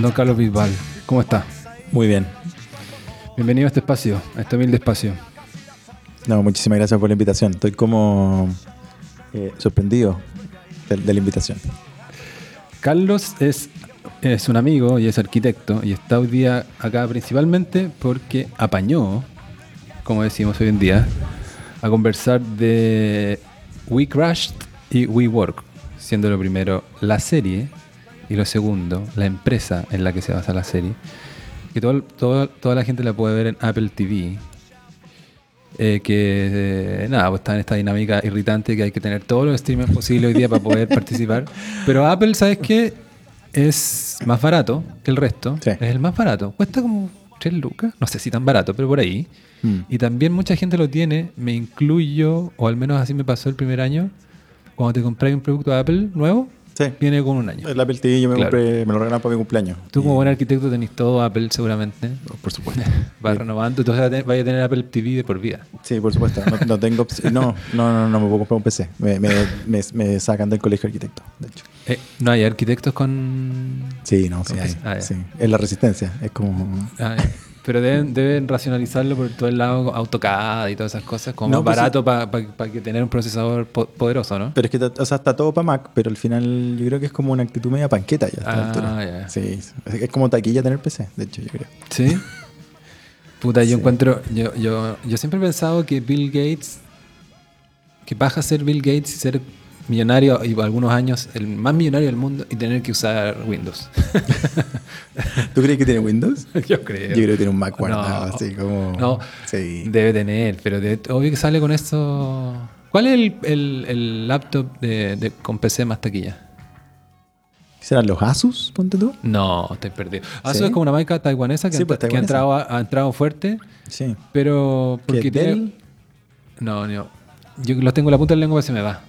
Don Carlos Bisbal, ¿cómo está? Muy bien. Bienvenido a este espacio, a este humilde espacio. No, muchísimas gracias por la invitación. Estoy como eh, sorprendido de, de la invitación. Carlos es, es un amigo y es arquitecto y está hoy día acá principalmente porque apañó, como decimos hoy en día, a conversar de We Crashed y We Work, siendo lo primero la serie y lo segundo la empresa en la que se basa la serie. Que todo, todo- toda la gente la puede ver en Apple TV. eh, que eh, nada, pues está en esta dinámica irritante que hay que tener todos los streamers posibles hoy día para poder participar. Pero Apple, ¿sabes qué? Es más barato que el resto. Sí. Es el más barato. Cuesta como 3 lucas. No sé si tan barato, pero por ahí. Mm. Y también mucha gente lo tiene, me incluyo, o al menos así me pasó el primer año, cuando te compras un producto de Apple nuevo, Sí. viene con un año. El Apple TV yo me, Claro. compré, me lo regalaron para mi cumpleaños. Tú como buen arquitecto tenés todo Apple seguramente. Por supuesto. Vas renovando, entonces vas a tener- Apple TV de por vida. Sí, por supuesto. No, no tengo no, no, no, no me puedo comprar un PC. Me, me, me, me sacan del colegio arquitecto, de hecho. Eh, no hay arquitectos con... Sí, no, sí, hay, Ah, sí. Es la resistencia. Es como. Ah, pero deben, deben racionalizarlo por todo el lado AutoCAD y todas esas cosas, como No, más pues sí. barato para que tener un procesador po- poderoso, ¿no? Pero es que, o sea, está todo para Mac, pero al final yo creo que es como una actitud media panqueta ya a Ah, altura. Sí, es como taquilla tener PC, de hecho, yo creo. ¿Sí? Puta, yo Sí. encuentro. Yo, yo, yo siempre he pensado que Bill Gates. Que baja ser Bill Gates y ser millonario y por algunos años el más millonario del mundo y tener que usar Windows. ¿Tú crees que tiene Windows? yo creo. Yo creo que tiene un Mac No. guardado, así como. No, Sí. debe tener, pero debe- obvio que sale con esto. ¿Cuál es el, el- el laptop de, de- con PC más taquilla? ¿Serán los Asus, ponte tú? No, estoy perdido. Asus ¿Sí? es como una marca taiwanesa que, Sí, pues, que ha, entrado, ha entrado fuerte, Sí. pero ¿Qué, porque tiene- Dell? No, no. Yo los tengo en la punta de la lengua se me va.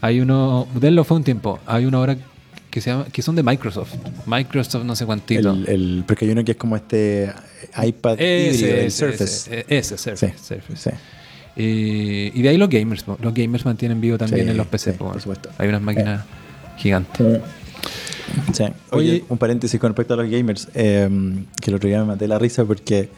Hay uno, Dell lo fue un tiempo. Hay uno ahora que se llama, que son de Microsoft. Microsoft no sé cuántito. El, el- porque hay uno que es como este iPad híbrido, el Surface. Ese, ese, Surface. Sí, Surface. sí. Y, y de ahí los gamers. Los gamers mantienen vivo también Sí, en los PC. por supuesto. Hay unas máquinas gigantes. Oye- un paréntesis con respecto a los gamers, eh, que el otro día me maté la risa porque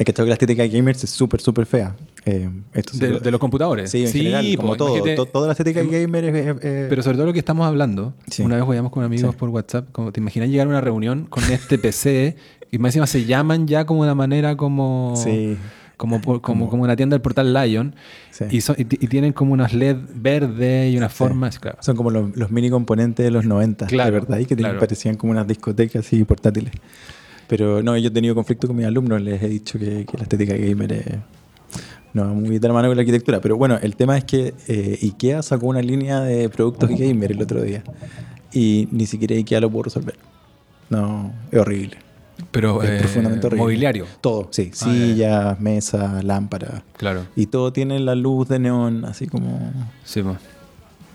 hay que que la estética de gamers es súper, súper fea. Eh, esto De, lo- de los computadores. Sí, en general, po, como todo. imagínate- To- toda la estética gamer es... Pero sobre todo lo que estamos hablando, Sí. una vez jugamos con amigos Sí. por WhatsApp, como te imaginas llegar a una reunión con este PC y más encima se llaman ya como de una manera como, Sí. como, por- como, como una tienda del portal Lion Sí. y, son- y ti- y tienen como unas LED verdes y unas formas, claro. Son como los, los mini componentes de los 90, Claro, de verdad, y que claro. parecían como unas discotecas así portátiles. Pero no, yo he tenido conflicto con mis alumnos, les he dicho que, que la estética gamer es no va muy de la mano con la arquitectura. Pero bueno, el tema es que eh, IKEA sacó una línea de productos gamer el otro día y ni siquiera IKEA lo pudo resolver. No, es horrible. Pero Es eh, profundamente horrible. mobiliario, Todo, sí. Ah. Sillas, mesas, lámparas. claro. Y todo tiene la luz de neón, así como... Sí, po,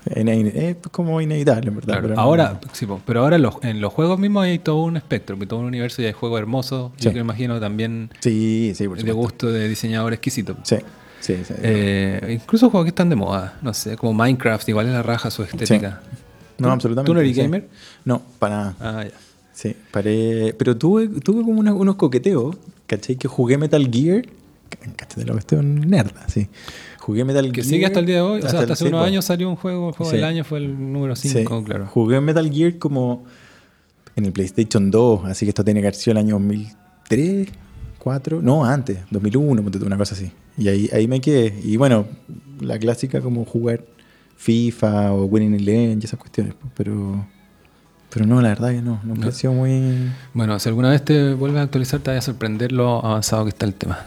Es es como inevitable, en verdad. claro. pero no- ahora, sí, pero ahora en los, en los juegos mismos hay todo un espectro, todo un universo y hay juegos hermosos. Yo Sí. que me imagino también Sí, sí, por de gusto de diseñador exquisito. Sí, sí, sí. Eh, incluso juegos que están de moda, no sé, como Minecraft, igual es la raja su estética. no, ¿tú- absolutamente. ¿Tú no eres sí. gamer? No, para nada. Ah, ya. Sí, paré. Pero tuve, tuve como una- unos coqueteos, ¿cachai? Que jugué Metal Gear. ¿Cachai? De la cuestión nerda, sí. Jugué Metal Que Gear. sigue hasta el día de hoy. O sea, hasta hace unos años salió un juego, el juego Sí. del año fue el número 5, Sí. claro. Jugué Metal Gear como en el PlayStation 2, así que esto tiene que haber sido el año 2003, 2004, no, antes, 2001, ponte tú, una cosa así. Y ahí, ahí me quedé. Y bueno, la clásica como jugar FIFA o Winning Eleven y esas cuestiones, pero... Pero no, la verdad que no, no me No. pareció muy... Bueno, si alguna vez te vuelves a actualizar, te vas a sorprender lo avanzado que está el tema.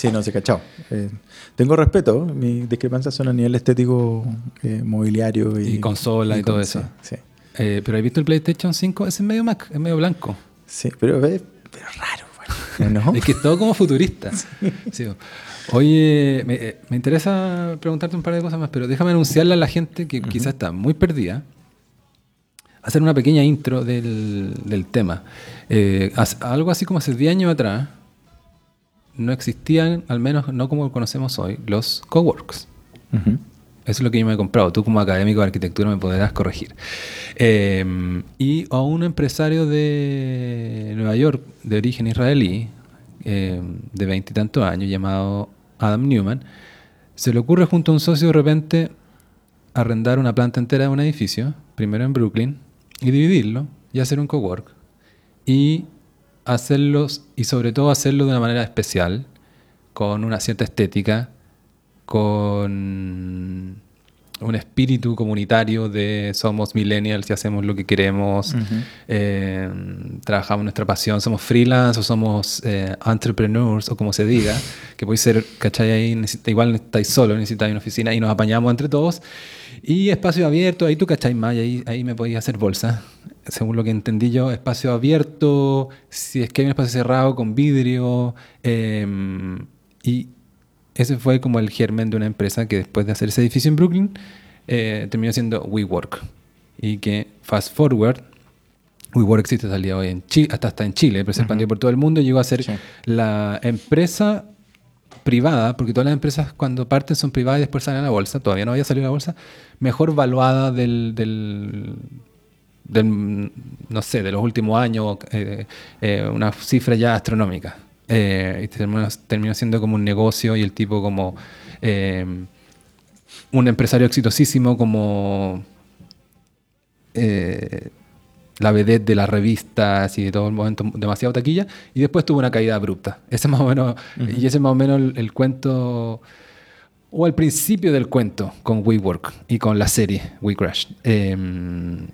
Sí, no, se cachado. Eh, tengo respeto, mis discrepancias son a nivel estético, eh, mobiliario y, Y consola y todo con- eso. Sí, sí. Eh, pero ¿has visto el PlayStation 5? Ese es medio Mac, es medio blanco. Sí, pero, eh, pero raro, bueno. ¿no? Es que es todo como futurista. Sí. Oye, me, me interesa preguntarte un par de cosas más, pero déjame anunciarle a la gente que quizás está muy perdida. Hacer una pequeña intro del, del tema. Algo así como hace 10 años atrás, no existían, al menos no como lo conocemos hoy, los coworks. Ujú. Eso es lo que yo me he comprado. Tú como académico de arquitectura me podrás corregir. Eh, y a un empresario de Nueva York, de origen israelí, eh, de veintitantos años, llamado Adam Newman, se le ocurre junto a un socio de repente arrendar una planta entera de un edificio, primero en Brooklyn, y dividirlo y hacer un cowork. Y hacerlos, y sobre todo hacerlo de una manera especial, con una cierta estética, con un espíritu comunitario de somos millennials y hacemos lo que queremos, eh, trabajamos nuestra pasión, somos freelance o somos eh, entrepreneurs o como se diga, que puede ser, ¿cachai? Ahí igual estáis solo, necesitáis una oficina y nos apañamos entre todos. Y espacio abierto, ahí tú, ¿cachai? Más, ahí, ahí me podéis hacer bolsa. Según lo que entendí yo, espacio abierto, si es que hay un espacio cerrado con vidrio. Em, y ese fue como el germen de una empresa que después de hacer ese edificio en Brooklyn, eh, terminó siendo WeWork. Y que, fast forward, WeWork existe hasta el día de hoy en Chile, hasta, hasta en Chile, pero se expandió por todo el mundo y llegó a ser la empresa privada, porque todas las empresas cuando parten son privadas y después salen a la bolsa, todavía no había salido a la bolsa, mejor valuada del, del, no sé, de los últimos años, eh, eh, una cifra ya astronómica. Eh, y terminó, siendo como un negocio y el tipo como eh, un empresario exitosísimo como eh, la vedette de las revistas y de todo el momento demasiado taquilla y después tuvo una caída abrupta. Ese más o menos, Y ese es más o menos el, cuento o el principio del cuento con WeWork y con la serie We Crash. Em,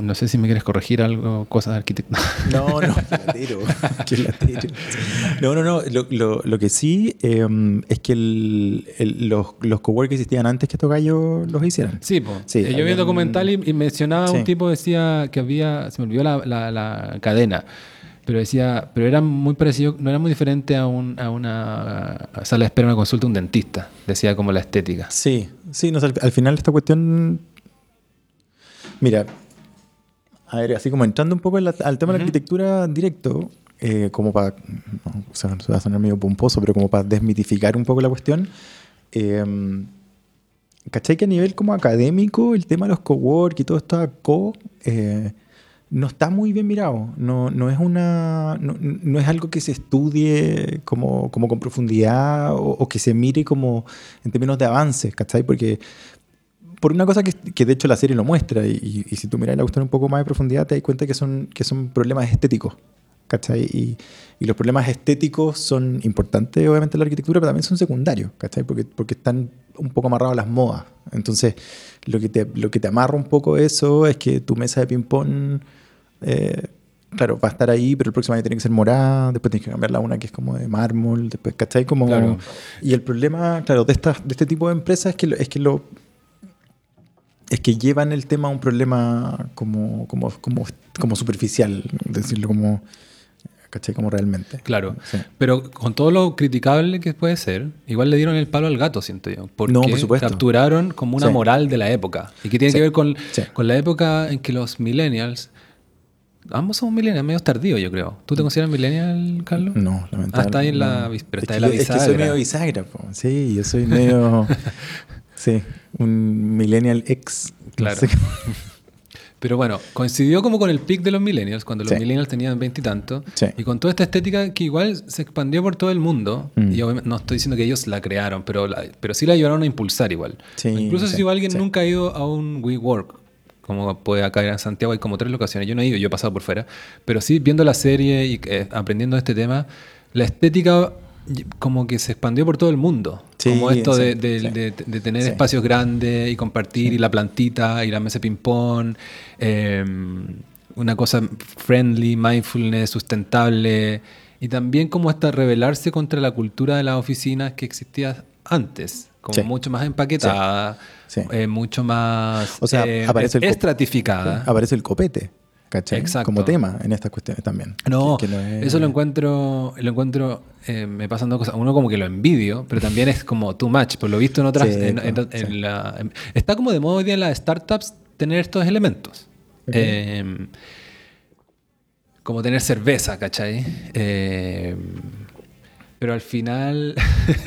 no sé si me quieres corregir algo, cosas de arquitectura. No, no, latero. No, no, no. Lo, lo, que sí em, es que el, los, los coworkers existían antes que estos gallos los hicieran. Sí. Sí, yo vi un documental y, mencionaba un tipo decía que había, se me olvidó la, la, la, cadena, pero decía, pero era muy parecido, no era muy diferente a, un, a una sala de espera, una consulta, un dentista, decía como la estética. Sí, sí, no, al, al final esta cuestión Mira, a ver, así como entrando un poco al tema de la arquitectura directo, eh, como para, o sea, va a sonar medio pomposo, pero como para desmitificar un poco la cuestión, eh, ¿cachai que a nivel como académico el tema de los cowork y todo esto co eh, no está muy bien mirado? No, no es, una, no, es algo que se estudie como, como con profundidad o, o, que se mire como en términos de avances, ¿cachai? Porque por una cosa que, que, de hecho la serie lo muestra, y, si tú miras la cuestión un poco más de profundidad, te das cuenta que son, que son problemas estéticos. ¿cachai? Y, y, los problemas estéticos son importantes, obviamente, en la arquitectura, pero también son secundarios, ¿cachai? Porque, porque están un poco amarrados a las modas. Entonces, lo que, te, lo que te amarra un poco eso es que tu mesa de ping-pong, eh, claro, va a estar ahí, pero el próximo año tiene que ser morada, después tienes que cambiarla a una que es como de mármol, después, ¿cachai? Como, Y el problema, claro, de, estas, de este tipo de empresas es que, es que lo, es que llevan el tema a un problema como, como, como, como superficial, decirlo como, ¿cachai? Como realmente. Claro, pero con todo lo criticable que puede ser, igual le dieron el palo al gato, siento yo. Porque no, por supuesto. capturaron como una moral de la época. Y que tiene que ver con, con la época en que los millennials Ambos somos millennials, medio tardíos, yo creo. ¿Tú te consideras millennial, Carlos? No, lamentablemente. Ah, está ahí en la, pero está en la bisagra. Es que soy medio bisagra, sí, yo soy medio... Sí, un millennial ex. Claro. Pero bueno, coincidió como con el pic de los millennials, cuando los millennials tenían veintitantos. Y, con toda esta estética que igual se expandió por todo el mundo. Mm. Y no estoy diciendo que ellos la crearon, pero, pero sí la ayudaron a impulsar igual. Incluso si alguien nunca ha ido a un WeWork, como puede acá en Santiago, hay como tres locaciones. Yo no he ido, yo he pasado por fuera. Pero sí, viendo la serie y eh, aprendiendo este tema, la estética como que se expandió por todo el mundo. como esto de, tener espacios grandes y compartir, y la plantita, y la mesa de ping-pong, em, una cosa friendly, mindfulness, sustentable, y también como hasta rebelarse contra la cultura de las oficinas que existía antes, como mucho más empaquetada, eh, mucho más o sea, eh, aparece estratificada. Aparece el copete. Exacto. Como tema en estas cuestiones también. No, eso lo encuentro, lo encuentro, eh, me pasan dos cosas. Uno como que lo envidio, pero también es como too much, por lo visto en otras... está como de modo hoy día en las startups tener estos elementos. Em, como tener cerveza, ¿cachai? Em, pero al final,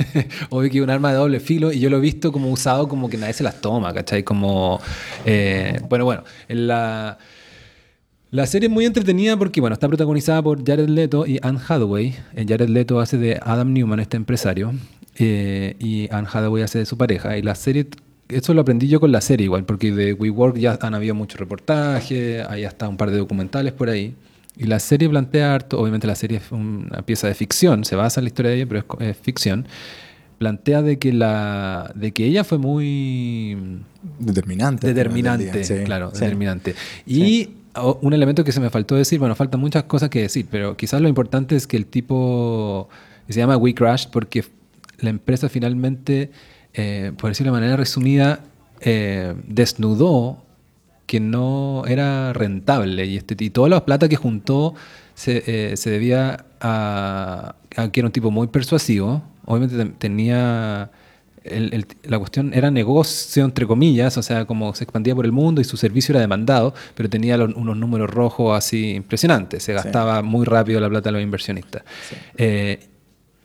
obvio que es un arma de doble filo y yo lo he visto como usado como que nadie se las toma, ¿cachai? Como, eh, bueno, bueno, en la... La serie es muy entretenida porque, bueno, está protagonizada por Jared Leto y Anne Hathaway. Eh, Jared Leto hace de Adam Newman, este empresario, eh, y Anne Hathaway hace de su pareja. Y la serie, eso lo aprendí yo con la serie igual, porque de WeWork ya han habido muchos reportajes, hay hasta un par de documentales por ahí. Y la serie plantea harto, obviamente la serie es una pieza de ficción, se basa en la historia de ella, pero es, es ficción. Plantea de que, la, de que ella fue muy Determinante. determinante, Sí, claro, sí. determinante. Y o- un elemento que se me faltó decir, bueno, faltan muchas cosas que decir, pero quizás lo importante es que el tipo se llama We Crashed porque la empresa finalmente, eh, por decirlo de manera resumida, eh, desnudó que no era rentable y, este, y toda la plata que juntó se, eh, se debía a, a que era un tipo muy persuasivo. Obviamente ten- tenía el- el- la cuestión era negocio, entre comillas, o sea, como se expandía por el mundo y su servicio era demandado, pero tenía los- unos números rojos así impresionantes. Se gastaba muy rápido la plata de los inversionistas. Eh,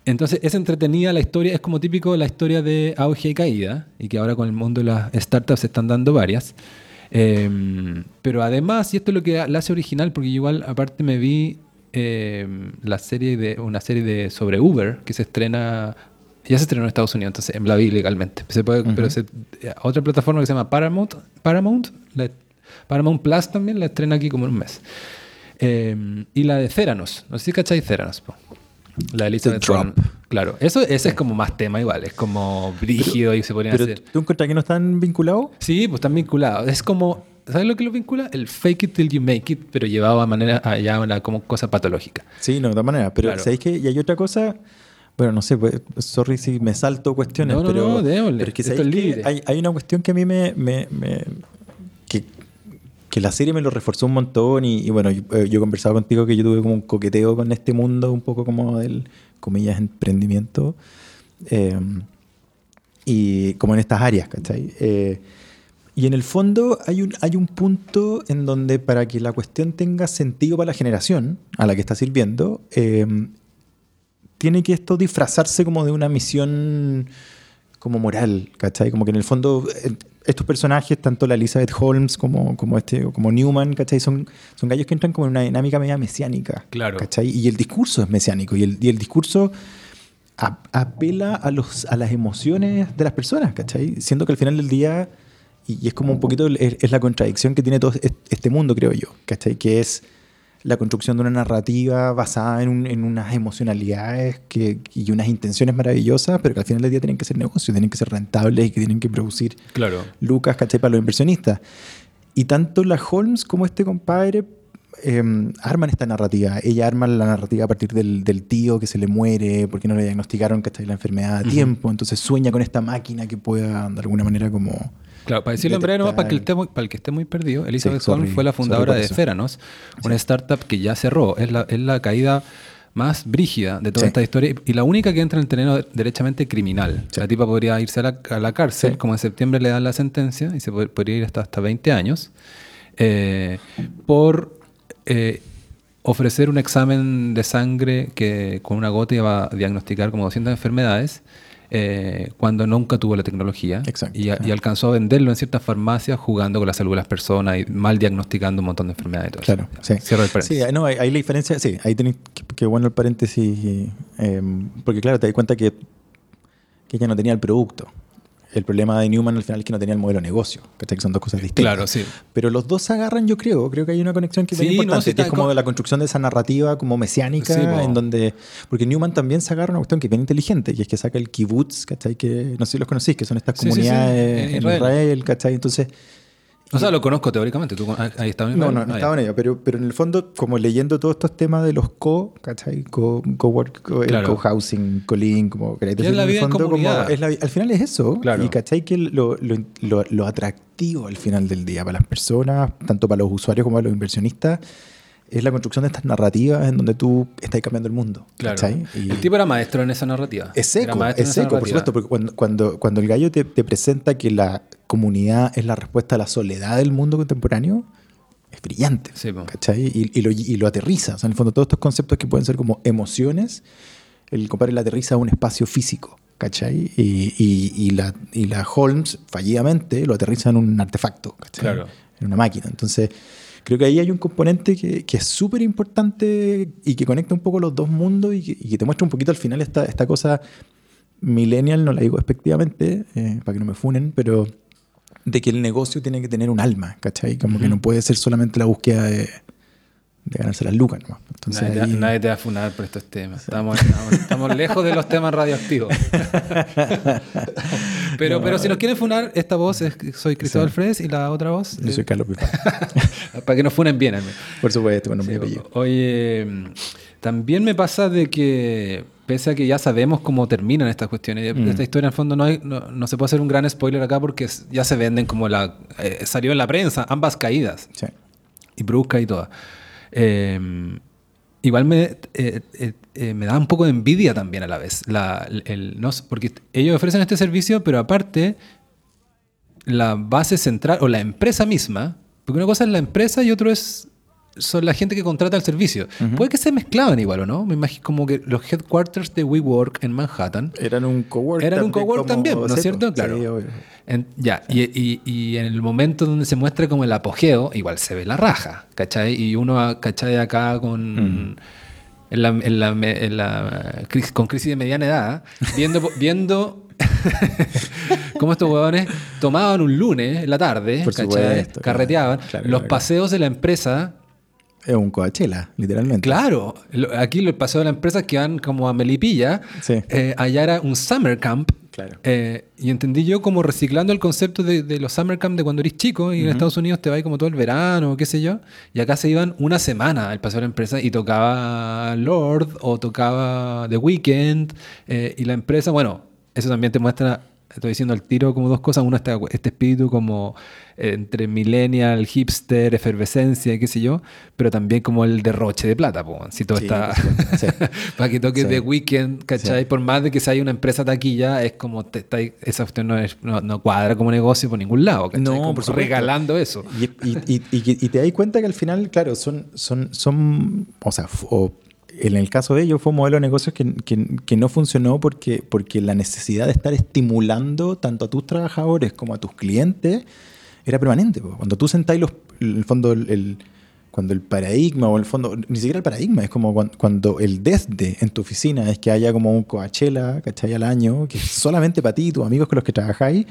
entonces, es entretenida la historia, es como típico la historia de auge y caída, y que ahora con el mundo de las startups se están dando varias. Eh, pero además, y esto es lo que la hace original, porque igual aparte me vi eh, la serie de una serie de sobre Uber que se estrena ya se estrenó en Estados Unidos, entonces la vi legalmente. Se puede, pero se- eh, otra plataforma que se llama Paramount, Paramount, la- Paramount Plus también la estrena aquí como en un mes. Eh, y la de Theranos, no sé si cacháis Theranos, po. la de Elizabeth. Warren. Claro, eso ese es como más tema igual, es como brígido y se podrían Pero hacer. ¿tú encuentras que no están vinculados? Sí, pues están vinculados. Es como, ¿sabes lo que lo vincula? El fake it till you make it, pero llevado a manera allá a una como cosa patológica. Sí, no, de todas maneras. Pero Claro. ¿sabéis que Y hay otra cosa. Bueno, no sé, pues, sorry si me salto cuestiones, No, no, pero, no, démosle. pero es que, Esto ¿sabéis es que libre. Hay, hay una cuestión que a mí me, me- me- que, que la serie me lo reforzó un montón y, y bueno, yo, eh, yo he conversado contigo que yo tuve como un coqueteo con este mundo, un poco como del, comillas, emprendimiento. eh, y como en estas áreas, ¿cachai? Eh, y en el fondo hay un, hay un punto en donde para que la cuestión tenga sentido para la generación a la que está sirviendo, eh, tiene que esto disfrazarse como de una misión como moral, ¿cachai? Como que en el fondo eh, estos personajes, tanto la Elizabeth Holmes como, como, este, como Newman, ¿cachai? Son, son gallos que entran como en una dinámica media mesiánica, Claro. ¿cachai? Y el discurso es mesiánico y el, y el discurso apela a, los, a las emociones de las personas, ¿cachai? Siendo que al final del día, y, y es como un poquito, es, es la contradicción que tiene todo est- este mundo, creo yo, ¿cachai? Que es la construcción de una narrativa basada en, un- en unas emocionalidades que, y unas intenciones maravillosas, pero que al final del día tienen que ser negocios, tienen que ser rentables y que tienen que producir Claro. lucas, ¿cachai? Para los inversionistas. Y tanto la Holmes como este compadre eh, arman esta narrativa. Ella arma la narrativa a partir del, del tío que se le muere porque no le diagnosticaron ¿cachai? la enfermedad a tiempo. Entonces sueña con esta máquina que pueda de alguna manera como... Claro, para decirlo en breve, nomás, para, que esté muy, para el que esté muy perdido, Elizabeth Holmes fue la fundadora de. Theranos, una startup que ya cerró. Es la, es la caída más brígida de toda Sí. esta historia y la única que entra en el terreno derechamente criminal. Sí. La tipa podría irse a la, a la cárcel, Sí. como en septiembre le dan la sentencia y se pod- podría ir hasta, hasta 20 años, eh, por eh, ofrecer un examen de sangre que con una gota iba a diagnosticar como 200 enfermedades. Eh, cuando nunca tuvo la tecnología Exacto, y, a- sí. y alcanzó a venderlo en ciertas farmacias jugando con la salud de las personas y mal diagnosticando un montón de enfermedades. y todo eso. Claro, sí. Cierro el paréntesis. Sí, no, ahí la diferencia, sí, ahí tenéis que, que bueno el paréntesis, eh, porque claro, te das cuenta que, que ella no tenía el producto. El problema de Newman al final es que no tenía el modelo de negocio, ¿cachai? Que son dos cosas distintas. Claro, sí. Pero los dos se agarran, yo creo. Creo que hay una conexión que es Sí, no, importante, sí, que es como co- de la construcción de esa narrativa como mesiánica, Sí, en donde... Porque Newman también se agarra una cuestión que es bien inteligente, que es que saca el kibbutz, ¿cachai? Que no sé si los conocís, que son estas comunidades en en Israel. Israel, ¿cachai? Entonces... O sea, lo conozco teóricamente. ¿Tú ah, ahí estaba en No, no, no estaba en ello, pero, pero en el fondo, como leyendo todos estos temas de los co, ¿cachai? Co, co-work, co, co-housing, co-link, como es la vida en fondo, como es la al final es eso. Claro. Y cachai que lo, lo, lo- lo atractivo al final del día para las personas, tanto para los usuarios como para los inversionistas, es la construcción de estas narrativas en donde tú estás cambiando el mundo. Claro. Y- El tipo era maestro en esa narrativa. es seco, maestro es seco, por supuesto, porque cuando, cuando, cuando el gallo te, te presenta que la comunidad es la respuesta a la soledad del mundo contemporáneo, es brillante. Sí. ¿cachai? Y, y lo, y lo aterriza. O sea, en el fondo, todos estos conceptos que pueden ser como emociones, el compadre la aterriza a un espacio físico, ¿cachai? Y, y- y la, y la Holmes, fallidamente, lo aterriza en un artefacto, ¿cachai? Claro. En una máquina. Entonces, creo que ahí hay un componente que, que es súper importante y que conecta un poco los dos mundos y que, y que te muestra un poquito al final esta, esta cosa millennial, no la digo despectivamente, eh, para que no me funen, pero de que el negocio tiene que tener un alma, ¿cachai? Como que no puede ser solamente la búsqueda de, de ganarse las lucas. Entonces, nadie, te, ahí- nadie te va a funar por estos temas. Estamos, estamos, estamos lejos de los temas radioactivos. pero, No. pero si nos quieren funar, esta voz es soy Cristóbal Sí. Fredes y la otra voz. yo soy eh, Carlos Pifá. para que nos funen bien. al menos. Por supuesto, con nombre Sí, Oye, también me pasa de que, pese a que ya sabemos cómo terminan estas cuestiones, Mm. esta historia en el fondo no, hay- no, no se puede hacer un gran spoiler acá porque ya se venden como la... eh, salió en la prensa, ambas caídas, Sí. y brusca y todas. Eh, igual me, eh, eh, eh, me da un poco de envidia también a la vez, el, no, porque ellos ofrecen este servicio, pero aparte la base central o la empresa misma, porque una cosa es la empresa y otro es son la gente que contrata el servicio. Puede que se mezclaban igual o no. Me imagino como que los headquarters de WeWork en Manhattan Eran un cowork. Eran un cowork como- también, ¿no es cierto? Claro. en- ya, y, y- y en el momento donde se muestra como el apogeo, igual se ve la raja, ¿cachai? Y uno, ¿cachai? Acá con... En la, en la- en la crisis- con crisis de mediana edad, viendo, viendo cómo estos huevones tomaban un lunes en la tarde, Por carreteaban, claro, claro, los claro. paseos de la empresa Es un Coachella, literalmente. Claro, lo- aquí los paseos de la empresa que van como a Melipilla, Sí. eh, allá era un summer camp. Claro. eh, y entendí yo como reciclando el concepto de, de los summer camp de cuando eres chico y en Estados Unidos te vas como todo el verano, qué sé yo. Y acá se iban una semana al paseo de la empresa y tocaba Lord o tocaba The Weeknd. eh, y la empresa, bueno, eso también te muestra, estoy diciendo al tiro como dos cosas. Uno, este, este espíritu como eh, entre millennial, hipster, efervescencia, qué sé yo, pero también como el derroche de plata, po, si todo Sí, está... sí. Para que toque Sí. The Weeknd, ¿cachai? Por más de que sea una empresa taquilla, es como te, está esa cuestión no, es- no, no cuadra como negocio por ningún lado, ¿cachai? No, Como por supuesto. regalando eso. Y, y- y- y que- y te das cuenta que al final, claro, son, son, son o sea, o en el caso de ellos fue un modelo de negocios que, no funcionó porque, porque la necesidad de estar estimulando tanto a tus trabajadores como a tus clientes era permanente. Cuando tú sentáis los, el fondo, el, cuando el paradigma o el fondo, ni siquiera el paradigma, es como cuan- cuando, el desde en tu oficina es que haya como un Coachella, ¿cachai? Al año, que solamente para ti y tus amigos con los que trabajáis,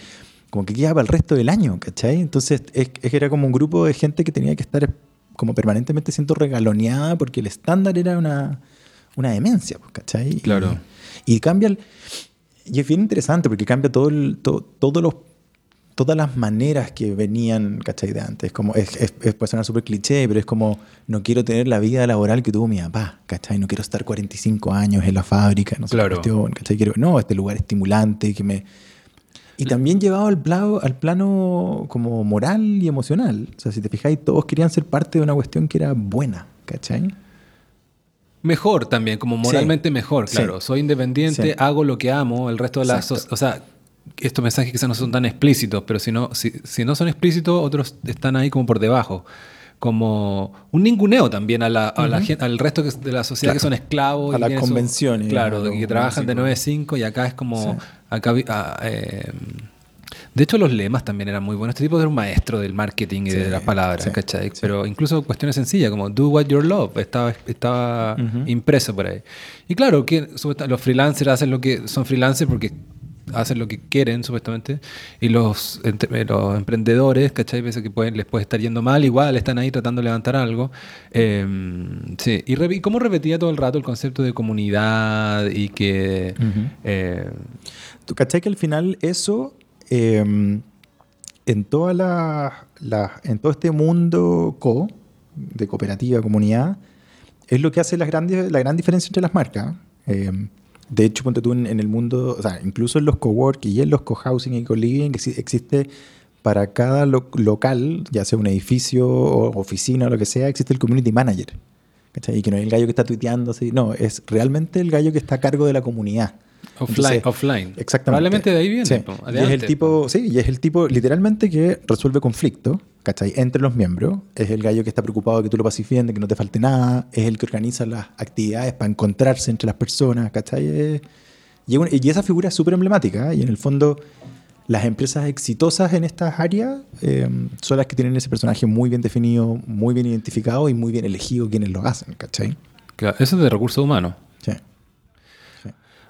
como que queda para el resto del año, ¿cachai? Entonces es, era como un grupo de gente que tenía que estar como permanentemente siendo regaloneada porque el estándar era una, una demencia, pues, ¿cachai? Y- Claro. Y, cambia el... Y es bien interesante porque cambia todo el, to- todos los todas las maneras que venían, ¿cachai? De antes. Como, es, es, es- puede sonar súper cliché, pero es como, no quiero tener la vida laboral que tuvo mi papá, ¿cachai? No quiero estar 45 años en la fábrica, no sé, Claro. cuestión, ¿cachai? Quiero, no, este lugar estimulante, que me... Y también llevado al plano, al plano como moral y emocional. O sea, si te fijáis, todos querían ser parte de una cuestión que era buena, ¿cachai? Mejor también, como moralmente Sí. mejor, Sí. claro. Soy independiente, Sí. hago lo que amo, el resto de la... Exacto. so- O sea, estos mensajes quizás no son tan explícitos, pero si no, si, si no son explícitos, otros están ahí como por debajo. Como un ninguneo también a la, a la gen- al resto de la sociedad Claro. que son esclavos. A y las su- convenciones, claro, que trabajan de básicos. 9 a 5 y acá es como... Sí. Acá, ah, eh, de hecho, los lemas también eran muy buenos. Este tipo era un maestro del marketing y de las palabras, sí, ¿cachai? sí. Pero incluso cuestiones sencillas como do what you love estaba, estaba Ujú. impreso por ahí. Y claro, que los freelancers hacen lo que son freelancers porque hacen lo que quieren, supuestamente. Y los, entre- los emprendedores, ¿cachai? Veces que pueden, les puede estar yendo mal, igual están ahí tratando de levantar algo. Eh, sí. Y, re- y cómo repetía todo el rato el concepto de comunidad y que. Ujú. eh, ¿Tú cachai que al final eso, eh, en, toda la, la- en todo este mundo co, de cooperativa, comunidad, es lo que hace las grandes, la gran diferencia entre las marcas? Eh, de hecho, ponte tú en, en el mundo, o sea, incluso en los cowork y en los cohousing y co-living, exi- existe para cada lo- local, ya sea un edificio o oficina o lo que sea, existe el community manager. Y que no es el gallo que está tuiteando, así, no, es realmente el gallo que está a cargo de la comunidad. Offline. Entonces, offline. Exactamente. Probablemente de ahí viene. Sí. Y es el tipo, sí, y es el tipo literalmente que resuelve conflictos, ¿cachai? Entre los miembros. Es el gallo que está preocupado de que tú lo pases bien, de que no te falte nada. Es el que organiza las actividades para encontrarse entre las personas, ¿cachai? Y, esa figura es súper emblemática. ¿eh? Y en el fondo, las empresas exitosas en estas áreas eh, son las que tienen ese personaje muy bien definido, muy bien identificado y muy bien elegido quienes lo hacen, ¿cachai? Claro, eso es de recursos humanos.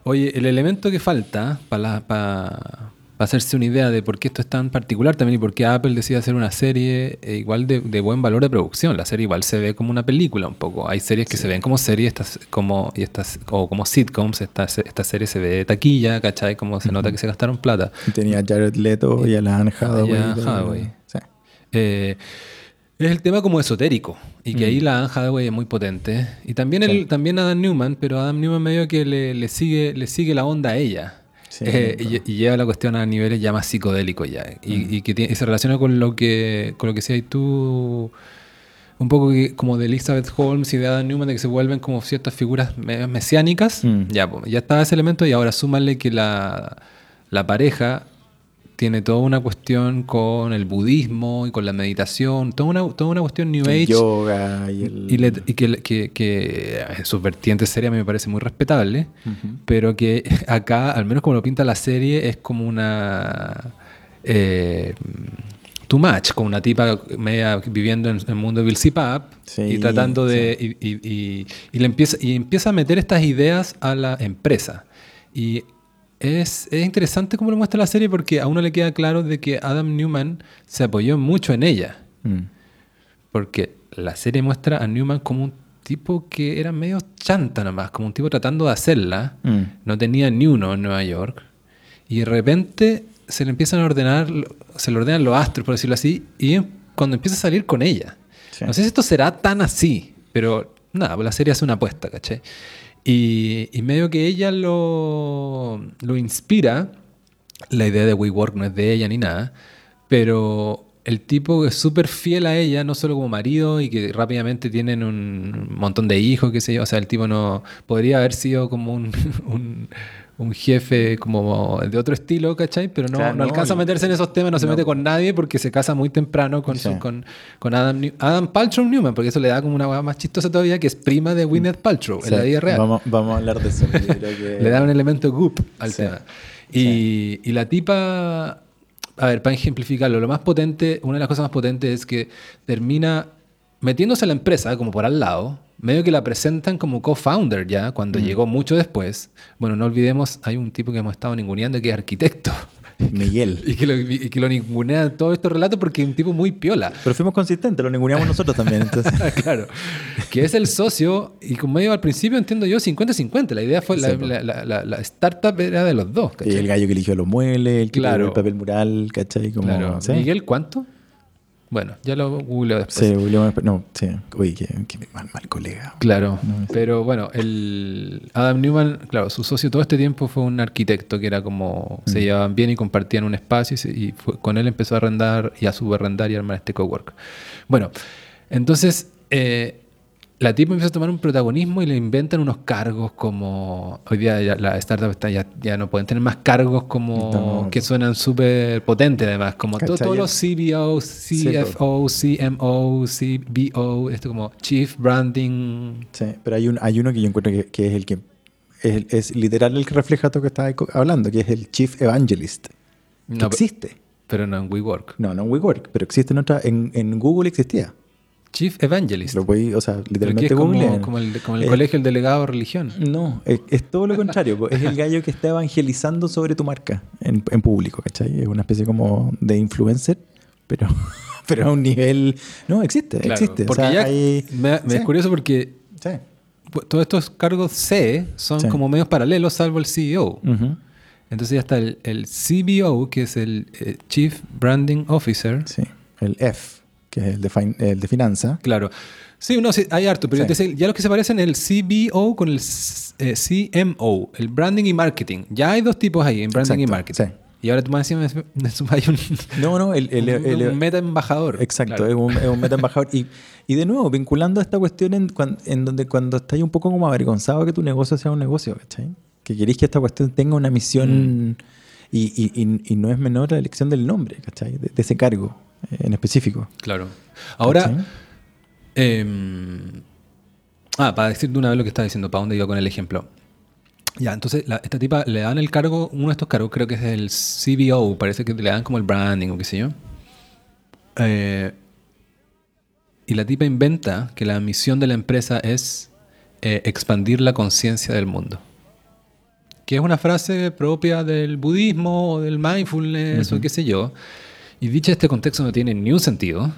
Oye, el elemento que falta para hacerse una idea de por qué esto es tan particular también y por qué Apple decide hacer una serie eh, igual de, de buen valor de producción. La serie igual se ve como una película un poco. Hay series que se ven como series estas, como, y estas, o como sitcoms. Esta, esta serie se ve de taquilla, ¿cachai? Como se nota que se gastaron plata. Tenía a Jared Leto y a la Anne Hathaway. Y a de- Hathaway. Sí. Eh, es el tema como esotérico y que Mm. ahí la Anne Hathaway es muy potente y también Sí. el, también Adam Newman pero Adam Newman medio que le, le sigue le sigue la onda a ella Sí, Eh, claro. y, y lleva la cuestión a niveles ya más psicodélicos ya y, Mm. y que tiene- y se relaciona con lo que con lo que decías tú un poco que- como de Elizabeth Holmes y de Adam Newman de que se vuelven como ciertas figuras me- mesiánicas Mm. ya pues, ya estaba ese elemento y ahora súmale que la, la pareja tiene toda una cuestión con el budismo y con la meditación, toda una, toda una cuestión New El Age. yoga y el... Y, le- y que, que, que sus vertientes serias me parece muy respetable, Ujú. pero que acá, al menos como lo pinta la serie, es como una... Eh, too much, como una tipa media viviendo en el mundo de Bill Pap Sí, y tratando de... Y, y- y- y le empieza, y empieza a meter estas ideas a la empresa. Y es, es interesante cómo lo muestra la serie porque a uno le queda claro de que Adam Newman se apoyó mucho en ella. Mm. Porque la serie muestra a Newman como un tipo que era medio chanta nomás, como un tipo tratando de hacerla. Mm. No tenía ni uno en Nueva York. Y de repente se le empiezan a ordenar, se le ordenan los astros, por decirlo así, y cuando empieza a salir con ella. Sí. No sé si esto será tan así, pero nada, pues la serie hace una apuesta, ¿caché? Y, y medio que ella lo, lo inspira, la idea de WeWork no es de ella ni nada, pero el tipo es súper fiel a ella, no solo como marido y que rápidamente tienen un montón de hijos, qué sé yo, o sea, el tipo no podría haber sido como un, un, un jefe como de otro estilo, ¿cachai? Pero no, Claro, no no, alcanza a meterse en esos temas, no se mete con nadie porque se casa muy temprano con, su- Sí. con, con Adam, New- Adam Paltrow Newman, porque eso le da como una hueá más chistosa todavía, que es prima de Gwyneth Paltrow en la Sí, vida real. Vamos, vamos a hablar de eso. que- Le da un elemento goop al Sí. tema. Y, y la tipa, a ver, para ejemplificarlo, lo más potente, una de las cosas más potentes es que termina metiéndose a la empresa como por al lado, medio que la presentan como co-founder ya, cuando Mm. llegó mucho después. Bueno, no olvidemos, hay un tipo que hemos estado ninguneando que es arquitecto. Miguel. Y que lo, y que lo ningunea en todo estos relatos porque es un tipo muy piola. Pero fuimos consistentes, lo ninguneamos nosotros también. Entonces, claro. Que es el socio, y como medio al principio entiendo yo, 50-50. La idea fue, la, startup era de los dos. y el gallo que eligió los muebles, el que Claro. el papel mural, ¿cachai? Como, Claro. ¿sí? Miguel, ¿cuánto? Bueno, ya lo googleo después. Sí, William, no, sí. Uy, qué, qué mal, mal colega. Claro, No, pero bueno, el Adam Newman, claro, su socio todo este tiempo fue un arquitecto que era como, se Mm. llevaban bien y compartían un espacio y, se- y fue- con él empezó a arrendar y a subarrendar y armar este cowork. Bueno, entonces eh, la tipa empieza a tomar un protagonismo y le inventan unos cargos como, hoy día ya la startup está, ya, ya no pueden tener más cargos como No. que suenan súper potentes además, como todos los CBO, Sí, CFO, CMO, CBO, esto como Chief Branding. Sí, pero hay, un, hay uno que yo encuentro que, que es el que es, es literal el que refleja todo lo que estaba hablando, que es el Chief Evangelist. Que No, existe. pero no en WeWork. No, no en WeWork, pero existe en otra. En, en Google existía. Chief Evangelist. Lo podéis, o sea, literalmente es como, como el, como el Eh, colegio el delegado de religión. No, es, es todo lo contrario. es el gallo que está evangelizando sobre tu marca en, en público, ¿cachai? Es una especie como de influencer, pero, pero a un nivel... No, existe, Claro, existe. O Porque sea, ya hay- me, me sí, es curioso porque sí. pu- todos estos cargos C son Sí. como medios paralelos salvo el CEO. Ujú. Entonces ya está el, el CBO, que es el eh, Chief Branding Officer. Sí, el F, que es el de, fin- el de finanza. Claro. Sí, no, sí, hay harto, pero Sí. ya los que se parecen el CBO con el eh, CMO, el Branding y Marketing. Ya hay dos tipos ahí, en Branding y Exacto, Marketing. sí. Y ahora tú me- sumas ahí un, No, no, el, el- un- el- un meta embajador. Exacto, Claro. es un, es un meta embajador. Y, y de nuevo, vinculando a esta cuestión en, en donde cuando estás un poco como avergonzado que tu negocio sea un negocio, ¿cachai? que queréis que esta cuestión tenga una misión y, y- y- y no es menor la elección del nombre, ¿cachai? De, de ese cargo en específico. Claro. Ahora. Em, ah, para decirte una vez lo que estaba diciendo, para dónde iba con el ejemplo. Ya, entonces la- esta tipa le dan el cargo, uno de estos cargos creo que es el CBO, parece que le dan como el branding o qué sé yo. Eh, y la tipa inventa que la misión de la empresa es eh, expandir la conciencia del mundo. Que es una frase propia del budismo o del mindfulness o qué sé yo. Y dicha este contexto no tiene ni un sentido.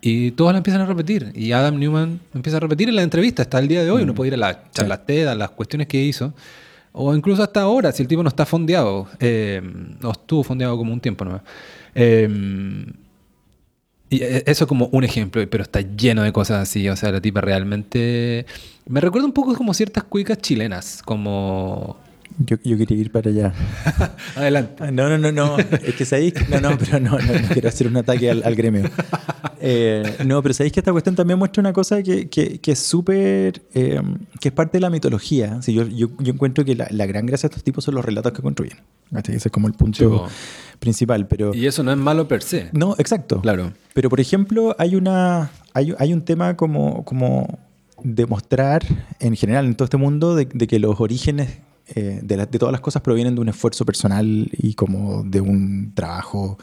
Y todos la empiezan a repetir. Y Adam Newman empieza a repetir en la entrevista hasta el día de hoy. Uno puede ir a las charlas TED, a las cuestiones que hizo. O incluso hasta ahora, si el tipo no está fondeado. eh, o estuvo fondeado como un tiempo nomás. Eh, y e- eso como un ejemplo, pero está lleno de cosas así. O sea, la tipa realmente... Me recuerda un poco como ciertas cuicas chilenas. Como... Yo, yo quería ir para allá. Adelante. No, no, no, no. Es que sabéis. No, no, pero no, no, no quiero hacer un ataque al, al gremio. Eh, no, pero sabéis que esta cuestión también muestra una cosa que, que, que es súper. eh, que es parte de la mitología. Sí, yo, yo, yo encuentro que la, la gran gracia de estos tipos son los relatos que construyen. Ese es como el punto po. principal. Pero. Y eso no es malo per se. No, exacto. Claro. Pero, por ejemplo, hay, una, hay, hay un tema como, como demostrar en general en todo este mundo de, de que los orígenes eh, de, todas las cosas provienen de un esfuerzo personal y como de un trabajo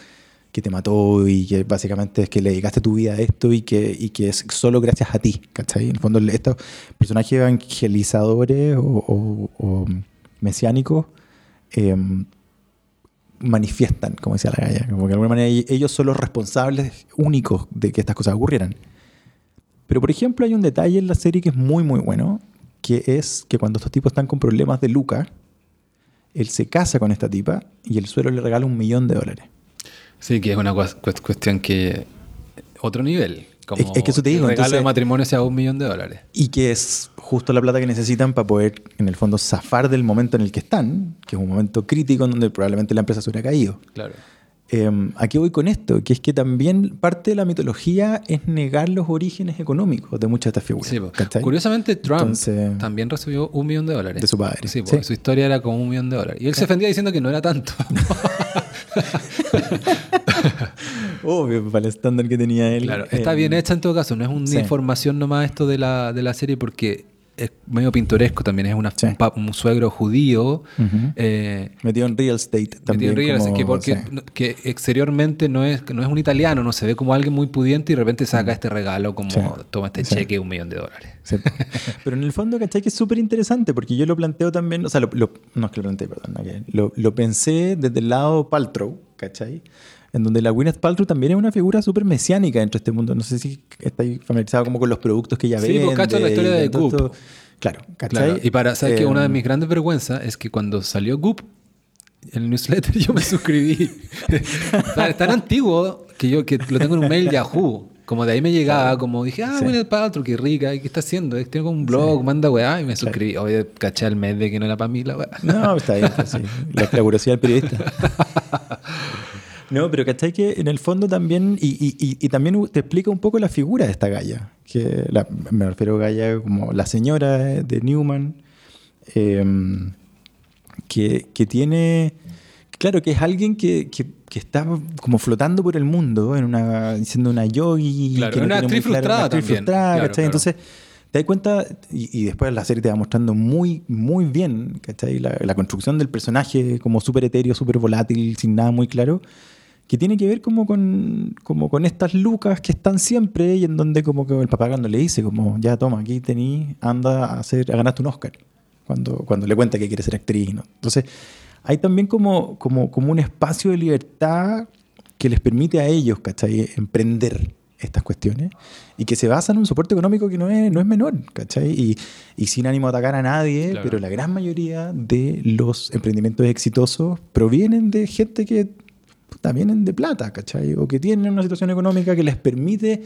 que te mató y que básicamente es que le dedicaste tu vida a esto y que, y que es solo gracias a ti, ¿cachai? En el fondo estos personajes evangelizadores o, mesiánicos em, manifiestan, como decía la galla, como que de alguna manera ellos son los responsables únicos de que estas cosas ocurrieran. Pero por ejemplo hay un detalle en la serie que es muy muy bueno, que es que cuando estos tipos están con problemas de Luca, él se casa con esta tipa y el suelo le regala un millón de dólares. Sí, que es una cues- cues- cuestión que... Otro nivel. Como es que eso te digo, El regalo entonces- de matrimonio sea un millón de dólares. Y que es justo la plata que necesitan para poder, en el fondo, zafar del momento en el que están, que es un momento crítico en donde probablemente la empresa se hubiera caído. Claro. Eh, ¿A qué voy con esto? Que es que también parte de la mitología es negar los orígenes económicos de muchas de estas figuras. Curiosamente, Trump Entonces- también recibió un millón de dólares. De su padre, Sí, sí. su historia era como un millón de dólares. Y él se defendía diciendo que no era tanto. Obvio, para el estándar que tenía él. claro, está eh, bien hecha en todo caso. No es una información nomás esto de la, de la serie porque es medio pintoresco también. Es una, Sí. un, un suegro judío. Ujú. eh, Metido en real estate también. Metido en Rivers, como- que, porque, sí. no- que exteriormente no es, no es un italiano, no se ve como alguien muy pudiente y de repente saca este regalo como Mm. Sí. toma este cheque de un millón de dólares. Pero en el fondo, ¿cachai? Que es súper interesante porque yo lo planteo también, o sea, lo, lo- no es que lo planteé, perdón, que lo, lo pensé desde el lado Paltrow, ¿cachai? En donde la Gwyneth Paltrow también es una figura súper mesiánica dentro de este mundo. No sé si estáis familiarizado como con los productos que ella Sí, vende. pues, cacho la historia de Goop. Claro, ¿cachai? Claro, y para, ¿sabes que Eh, Una de mis grandes vergüenzas es que cuando salió Goop, el newsletter, yo me suscribí. tan, tan antiguo que yo que lo tengo en un mail Yahoo. Como de ahí me llegaba, como dije, ah, Sí. Gwyneth Paltrow, qué rica, ¿qué está haciendo? Tiene como un blog, manda weá, y me suscribí. Oye, caché al mes de que no era para mí la weá. No, está bien, pues sí. La, la curiosidad del periodista. No, pero ¿cachai? Que en el fondo también, y, y- y- y también te explica un poco la figura de esta Gaia. Que la- me refiero a Gaia como la señora de Newman, eh, que, que tiene, claro, que es alguien que, que- que está como flotando por el mundo, en una, siendo una yogi. Claro, que no una actriz claro- actriz también. frustrada, Claro, ¿cachai? Entonces, te das cuenta, y, y después la serie te va mostrando muy, muy bien, ¿cachai? La, la construcción del personaje como súper etéreo, súper volátil, sin nada muy claro, que tiene que ver como con, como con estas lucas que están siempre y en donde como que el papá cuando le dice como, ya toma, aquí tení, anda a, hacer, a ganarte un Oscar, cuando, cuando le cuenta que quiere ser actriz, ¿no? Entonces, hay también como, como, como un espacio de libertad que les permite a ellos, ¿cachai? Emprender estas cuestiones y que se basa en un soporte económico que no es, no es menor, ¿cachai? Y, y sin ánimo de atacar a nadie, Claro. pero la gran mayoría de los emprendimientos exitosos provienen de gente que vienen de plata, ¿cachai? O que tienen una situación económica que les permite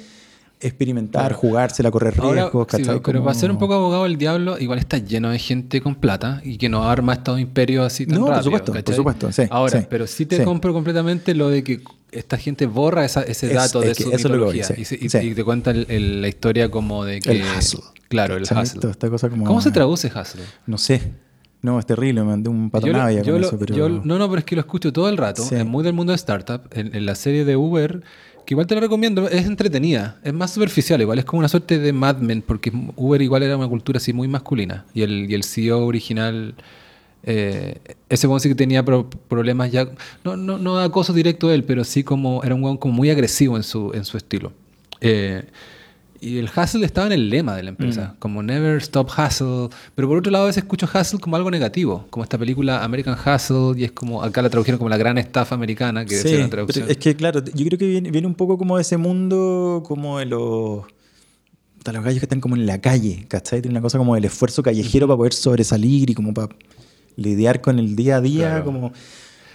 experimentar, Claro. jugársela, correr Ahora, riesgos, sí, ¿cachai? pero para ser un poco abogado del diablo, igual está lleno de gente con plata y que no arma estos imperios así tan No, por supuesto, por supuesto, sí, Ahora, sí, pero sí te sí. compro completamente lo de que esta gente borra esa- ese Es- dato de es su eso es voy, mitología sí, y, y- te cuenta el- el- la historia como de que... El hustle. Claro, el hustle. Esta cosa como- ¿Cómo se traduce hustle? No sé. No, es terrible, me mandé un Yo lo- patonavia yo con lo- eso, pero... yo- no, no, pero es que lo escucho todo el rato. Sí. Es muy del mundo de startup. En, en la serie de Uber, que igual te la recomiendo, es entretenida. Es más superficial, igual es como una suerte de Mad Men, porque Uber igual era una cultura así muy masculina. Y el, y el CEO original, eh, ese weón sí que tenía pro- problemas ya. No, no, no acoso directo de él, pero sí como era un weón como muy agresivo en su, en su estilo. Eh, y el hustle estaba en el lema de la empresa, como never stop hustle. Pero por otro lado, a veces escucho hustle como algo negativo, como esta película American Hustle, y es como, acá la tradujeron como la gran estafa americana, que Sí, es pero que claro, yo creo que viene, viene un poco como de ese mundo, como de los, de los gallos que están como en la calle, ¿cachai? Tiene una cosa como del esfuerzo callejero para poder sobresalir y como para lidiar con el día a día. Claro. como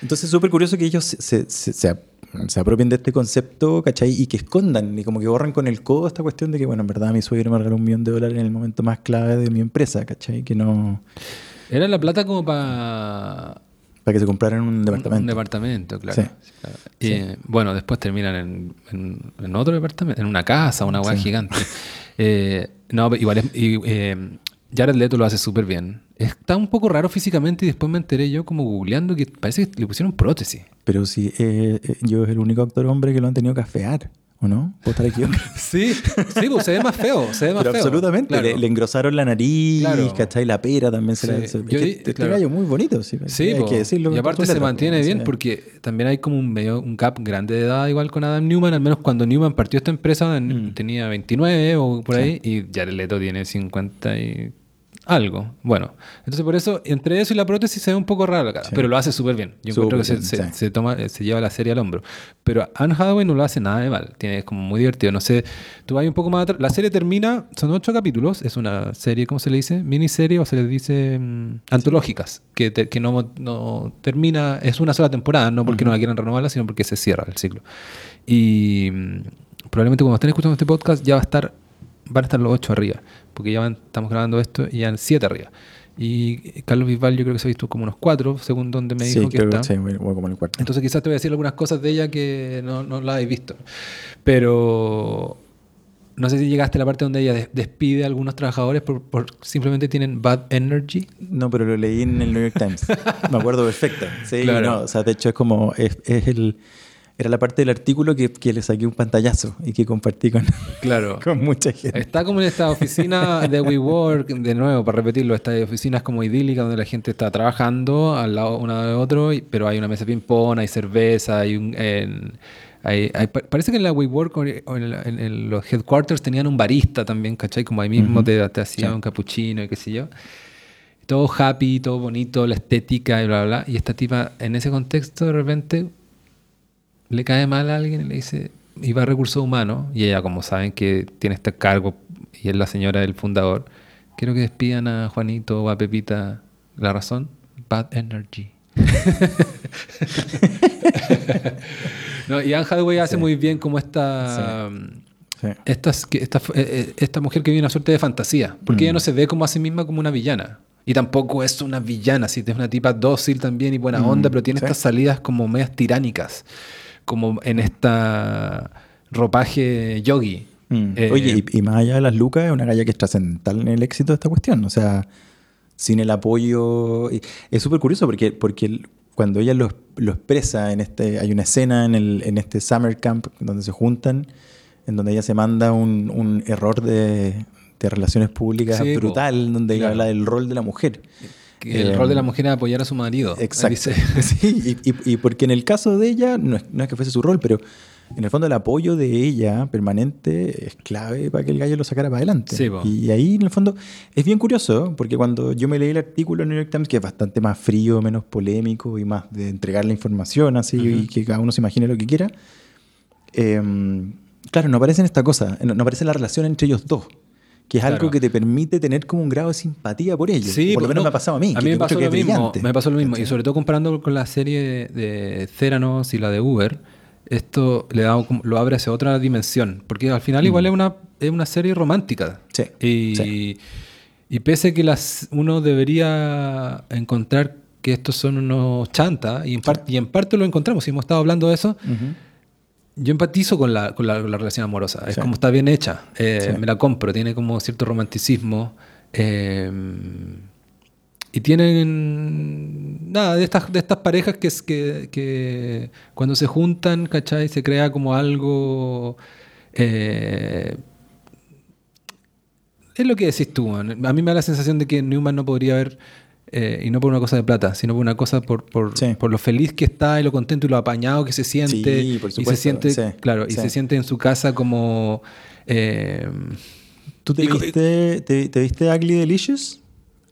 Entonces es súper curioso que ellos se, se, se- se ap- se apropien de este concepto, ¿cachai? Y que escondan y como que borran con el codo esta cuestión de que, bueno, en verdad mi suegro me regaló un millón de dólares en el momento más clave de mi empresa, ¿cachai? Que no... Era la plata como para Para que se compraran un departamento. Un departamento, claro. Sí. Claro. Y, eh, Bueno, después terminan en, en- en otro departamento, en una casa, una hueá Sí. gigante. Eh, no, igual es, y, eh, Jared Leto lo hace súper bien. Está un poco raro físicamente y después me enteré yo como googleando que parece que le pusieron prótesis. Pero sí, eh, eh, yo es el único actor hombre que lo han tenido que afear, ¿o no? ¿Puedo estar equivocado? Sí, sí, pues se ve más feo, se ve más Pero feo. absolutamente, Claro. le, le engrosaron la nariz, Claro. ¿cachai? La pera también se Sí. la... se- es que este muy bonito, sí. Sí, hay po. que decirlo. y aparte se mantiene bien porque también hay como un medio un gap grande de edad igual con Adam Newman, al menos cuando Newman partió esta empresa Mm. tenía 29 o por Sí. ahí y Jared Leto tiene 50 y algo. Bueno, entonces por eso entre eso y la prótesis se ve un poco raro la cara, Sí. pero lo hace súper bien. Yo encuentro que se, Súper bien, se- sí. se toma se lleva la serie al hombro. Pero Anne Hathaway no lo hace nada de mal, tiene es como muy divertido, no sé, tú vas un poco más atrás, la serie termina, son ocho capítulos, es una serie, ¿cómo se le dice? Miniserie o se le dice mm, antológicas, que, te- que no, no termina, es una sola temporada, no porque no la quieran renovarla, sino porque se cierra el ciclo. Y mm, probablemente cuando estén escuchando este podcast ya va a estar, van a estar los ocho arriba, porque ya van- estamos grabando esto y ya en siete arriba. Y Carlos Bisbal yo creo que se ha visto como unos cuatro, según donde me Sí, dijo que creo está. que sí, como en el cuarto. Entonces quizás te voy a decir algunas cosas de ella que no, no las habéis visto. Pero no sé si llegaste a la parte donde ella des- despide a algunos trabajadores por, por simplemente tienen bad energy. No, pero lo leí en el New York Times. Me acuerdo perfecto. Sí, Claro. no, o sea, de hecho es como, es, es el, era la parte del artículo que, que le saqué un pantallazo y que compartí con, Claro. con mucha gente. Está como en esta oficina de WeWork, de nuevo, para repetirlo, estas oficinas como idílicas donde la gente está trabajando al lado uno de otro, pero hay una mesa de ping-pong, hay cerveza, hay un... en- hay- hay- pa- parece que en la WeWork o en, en la- en- en los headquarters tenían un barista también, ¿cachai? Como ahí mismo Ujú. te, te hacía Sí. un capuchino y qué sé yo. Todo happy, todo bonito, la estética y bla, bla, bla. Y esta tipa, en ese contexto, de repente, le cae mal a alguien y le dice, y va a recursos humanos, y ella, como saben que tiene este cargo y es la señora del fundador, quiero que despidan a Juanito o a Pepita. La razón, bad energy. no, y Anne Hathaway hace Sí. muy bien como esta... Sí. Esta, esta, eh, eh, esta mujer que vive una suerte de fantasía, porque Mm. ella no se ve como a sí misma como una villana. Y tampoco es una villana, sí, es una tipa dócil también y buena Mm, onda, pero tiene estas salidas como medias tiránicas, como en esta ropaje yogi. Mm. Eh, Oye, y, y más allá de las lucas, es una galla que es trascendental en el éxito de esta cuestión. O sea, sin el apoyo. Es súper curioso porque, porque cuando ella lo, lo expresa en este. Hay una escena en, el, en este summer camp donde se juntan, en donde ella se manda un, un error de, de relaciones públicas Sí, brutal, donde ella habla del rol de la mujer. El Eh, rol de la mujer es apoyar a su marido. Exacto. Dice. Sí, y, y- y porque en el caso de ella, no es, no es que fuese su rol, pero en el fondo el apoyo de ella permanente es clave para que el gallo lo sacara para adelante. Sí, y ahí en el fondo es bien curioso, porque cuando yo me leí el artículo en New York Times, que es bastante más frío, menos polémico y más de entregar la información así y que cada uno se imagine lo que quiera, em, claro, no aparece en esta cosa, no, no aparece la relación entre ellos dos. Que es algo que te permite tener como un grado de simpatía por ellos. Sí, por lo pues, menos no, me ha pasado a mí. A mí me pasó lo mismo. Me pasó lo mismo. Y sobre todo comparando con la serie de Theranos y la de Uber, esto le da, lo abre hacia otra dimensión. Porque al final igual es una, es una serie romántica. Mm. Sí, Y, sí. y pese que las, uno debería encontrar que estos son unos chantas, y en, par- y en parte lo encontramos, y hemos estado hablando de eso, Ujú. Yo empatizo con la, con la, con la relación amorosa. Es Sí. como está bien hecha. Eh, Sí. Me la compro. Tiene como cierto romanticismo. eh, y tienen nada de estas, de estas parejas que, es, que, que cuando se juntan, ¿cachai? Se crea como algo... eh, es lo que decís tú. A mí me da la sensación de que Newman no podría haber, eh, y no por una cosa de plata, sino por una cosa por, por, Sí. por lo feliz que está y lo contento y lo apañado que se siente. Sí, por y se supuesto, siente, sí, claro, y se siente en su casa como... eh, ¿Tú te Y viste, te, te viste Ugly Delicious?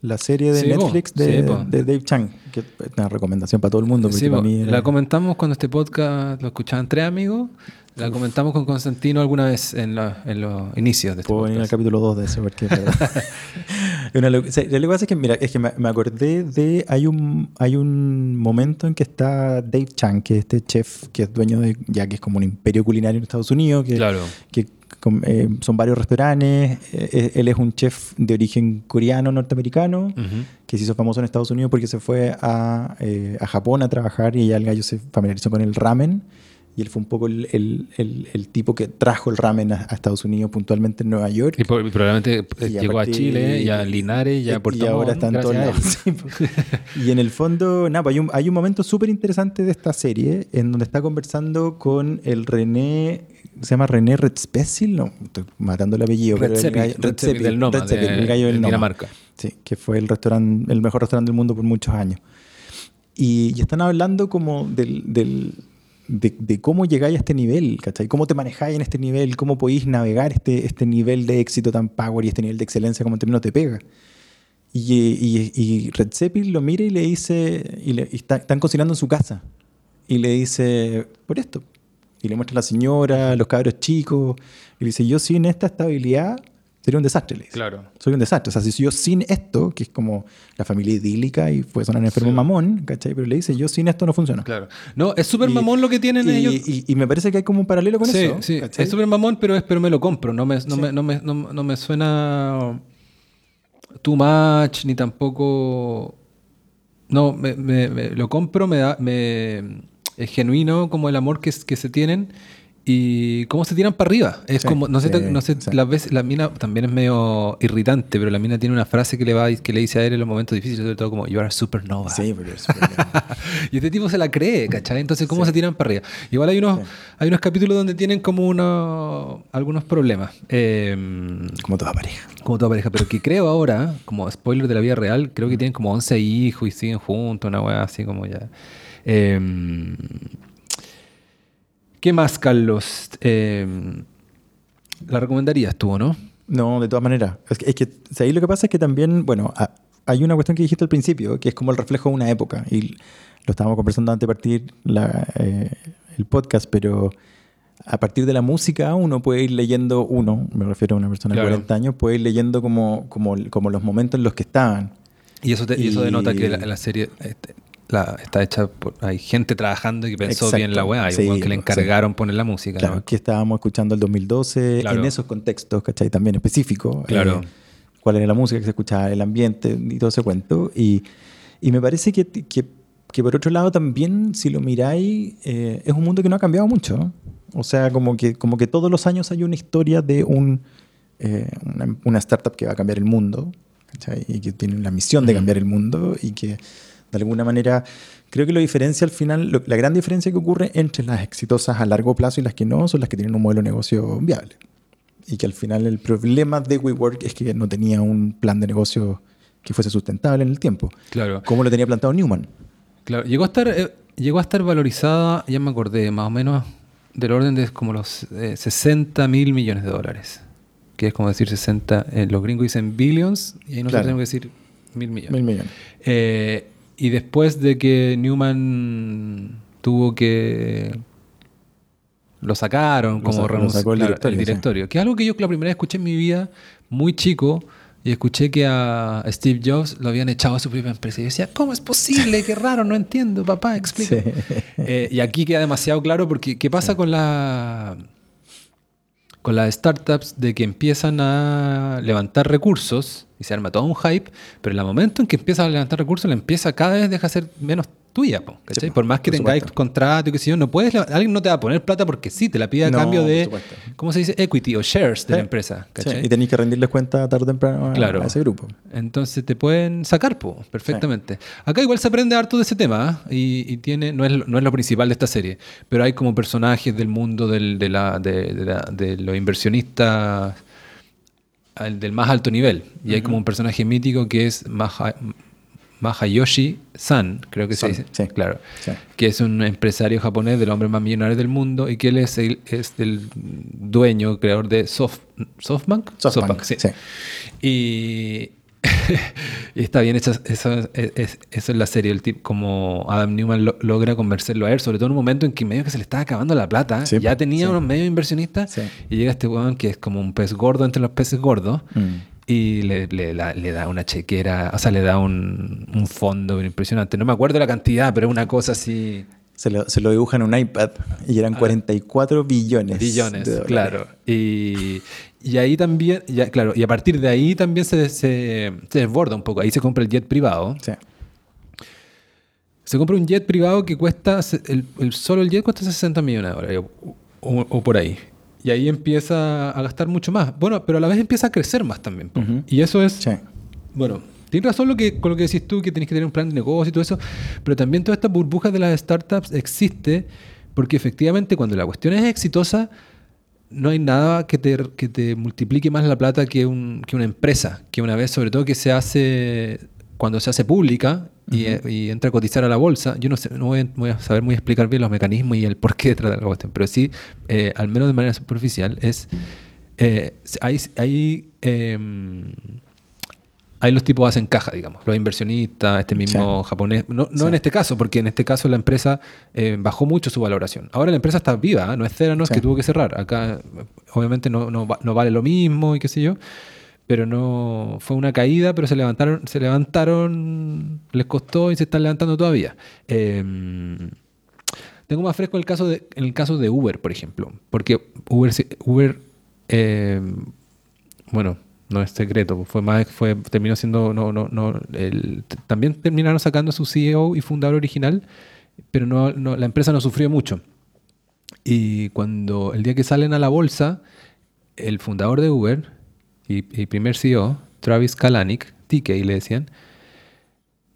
La serie de po. Netflix de, de Dave Chang. Que es una recomendación para todo el mundo. Para mí era- La comentamos cuando este podcast lo escuchaban tres amigos. La comentamos con Constantino alguna vez en, la- en los inicios de este Puedo venir al capítulo 2 de eso, porque una locu- o sea, lo que pasa es que, mira, es que me, me acordé de. Hay un, hay un momento en que está Dave Chang, que es este chef que es dueño de. ya que es como un imperio culinario en Estados Unidos, que, Claro. que com- eh, son varios restaurantes. eh, él es un chef de origen coreano, norteamericano, Ujú. que se hizo famoso en Estados Unidos porque se fue a, eh, a Japón a trabajar y ya el gallo se familiarizó con el ramen. Y él fue un poco el, el- el- el tipo que trajo el ramen a, a Estados Unidos, puntualmente en Nueva York. Y, por- y probablemente eh, Y a llegó a partir- Chile, ya a Linares, ya a Puerto Y ahora está en todos a lados. Y en el fondo, nada, pues hay un, hay un momento súper interesante de esta serie en donde está conversando con el René, se llama René Redspecil, no, estoy matando el apellido. pero el gallo- del Noma, Redzepi, de- el gallo del de Noma. Dinamarca. Sí, que fue el restaurante, el mejor restaurante del mundo por muchos años. Y, y están hablando como del, del- de, cómo llegáis a este nivel, ¿cachai? Cómo te manejáis en este nivel, cómo podéis navegar este, este nivel de éxito tan power y este nivel de excelencia como en términos te pega. Y, y, Red Zeppelin lo mira y le dice, y, le, está- están cocinando en su casa, y le dice, por esto. Y le muestra a la señora, los cabros chicos, y le dice, yo sin esta estabilidad sería un desastre, le dice Claro. soy un desastre. O sea, si yo sin esto, que es como la familia idílica y puede sonar enfermo Sí. mamón, ¿cachai? Pero le dice, yo sin esto no funciona. Claro. No, es súper Y- mamón lo que tienen y, ellos. y- y me parece que hay como un paralelo con sí, eso. sí. ¿cachai? Es súper mamón, pero, es, pero me lo compro. No me, no, Sí. me, no, me, no, no me suena too much, ni tampoco... No, me, me- me- lo compro, me da, me, es genuino como el amor que, que se tienen y cómo se tiran para arriba. Es Sí, como, no sé, sí, no sé sí. las veces, la mina también es medio irritante, pero la mina tiene una frase que le va que le dice a él en los momentos difíciles, sobre todo como, you are a supernova. Sí, súper bien. y este tipo se la cree, ¿cachai? Entonces, ¿cómo se tiran para arriba? Igual hay unos, hay unos capítulos donde tienen como unos, algunos problemas. Eh, como toda pareja. como toda pareja, pero que creo ahora, como spoiler de la vida real, creo que tienen como 11 hijos y siguen juntos, una weá así como ya. Eh, ¿Qué más, Carlos? Eh, la recomendarías tú, ¿o no? No, de todas maneras. Es que, es que ahí lo que pasa es que también, bueno, a- hay una cuestión que dijiste al principio, que es como el reflejo de una época. Y lo estábamos conversando antes de partir la, eh, el podcast, pero a partir de la música uno puede ir leyendo, uno, me refiero a una persona Claro. de 40 años, puede ir leyendo como, como, como los momentos en los que estaban. Y eso, te- y eso denota que la, la serie este, la- está hecha por... Hay gente trabajando y que pensó Exacto. bien la weá. Hay un Sí, weón que le sí. encargaron poner la música. Claro, ¿no? que estábamos escuchando el 2012 Claro. en esos contextos, ¿cachai? También específicos. Claro. eh, cuál era la música que se escuchaba, el ambiente y todo ese cuento. Y, y me parece que, que, que por otro lado también, si lo miráis, eh, es un mundo que no ha cambiado mucho. O sea, como que, como que todos los años hay una historia de un, eh, una, una startup que va a cambiar el mundo, ¿cachai? Y que tiene la misión de cambiar el mundo y que de alguna manera creo que lo diferencia al final, lo- la gran diferencia que ocurre entre las exitosas a largo plazo y las que no son las que tienen un modelo de negocio viable. Y que al final el problema de WeWork es que no tenía un plan de negocio que fuese sustentable en el tiempo. Claro. Como lo tenía plantado Newman. Claro, llegó a estar, eh, llegó a estar valorizada, ya me acordé, más o menos del orden de como los eh, 60 mil millones de dólares. Que es como decir 60, eh, los gringos dicen billions y ahí nosotros Claro. tenemos que decir mil millones. Mil millones. Eh, y después de que Newman tuvo que... Lo sacaron como lo sacó el directorio, sí. Que es algo que yo la primera vez escuché en mi vida, muy chico, y escuché que a Steve Jobs lo habían echado a su propia empresa. Y yo decía, ¿cómo es posible? Qué raro, no entiendo, papá, explica. Sí. Eh, y aquí queda demasiado claro porque ¿qué pasa con la con las startups de que empiezan a levantar recursos y se arma todo un hype, pero en el momento en que empiezan a levantar recursos, la empieza cada vez deja de ser menos tuya, po, ¿cachai? Sí, po, por más que por tengáis supuesto. contrato y qué sé yo, no puedes, alguien no te va a poner plata porque sí, te la pide a No, cambio de. ¿cómo se dice? Equity o shares de la empresa, Sí, ¿cachai? y tenéis que rendirles cuenta tarde o temprano a, Claro. a ese grupo. Entonces te pueden sacar, po, perfectamente. Acá igual se aprende harto de ese tema ¿ah? y, y tiene, no es, lo- no es lo principal de esta serie, pero hay como personajes del mundo del- de, la, de, de la- de los inversionistas al- del más alto nivel. Y hay como un personaje mítico que es Maha- Mahayoshi-san, creo que Son, se dice. sí. Claro. Sí. Que es un empresario japonés de los hombres más millonarios del mundo y que él es el, es el dueño, creador de Soft, SoftBank. SoftBank, sí. sí. Y, y está bien hecha eso, es, es- eso es la serie, el tipo como Adam Newman lo- logra convencerlo a él, sobre todo en un momento en que medio que se le estaba acabando la plata, ya tenía sí. unos medios inversionistas y llega este weón que es como un pez gordo entre los peces gordos Mm. Y le, le da, le da una chequera, o sea, le da un, un fondo impresionante. No me acuerdo la cantidad, pero es una cosa así... Se lo, se lo dibujan en un iPad y eran 44 billones. Ah. Billones, de claro. Y, y ahí también, ya, claro, y a partir de ahí también se, se, se desborda un poco. Ahí se compra el jet privado. Sí. Se compra un jet privado que cuesta, el, el- solo el jet cuesta 60 millones de dólares o por ahí. Y ahí empieza a gastar mucho más. Bueno, pero a la vez empieza a crecer más también. Y eso es, Sí. bueno, tienes razón lo que, con lo que decís tú, que tenés que tener un plan de negocio y todo eso, pero también todas estas burbujas de las startups existe porque efectivamente cuando la cuestión es exitosa, no hay nada que te, que te multiplique más la plata que, un- que una empresa, que una vez, sobre todo que se hace, cuando se hace pública y, y entra a cotizar a la bolsa, yo no, sé, no voy, a, voy a saber muy explicar bien los mecanismos y el por qué detrás de la cuestión, pero sí, eh, al menos de manera superficial, es, eh, hay, hay em, Ahí los tipos hacen caja, digamos. Los inversionistas, este mismo japonés. No, no Sí. en este caso, porque en este caso la empresa eh, bajó mucho su valoración. Ahora la empresa está viva, ¿eh? no es Theranos Sí. que tuvo que cerrar. Acá, eh, obviamente, no, no vale lo mismo y qué sé yo. Pero no. Fue una caída, pero se levantaron, se levantaron, les costó y se están levantando todavía. Eh, tengo más fresco el caso de, en el caso de Uber, por ejemplo. Porque Uber, Uber eh, bueno, no es secreto, fue más, fue, terminó siendo, no, no, no, el- también terminaron sacando a su CEO y fundador original, pero no- la empresa no sufrió mucho. Y cuando el día que salen a la bolsa, el fundador de Uber y, y primer CEO, Travis Kalanick, TK le decían,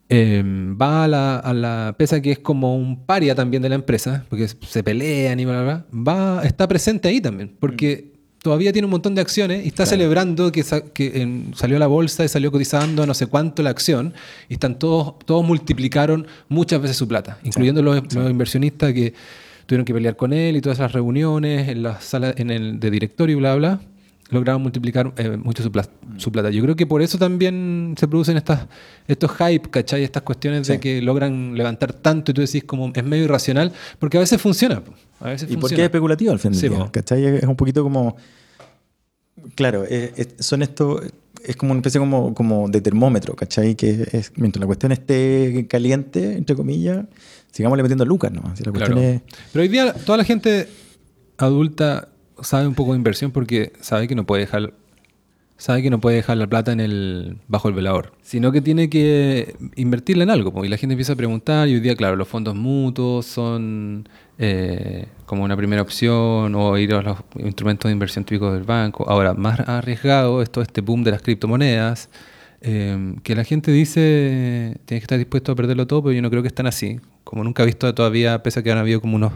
em, va a la, a la, pese a que es como un paria también de la empresa, porque se pelean y bla, bla, bla, va, está presente ahí también, porque todavía tiene un montón de acciones y está Claro. celebrando que, sa- que en- salió a la bolsa y salió cotizando a no sé cuánto la acción y están todos, todos multiplicaron muchas veces su plata, incluyendo los, los inversionistas que tuvieron que pelear con él y todas las reuniones en la sala en el de directorio y bla bla lograron multiplicar eh, mucho su, pla- su plata. Yo creo que por eso también se producen estas, estos hype, ¿cachai? Estas cuestiones de que logran levantar tanto y tú decís como es medio irracional, porque a veces funciona. po. A veces Y porque funciona. es especulativo al fin del Sí. ¿cachai? Es un poquito como. Claro, es- es- son estos. Es como una especie como, como de termómetro, ¿cachai? Que es, mientras la cuestión esté caliente, entre comillas, sigamos metiendo lucas, ¿no? Si la cuestión Claro. es. Pero hoy día toda la gente adulta sabe un poco de inversión porque sabe que no puede dejar sabe que no puede dejar la plata en el bajo el velador, sino que tiene que invertirla en algo. Y la gente empieza a preguntar y hoy día, claro, los fondos mutuos son eh, como una primera opción o ir a los instrumentos de inversión típicos del banco. Ahora, más arriesgado es todo este boom de las criptomonedas, eh, que la gente dice tienes que estar dispuesto a perderlo todo, pero yo no creo que están así. Como nunca he visto todavía, pese a que han habido como unos,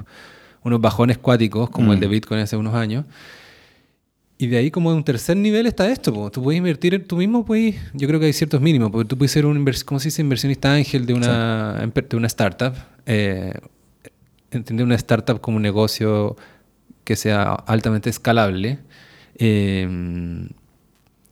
unos bajones cuáticos, como el de Mm. Bitcoin hace unos años. Y de ahí como de un tercer nivel está esto, po. tú puedes invertir tú mismo, pues yo creo que hay ciertos mínimos, porque tú puedes ser un ¿cómo se dice? inversionista ángel de una, empe- de una startup, eh, entender una startup como un negocio que sea altamente escalable, eh,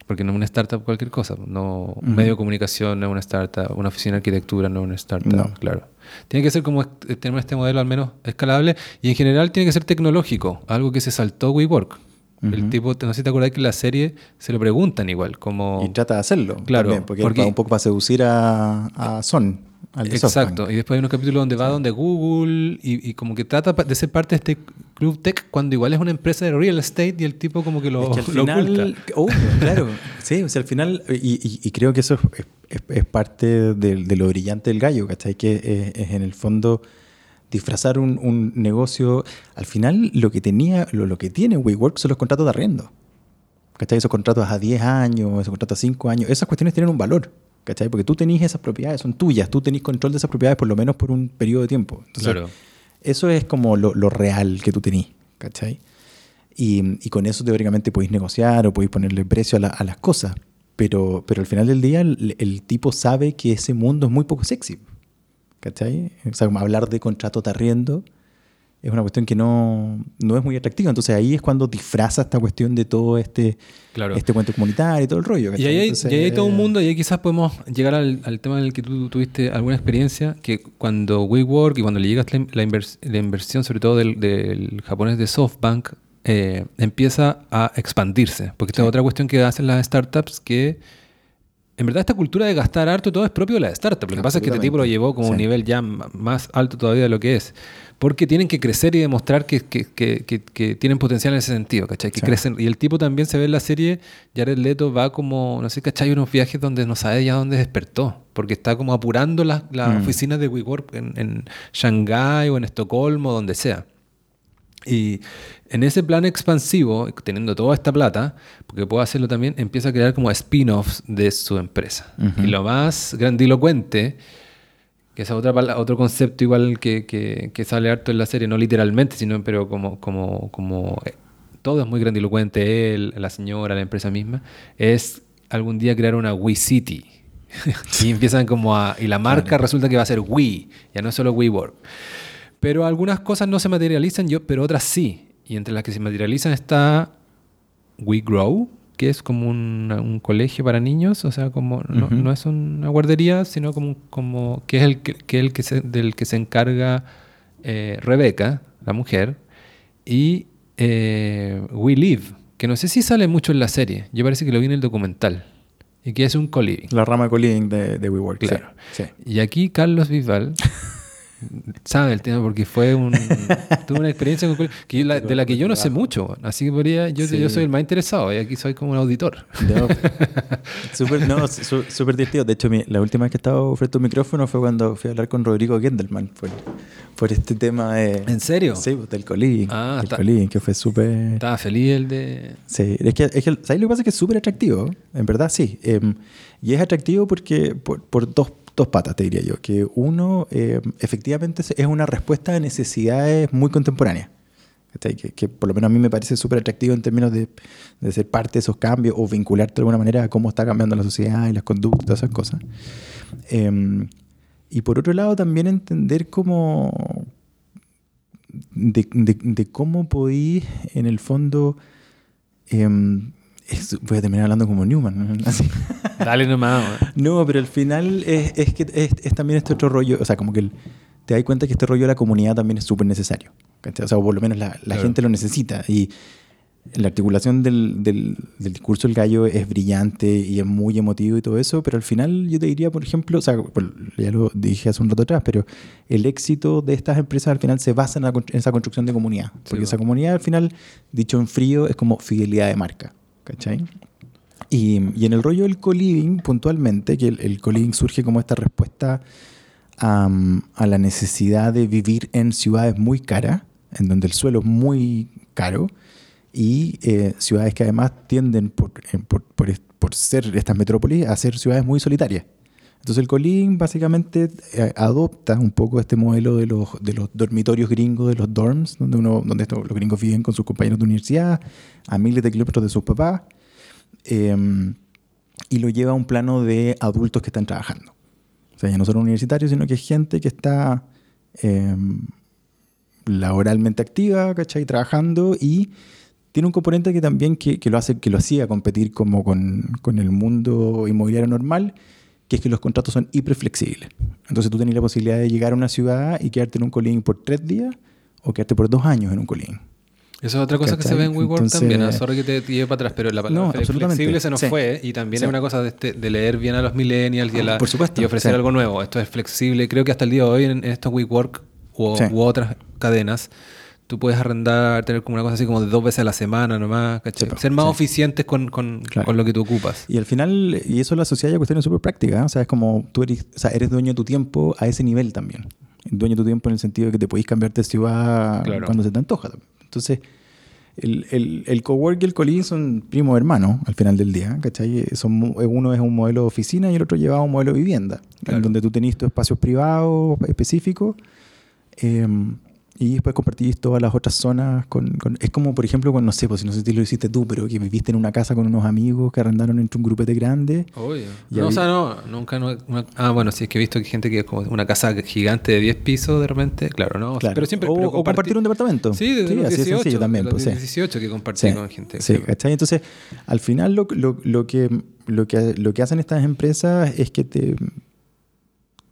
porque no es una startup cualquier cosa, no un Ujú. medio de comunicación no es una startup, una oficina de arquitectura no es una startup, No. claro. Tiene que ser como est- tener este modelo al menos escalable y en general tiene que ser tecnológico, algo que se saltó WeWork. El Ujú. tipo, no sé si te acuerdas que en la serie se lo preguntan igual, como... Y trata de hacerlo. Claro, también, porque, porque- un poco para seducir a, a Son, al de Exacto, SoftBank. y después hay unos capítulos donde va donde Google y, y como que trata de ser parte de este Club Tech cuando igual es una empresa de real estate y el tipo como que lo, Es que al lo final, oculta. obvio, claro, sí, o sea, al final, y, y- y creo que eso es, es- es parte de, de lo brillante del gallo, ¿cachai? Que es, es en el fondo disfrazar un, un negocio. Al final, lo que tenía, lo, lo que tiene WeWork son los contratos de arriendo. ¿Cachai? Esos contratos a 10 años, esos contratos a 5 años, esas cuestiones tienen un valor. ¿Cachai? Porque tú tenés esas propiedades, son tuyas, tú tenés control de esas propiedades por lo menos por un periodo de tiempo. Entonces, Claro. eso es como lo, lo real que tú tenés, ¿cachai? Y, y con eso teóricamente podéis negociar o podéis ponerle precio a, la- a las cosas. Pero, pero al final del día el, el tipo sabe que ese mundo es muy poco sexy. ¿Cachai? O sea, como hablar de contrato de arriendo es una cuestión que no, no es muy atractiva. Entonces ahí es cuando disfraza esta cuestión de todo este, Claro. este cuento comunitario y todo el rollo. Y ahí, hay, Entonces, y ahí hay todo un mundo y ahí quizás podemos llegar al, al tema en el que tú tuviste alguna experiencia, que cuando WeWork y cuando le llegas la, in- la invers- la inversión, sobre todo del, del japonés de SoftBank, eh, empieza a expandirse. Porque esta es otra cuestión que hacen las startups que... En verdad esta cultura de gastar harto todo es propio de la startup. Lo que pasa es que este tipo lo llevó como un nivel ya más alto todavía de lo que es. Porque tienen que crecer y demostrar que, que- que- que- que tienen potencial en ese sentido, ¿cachai? Que Sí. crecen. Y el tipo también se ve en la serie, Jared Leto va como, no sé, ¿cachai? Unos viajes donde no sabe ya dónde despertó. Porque está como apurando las las Mm. oficinas de WeWork en, en Shanghái o en Estocolmo, donde sea. Y en ese plan expansivo, teniendo toda esta plata, porque puede hacerlo también, empieza a crear como spin-offs de su empresa. Y lo más grandilocuente, que es otra, otro concepto igual que, que- que sale harto en la serie, no literalmente, sino pero como, como, como eh, todo es muy grandilocuente, él, la señora, la empresa misma, es algún día crear una We City. y empiezan como a... Y la marca resulta que va a ser We, ya no es solo WeWork. Pero algunas cosas no se materializan, yo, pero otras sí. Y entre las que se materializan está We Grow, que es como un, un colegio para niños, o sea, como no, es una guardería, sino como, como que es el que, que el que se- del que se encarga eh, Rebeca, la mujer, y eh, We Live, que no sé si sale mucho en la serie, yo parece que lo vi en el documental, y que es un co-living. La rama co-living de, de WeWork. Claro. Sí. Y aquí Carlos Bisbal sabe el tema porque fue un tuve una experiencia con- que yo la- de la que yo no sé mucho, así que podría yo, Sí. yo soy el más interesado y aquí soy como un auditor. No, súper no, su- súper divertido. De hecho, mi- la última vez que estaba frente a un micrófono fue cuando fui a hablar con Rodrigo Gendelman por, por este tema de... ¿En serio? Sí, pues, del coliving. Ah, del coliving, que fue súper... Estaba feliz el de Sí, es que, es que ¿sabes lo que pasa? Es que es súper atractivo, en verdad sí. Em, y es atractivo porque por, por dos, dos patas, te diría yo. Que uno, em, efectivamente, es- una respuesta a necesidades muy contemporáneas. Que, por lo menos a mí me parece súper atractivo en términos de, de ser parte de esos cambios o vincularte de alguna manera a cómo está cambiando la sociedad y las conductas, esas cosas. Em, y por otro lado, también entender cómo, de cómo podí, en el fondo, em, es- voy a terminar hablando como Newman. ¿no? Así. Dale nomás. No, pero al final es, es que es, es también este otro rollo, o sea, como que el- te das cuenta que este rollo de la comunidad también es súper necesario. ¿cachai? O sea, o por lo menos la, la Claro. gente lo necesita. Y la articulación del, del, del discurso del gallo es brillante y es muy emotivo y todo eso, pero al final yo te diría, por ejemplo, o sea, ya lo dije hace un rato atrás, pero el éxito de estas empresas al final se basa en, la en esa construcción de comunidad. Porque Sí, esa bueno. comunidad al final, dicho en frío, es como fidelidad de marca. ¿Cachai? Y, en el rollo del co-living, puntualmente, que el, el co-living surge como esta respuesta a, la necesidad de vivir en ciudades muy caras, en donde el suelo es muy caro, y eh, ciudades que además tienden, eh, por ser estas metrópolis, a ser ciudades muy solitarias. Entonces el co-living básicamente eh, adopta un poco este modelo de los, de los dormitorios gringos, de los dorms, donde, uno, donde estos- los gringos viven con sus compañeros de universidad, a miles de kilómetros de sus papás, eh, y lo lleva a un plano de adultos que están trabajando. O sea, ya no solo universitarios, sino que es gente que está eh, laboralmente activa, ¿cachai? Trabajando y tiene un componente que también que, que lo hace, que lo hacía competir como con, con el mundo inmobiliario normal, que es que los contratos son hiperflexibles. Entonces tú tenés la posibilidad de llegar a una ciudad y quedarte en un colín por tres días o quedarte por dos años en un colín. Eso es otra cosa que se ve en WeWork Entonces- también. ¿no? Sorry que te te lleve para atrás, pero la palabra No, flexible se nos Sí. fue. Y también Sí. es una cosa de, este- de leer bien a los millennials y, a la- Por supuesto, y ofrecer sí. algo nuevo. Esto es flexible. Creo que hasta el día de hoy en, estos WeWork u, u otras cadenas tú puedes arrendar, tener como una cosa así como de dos veces a la semana nomás, ¿cachai? Sí, po, Ser más sí. eficientes con, con- Claro. con lo que tú ocupas. Y al final, y eso lo asocia a cuestiones súper prácticas. ¿eh? O sea, es como tú eres, o sea, eres dueño de tu tiempo a ese nivel también. Dueño de tu tiempo en el sentido de que te podéis cambiarte de ciudad Claro. cuando se te antoja. Entonces, el, el, el cowork y el colin son primos hermanos al final del día. ¿cachai? Son, uno es un modelo de oficina y el otro lleva un modelo de vivienda, Claro. en donde tú tenés tus espacios privados específicos. eh, y después compartís todas las otras zonas con, con- Es como, por ejemplo, con, no sé, pues, no sé si lo hiciste tú, pero que viviste en una casa con unos amigos que arrendaron entre un grupete grande. Obvio. No, o sea, no, nunca. No, una- ah, bueno, sí, es que he visto que hay gente que es como una casa gigante de 10 pisos de repente. Claro, ¿no? Claro. Pero siempre. o, pero o compartir un departamento. Sí, de los así 18. de sencillo también. pues, sí. 18 que compartí Sí, con gente. sí, sí. ¿cachai? Entonces, al final lo, lo- lo que, lo, que, lo que hacen estas empresas es que te,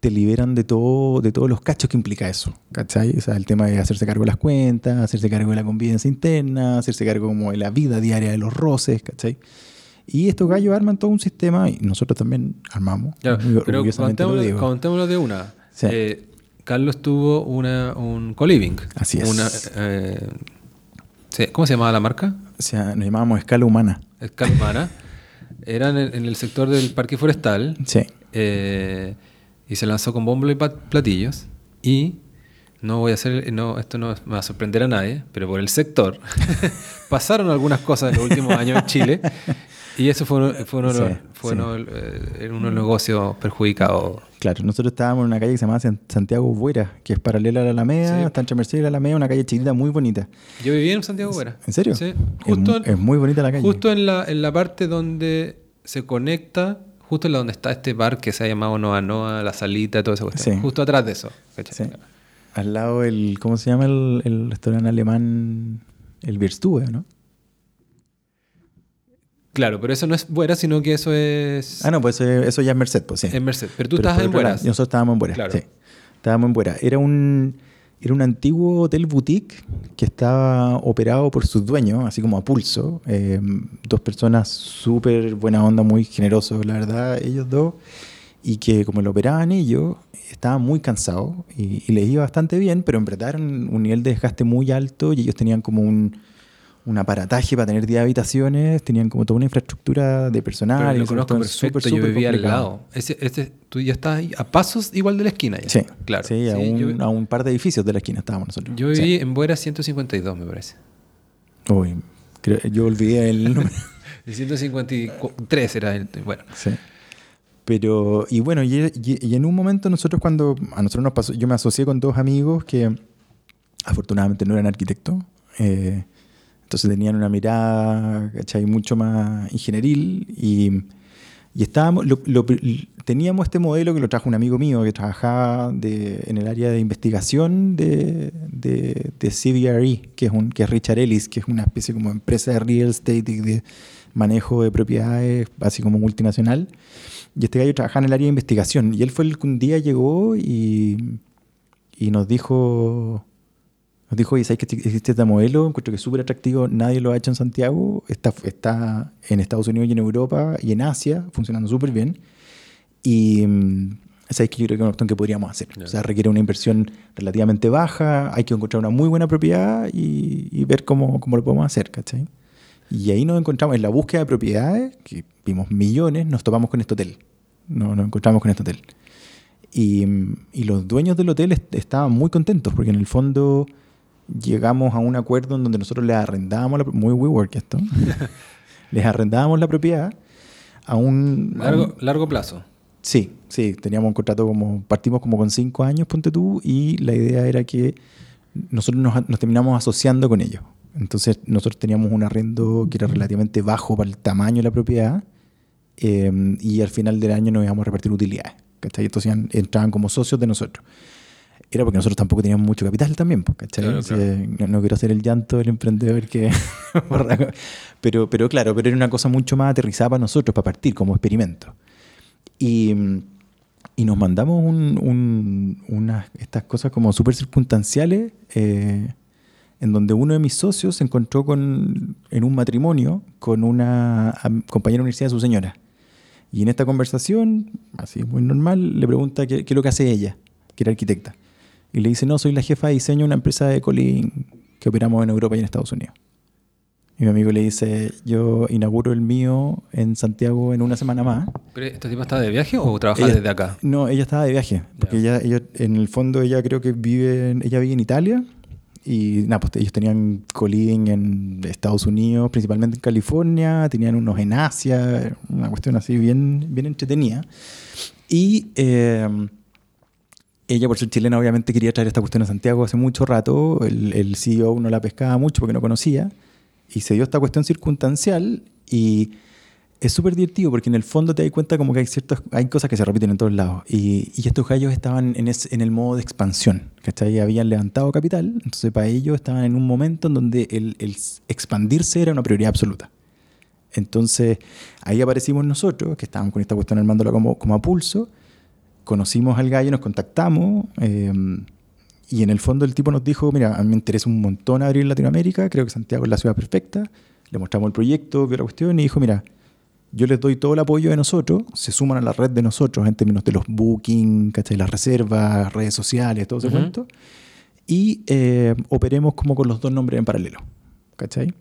te liberan de todo de todos los cachos que implica eso. ¿cachai? O sea, el tema de hacerse cargo de las cuentas, hacerse cargo de la convivencia interna, hacerse cargo como de la vida diaria de los roces, ¿cachai? Y estos gallos arman todo un sistema y nosotros también armamos. Pero contémoslo, de una. Sí. Eh, Carlos tuvo una, un co-living. Así es. Una, eh, ¿Cómo se llamaba la marca? O sea, nos llamábamos escala humana. Escalmana. Era en el, en el sector del parque forestal. Sí. eh, y se lanzó con bombo y platillos. Y no voy a hacer, no, esto no me va a sorprender a nadie, pero por el sector pasaron algunas cosas en los últimos años en Chile. Y eso fue, fue, uno, Sí, fue sí. uno, eh, uno de los negocios perjudicados. Claro, nosotros estábamos en una calle que se llama San- Santiago Buera, que es paralela a la Alameda, Sí. está entre Mercedes y la Alameda, una calle chiquita muy bonita. Yo viví en Santiago Buera. ¿En serio? Sí. Es Justo, mu- es muy bonita la calle. Justo en la, en la parte donde se conecta, justo en la donde está este bar que se ha llamado Noa Noa, la salita, todo eso. Sí. Justo atrás de eso. Sí. Al lado el, ¿cómo se llama el, el restaurante alemán? El Bierstube, ¿no? Claro, pero eso no es Buera, sino que eso es Ah, no, pues eh, eso ya es Merced, pues sí. en Merced. Pero tú Pero por en otro lado, Bueras. Nosotros estábamos en Buera, Claro. sí. Estábamos en Buera. Era un, era un antiguo hotel boutique que estaba operado por sus dueños, así como a pulso. Eh, dos personas súper buena onda, muy generosos, la verdad, ellos dos. Y que como lo operaban ellos, estaban muy cansados y, y les iba bastante bien, pero en verdad era un, un nivel de desgaste muy alto y ellos tenían como un, un aparataje para tener 10 habitaciones, tenían como toda una infraestructura de personal. Pero lo conozco perfecto, súper, yo súper vivía al complicado. lado. Ese, ese, tú ya estás ahí a pasos igual de la esquina ya. Sí, claro. Sí, a, un, yo, a un par de edificios de la esquina estábamos nosotros. yo Sí. viví en Buera 152, me parece. Uy, creo- yo olvidé el número. El 153 era el. Bueno. Sí. Pero, y bueno, y, y- y en un momento nosotros cuando, a nosotros nos pasó, yo me asocié con dos amigos que afortunadamente no eran arquitectos, eh, entonces tenían una mirada, ¿cachai? Mucho más ingenieril y, y estábamos, lo- lo- teníamos este modelo que lo trajo un amigo mío que trabajaba de- en el área de investigación de, de, de CBRE, que es, un, que es Richard Ellis, que es una especie como empresa de real estate y de manejo de propiedades, así como multinacional. Y este gallo trabajaba en el área de investigación. Y él fue el que un día llegó y, y nos dijo, nos dijo, oye, ¿sabes que existe este modelo? Encuentro que es súper atractivo, nadie lo ha hecho en Santiago, está, está en Estados Unidos y en Europa y en Asia, funcionando súper bien. Y mm, sabes que yo creo que es una cuestión que podríamos hacer. Ya. O sea, requiere una inversión relativamente baja, hay que encontrar una muy buena propiedad y, y ver cómo, cómo lo podemos hacer, ¿cachai? Y ahí nos encontramos en la búsqueda de propiedades, que vimos millones, nos topamos con este hotel. No, nos encontramos con este hotel. Y, y los dueños del hotel est- estaban muy contentos porque en el fondo llegamos a un acuerdo en donde nosotros les arrendábamos, la, muy WeWork esto, les arrendábamos la propiedad a un... a un- Largo, largo plazo. Sí, sí, teníamos un contrato como, partimos como con cinco años, ponte tú, y la idea era que nosotros nos, nos terminamos asociando con ellos. Entonces nosotros teníamos un arrendo que era relativamente bajo para el tamaño de la propiedad eh, y al final del año nos íbamos a repartir utilidades. ¿cachai? Entonces entraban como socios de nosotros. Era porque nosotros tampoco teníamos mucho capital también, pues, ¿cachai? Claro, O sea, No, no quiero hacer el llanto del emprendedor que... pero, pero claro, pero era una cosa mucho más aterrizada para nosotros, para partir como experimento. Y, y nos mandamos un- un- unas, estas cosas como súper circunstanciales, eh, en donde uno de mis socios se encontró con, en un matrimonio con una compañera de universidad de su señora. Y en esta conversación, así muy normal, le pregunta qué, qué es lo que hace ella, que era arquitecta. Y le dice, no, soy la jefa de diseño de una empresa de colin que operamos en Europa y en Estados Unidos. Y mi amigo le dice, yo inauguro el mío en Santiago en una semana más. ¿Pero este tipo estaba de viaje o trabaja desde acá? No, ella estaba de viaje, porque ella, ella, en el fondo ella creo que vive, en- ella vive en Italia y nada, pues ellos tenían co-living en Estados Unidos, principalmente en California, tenían unos en Asia, una cuestión así bien, bien entretenida. Y eh, ella, por ser chilena, obviamente quería traer esta cuestión a Santiago hace mucho rato. El, el CEO no la pescaba mucho porque no conocía. Y se dio esta cuestión circunstancial y es súper divertido porque en el fondo te das cuenta como que hay ciertas hay cosas que se repiten en todos lados. Y, y estos gallos estaban en, ese- en el modo de expansión. ¿cachai? Habían levantado capital. Entonces para ellos estaban en un momento en donde el, el expandirse era una prioridad absoluta. Entonces ahí aparecimos nosotros, que estábamos con esta cuestión armándola como, como a pulso. Conocimos al gallo, nos contactamos. eh, y en el fondo el tipo nos dijo, mira, a mí me interesa un montón abrir Latinoamérica, creo que Santiago es la ciudad perfecta. Le mostramos el proyecto, vio la cuestión y dijo, mira, yo les doy todo el apoyo de nosotros, se suman a la red de nosotros en términos de los booking, ¿cachai? las reservas, redes sociales, todo ese Ujú. cuento. Y eh, operemos como con los dos nombres en paralelo. ¿Cachai?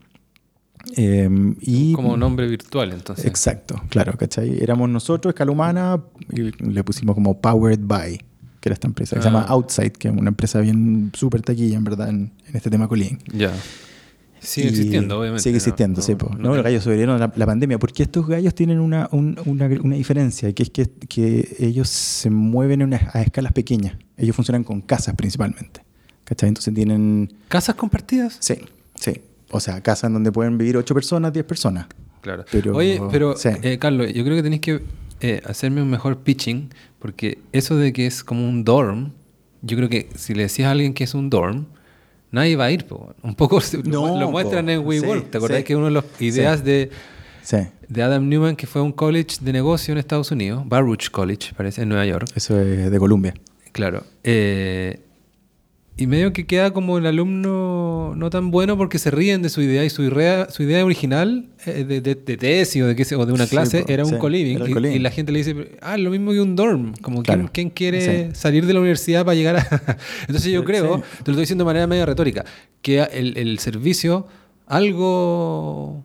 Eh, y, Como nombre virtual, entonces. Exacto, claro, ¿cachai? Éramos nosotros, escala humana, y le pusimos como Powered by, que era esta empresa, que se Ah. llama Outside, que es una empresa bien súper taquilla, en verdad, en, en este tema Colin. Ya. Sigue Y existiendo, obviamente. Sigue existiendo, No, sí. no No, los gallos sobrevivieron a la, la pandemia, porque estos gallos tienen una, un- una, una diferencia, que es que, que ellos se mueven en una- a escalas pequeñas. Ellos funcionan con casas principalmente. ¿Cachai? Entonces tienen... ¿Casas compartidas? Sí, sí. O sea, casas en donde pueden vivir 8 personas, 10 personas. Claro. Pero- Oye, pero sí. eh, Carlos, yo creo que tenéis que eh, hacerme un mejor pitching, porque eso de que es como un dorm, yo creo que si le decías a alguien que es un dorm, nadie va a ir. po. Un poco No, lo muestran po. en WeWork. Sí, ¿Te acordás sí. que una de las ideas de, de Adam Newman, que fue un college de negocio en Estados Unidos, Baruch College, parece, en Nueva York? Eso es de Colombia. Claro. eh, y medio que queda como el alumno no tan bueno porque se ríen de su idea y su idea, su idea original eh, de, de, de tesis o de, qué o de una clase era un sí, co-living. Y, la gente le dice, ah, lo mismo que un dorm. Como, ¿quién, Claro. quién quiere Sí. salir de la universidad para llegar a...? Entonces yo creo, te lo estoy diciendo de manera medio retórica, que el, el servicio, algo...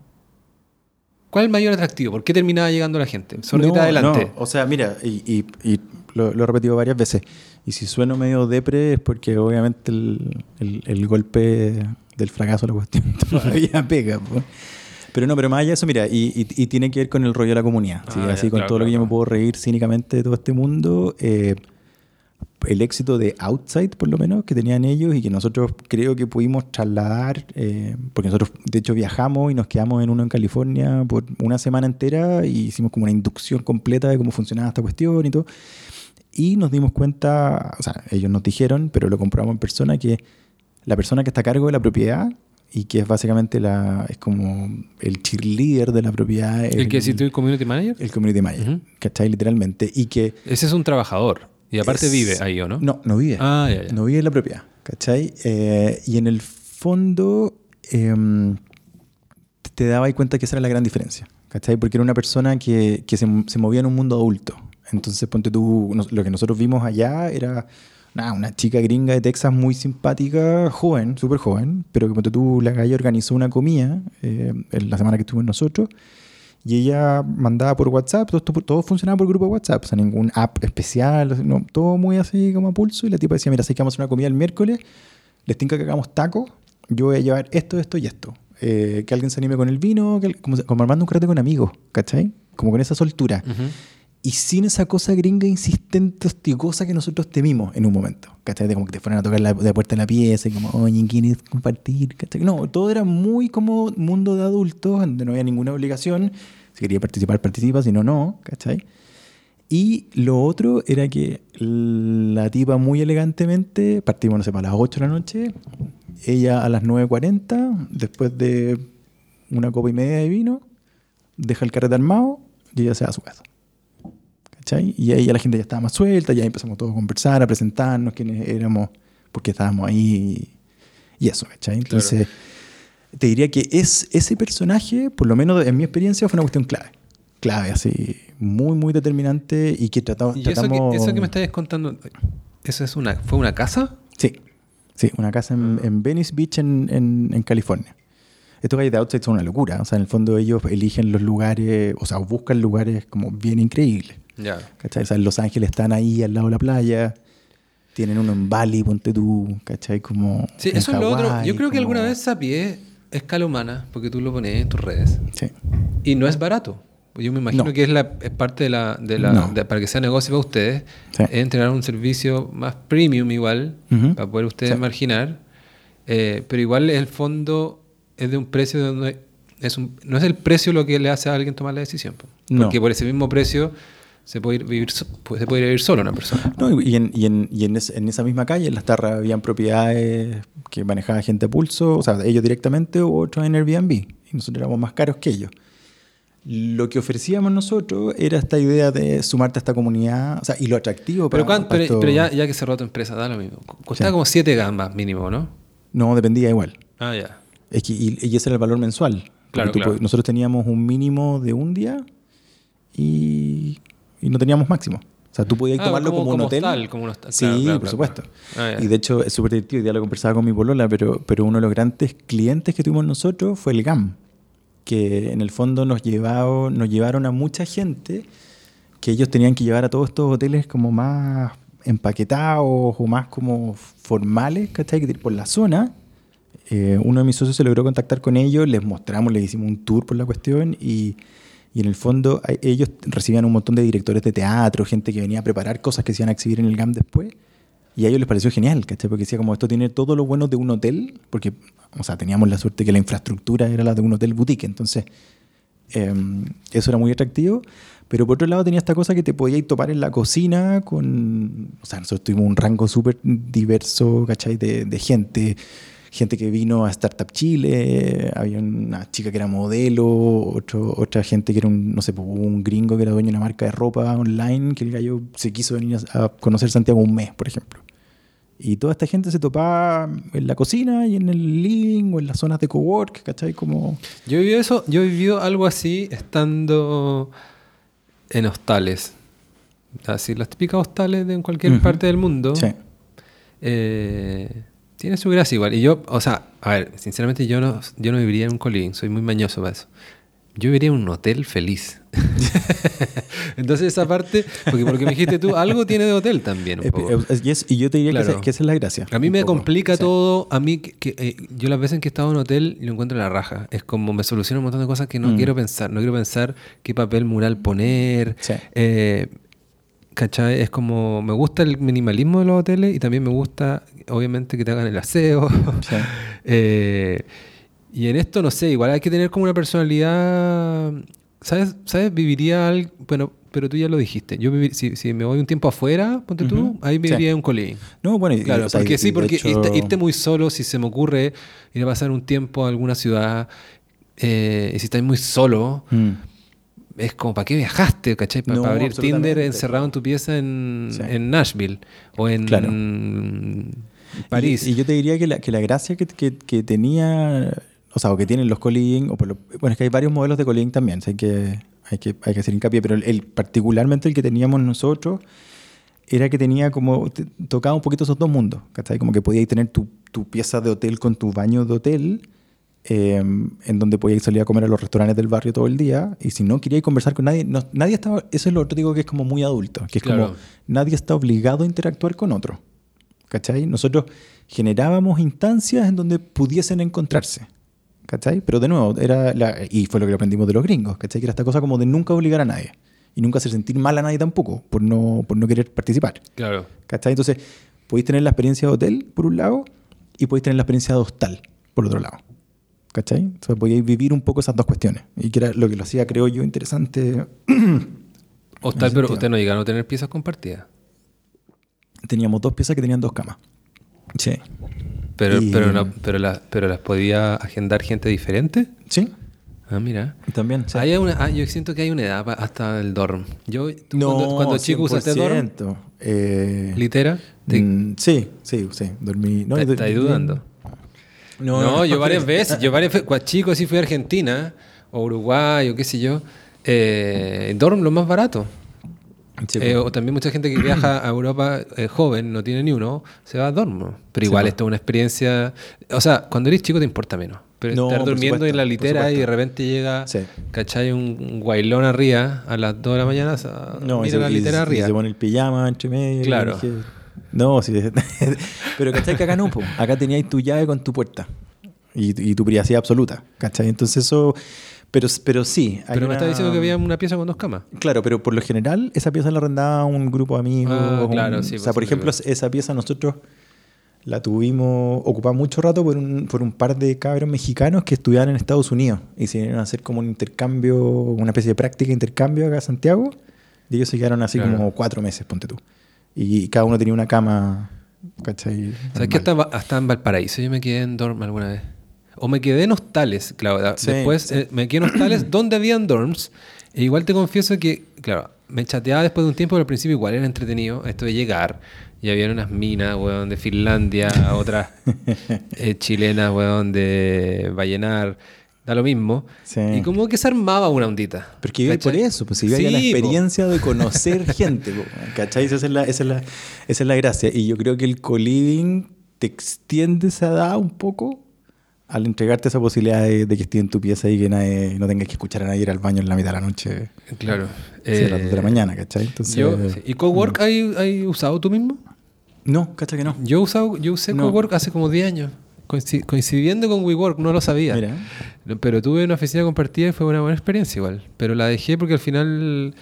¿Cuál es el mayor atractivo? ¿Por qué terminaba llegando la gente? Sordita No, adelante. no. O sea, mira, y, y- y lo, lo he repetido varias veces. Y si sueno medio depre es porque obviamente el, el- el golpe del fracaso de la cuestión todavía pega. Pero no, pero más allá de eso, mira, y, y- y tiene que ver con el rollo de la comunidad. ¿sí? Ah, Así ya, con claro, todo lo que yo me puedo reír cínicamente de todo este mundo. eh, el éxito de Outside, por lo menos, que tenían ellos y que nosotros creo que pudimos trasladar, eh, porque nosotros de hecho viajamos y nos quedamos en uno en California por una semana entera y hicimos como una inducción completa de cómo funcionaba esta cuestión y todo. Y nos dimos cuenta, o sea, ellos nos dijeron, pero lo comprobamos en persona, que la persona que está a cargo de la propiedad y que es básicamente la, es como el cheerleader de la propiedad, ¿El que si tú community manager? el community manager, Ujú. ¿cachai? Literalmente. Y que Ese es un trabajador. Y aparte es- vive ahí, ¿o no? No, no vive. Ah, ya, ya. No vive en la propiedad, ¿cachai? Eh, y en el fondo em, te dabas cuenta que esa era la gran diferencia, ¿cachai? Porque era una persona que, que se, se movía en un mundo adulto. Entonces, ponte tú, lo que nosotros vimos allá era nada, una chica gringa de Texas muy simpática, joven, súper joven, pero que ponte tú, la calle organizó una comida eh, en la semana que estuvo en nosotros. Y ella mandaba por WhatsApp, todo, todo funcionaba por grupo de WhatsApp, o sea, ningún app especial, no, todo muy así como a pulso. Y la tipa decía, mira, si que vamos a hacer una comida el miércoles, les tinca que hagamos tacos, yo voy a llevar esto, esto y esto. Eh, que alguien se anime con el vino, que, como, como armando un carrete con amigos, ¿cachai? Como con esa soltura. Ujú. Y sin esa cosa gringa insistente, hostigosa que nosotros temimos en un momento. ¿Cachai? Como que te fueran a tocar la, la puerta de la pieza y como, oye, ¿quieres compartir? ¿Cachai? No, todo era muy como mundo de adultos, donde no había ninguna obligación. Si quería participar, participa, si no, no. ¿Cachai? Y lo otro era que la tipa muy elegantemente, partimos, no sé, para las 8 de la noche, ella a las 9.40, después de una copa y media de vino, deja el carrete armado y ella se va a su casa. ¿Cachai? Y ahí ya la gente ya estaba más suelta, ya empezamos todos a conversar, a presentarnos quiénes éramos, porque estábamos ahí y eso, ¿cachai? Entonces, te diría que es, ese personaje, por lo menos en mi experiencia, fue una cuestión clave. Clave, así, muy, muy determinante y que tratamos... ¿Y eso que, eso que me estabas contando, ¿eso es una, fue una casa? Sí, Sí, una casa en, en Venice Beach, en, en- en California. Estos gallos de Outside son una locura. O sea, en el fondo ellos eligen los lugares, o sea, buscan lugares como bien increíbles. Ya. O sea, en Los Ángeles están ahí al lado de la playa. Tienen uno en Bali, ponte tú, ¿cachai? Como. Sí, en eso es lo otro. Yo creo que como- alguna vez Sapié escala humana, porque tú lo pones en tus redes. Sí. Y no es barato. Yo me imagino No. que es, la, es parte de la... De la No. de- para que sea negocio para ustedes, Sí. es entregar un servicio más premium igual, Ujú. para poder ustedes Sí. marginar. Eh, pero igual el fondo es de un precio donde... Es un, no es el precio lo que le hace a alguien tomar la decisión. po. No. Porque por ese mismo precio se puede ir, vivir, so- se puede vivir solo una persona. No, y en, y en, y en, es- en esa misma calle, en las tarras, habían propiedades que manejaba gente a pulso, o sea, ellos directamente o otros en Airbnb. Y nosotros éramos más caros que ellos. Lo que ofrecíamos nosotros era esta idea de sumarte a esta comunidad, o sea, y lo atractivo Pero, para, para pero, pero ya, ya que cerró tu empresa, da lo mismo. Costaba Sí. como 7 gambas mínimo, ¿no? No, dependía igual. Ah, ya. Es que, y, y ese era el valor mensual. Claro, tú claro. pod- Nosotros teníamos un mínimo de un día y, y no teníamos máximo. O sea, tú podías Ah, tomarlo como- como, un como hotel. hostal, como un hostal. Sí, Claro, claro, por claro, supuesto. Ah, ya. y de hecho es súper divertido. Ya lo conversaba con mi polola, pero, pero uno de los grandes clientes que tuvimos nosotros fue el GAM. Que en el fondo nos, llevado, nos llevaron a mucha gente que ellos tenían que llevar a todos estos hoteles como más empaquetados o más como formales, ¿cachai? Que Por la zona. Eh, uno de mis socios se logró contactar con ellos, les mostramos, les hicimos un tour por la cuestión y, y en el fondo ellos recibían un montón de directores de teatro, gente que venía a preparar cosas que se iban a exhibir en el GAM después. Y a ellos les pareció genial, ¿cachai? Porque decía como esto tiene todo lo bueno de un hotel, porque, o sea, teníamos la suerte que la infraestructura era la de un hotel boutique, entonces eh, eso era muy atractivo. Pero por otro lado tenía esta cosa que te podías topar en la cocina con... O sea, nosotros tuvimos un rango súper diverso, ¿cachai? De, de gente. Gente que vino a Startup Chile, había una chica que era modelo, otro, otra gente que era un, no sé, pues, un gringo que era dueño de una marca de ropa online, que el gallo se quiso venir a, conocer Santiago un mes, por ejemplo. Y toda esta gente se topaba en la cocina y en el living o en las zonas de cowork, ¿cachai? Como... Yo he vivido eso, yo he vivido algo así estando en hostales. Así, las típicas hostales de en cualquier Ujú. parte del mundo. Sí. Eh, tiene su gracia igual. Y yo, o sea, a ver, sinceramente yo no, yo no viviría en un coliving, soy muy mañoso para eso. Yo viviría en un hotel feliz. Entonces esa parte, porque porque me dijiste tú, algo tiene de hotel también un Eh, poco. y, yo te diría que, Claro. esa, que esa es la gracia. A mí un me poco. complica Sí. todo. A mí, que, que, eh, yo las veces en que he estado en hotel lo encuentro en la raja. Es como me soluciona un montón de cosas que no Mm. quiero pensar. No quiero pensar qué papel mural poner. Sí. Eh, ¿Cachai? Es como, me gusta el minimalismo de los hoteles y también me gusta, obviamente, que te hagan el aseo. Sí. Eh, y en esto, no sé, igual hay que tener como una personalidad. ¿Sabes? ¿Sabes? Viviría algo. Bueno, pero tú ya lo dijiste. Yo vivi- si, si me voy un tiempo afuera, ponte tú, Ujú. ahí Sí. viviría en un coliving. No, bueno, y- Claro, o sea, porque y- sí, porque hecho- irte, irte muy solo, si se me ocurre ir a pasar un tiempo a alguna ciudad, eh, y si estás muy solo, Mm. Es como, ¿para qué viajaste? ¿Cachai? Para No, abrir Tinder encerrado en tu pieza en, Sí. en Nashville o en Claro. París. Y, y yo te diría que la, que la gracia que, que- que tenía, o sea, o que tienen los coliving, o por lo- bueno, es que hay varios modelos de coliving también, o sea, hay que, hay que, hay que hacer hincapié, pero el, el- particularmente el que teníamos nosotros era que tenía como, tocaba un poquito esos dos mundos, ¿cachai? Como que podíais tener tu, tu pieza de hotel con tu baño de hotel, eh, en donde podíais salir a comer a los restaurantes del barrio todo el día, y si no queríais conversar con nadie, no- nadie estaba, eso es lo otro digo que es como muy adulto, que es Claro. como nadie está obligado a interactuar con otro. ¿Cachai? Nosotros generábamos instancias en donde pudiesen encontrarse. ¿Cachai? Pero de nuevo, era la, y fue lo que aprendimos de los gringos, ¿cachai? Que era esta cosa como de nunca obligar a nadie. Y nunca hacer sentir mal a nadie tampoco, por no, por no querer participar. Claro. ¿Cachai? Entonces, podéis tener la experiencia de hotel, por un lado, y podéis tener la experiencia de hostal, por otro lado. ¿Cachai? Entonces, podíais vivir un poco esas dos cuestiones. Y que era lo que lo hacía, creo yo, interesante. Hostal, ese pero ustedes no llegaron a tener piezas compartidas. Teníamos dos piezas que tenían dos camas. Sí. Pero, Y- pero, no- pero, las, pero las podía agendar gente diferente. Sí, Ah, mira. también. sí. Hay una, ah, yo siento que hay una edad hasta el dorm. Yo, No, cuando, cuando chico usaste dorm, 100%. Eh, litera, te- mm, sí, sí, sí. Dormí. No, ¿Te- y- estáis dudando? No, No, yo varias veces, yo varias veces, cuando chico sí fui a Argentina, o Uruguay, o qué sé yo, eh, dorm lo más barato. Sí, Eh, pues. o también mucha gente que viaja a Europa eh, joven, no tiene ni uno, se va a dormir. Pero igual pues. esto es una experiencia. O sea, cuando eres chico te importa menos. Pero No, estar durmiendo supuesto, en la litera y de repente llega, Sí. ¿cachai? Un, guailón arriba a las 2 de la mañana. o sea, No, y mira se, la y- litera y arriba. se pone el pijama entre medio. y Claro. dije, no, sí. pero ¿cachai que acá no? po? Acá teníais tu llave con tu puerta. Y, y tu privacidad absoluta. ¿Cachai? Entonces eso... Pero, pero sí. Pero me una- está diciendo que había una pieza con dos camas. Claro, pero por lo general esa pieza la arrendaba un grupo de amigos. Ah, un- claro, sí, O sea, pues por ejemplo, esa pieza nosotros la tuvimos ocupada mucho rato por un, por un par de cabros mexicanos que estudiaban en Estados Unidos y se vinieron a hacer como un intercambio, una especie de práctica de intercambio acá a Santiago. Y ellos se quedaron así Claro. como cuatro meses, ponte tú. Y cada uno tenía una cama, ¿cachai? ¿Sabes que hasta, hasta en Valparaíso yo me quedé en dorm alguna vez? O me quedé en hostales, claro. Sí, después sí. eh, me quedé en hostales donde habían dorms. E igual te confieso que, claro, me chateaba después de un tiempo, pero al principio igual era entretenido esto de llegar. Y había unas minas, weón, de Finlandia, otras eh, chilenas, weón, de Vallenar. Da lo mismo. Sí. Y como que se armaba una ondita. Porque iba por eso, pues iba a la Sí, po. experiencia de conocer gente, po, ¿cachai? Esa es, la, esa, es la, esa es la gracia. Y yo creo que el co-living te extiende esa edad un poco al entregarte esa posibilidad de, de que esté en tu pieza y que nadie, no tengas que escuchar a nadie ir al baño en la mitad de la noche, Claro. sí, a las 2 de la Eh, mañana, ¿cachai? Entonces, yo- ¿Y cowork hay, hay usado tú mismo? No, ¿cachai que no? Yo, usado, yo usé No. Cowork hace como 10 años. Coinci- coincidiendo con WeWork, no lo sabía. Mira. Pero tuve una oficina compartida y fue una buena experiencia igual. Pero la dejé porque al final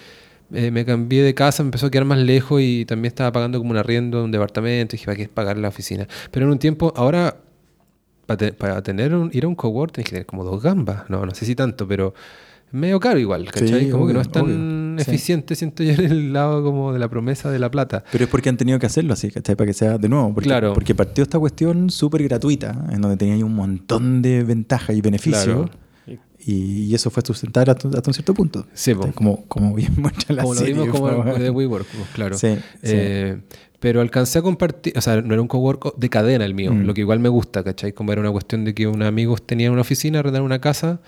eh, me cambié de casa, me empezó a quedar más lejos y también estaba pagando como un arriendo de un departamento. Y dije, ¿para qué pagar la oficina? Pero en un tiempo, ahora, para, te- para tener un, ir a un cowork tenés que tener como dos gambas. No, no sé si tanto, pero medio caro igual, ¿cachai? Sí, como que no es tan obvio. Sí. eficiente, siento yo, en el lado como de la promesa de la plata. Pero es porque han tenido que hacerlo así, ¿cachai? Para que sea de nuevo. Porque, Claro. porque partió esta cuestión súper gratuita, en donde tenía un montón de ventajas y beneficios. Claro. Y, y eso fue sustentable hasta, hasta un cierto punto. Sí, como, como bien muestra la como lo vimos como de WeWork, pues, claro. Sí, sí. Eh, pero alcancé a compartir, o sea, no era un cowork de cadena el mío, Mm. lo que igual me gusta, ¿cachai? Como era una cuestión de que un amigo tenía una oficina, arrendaron una casa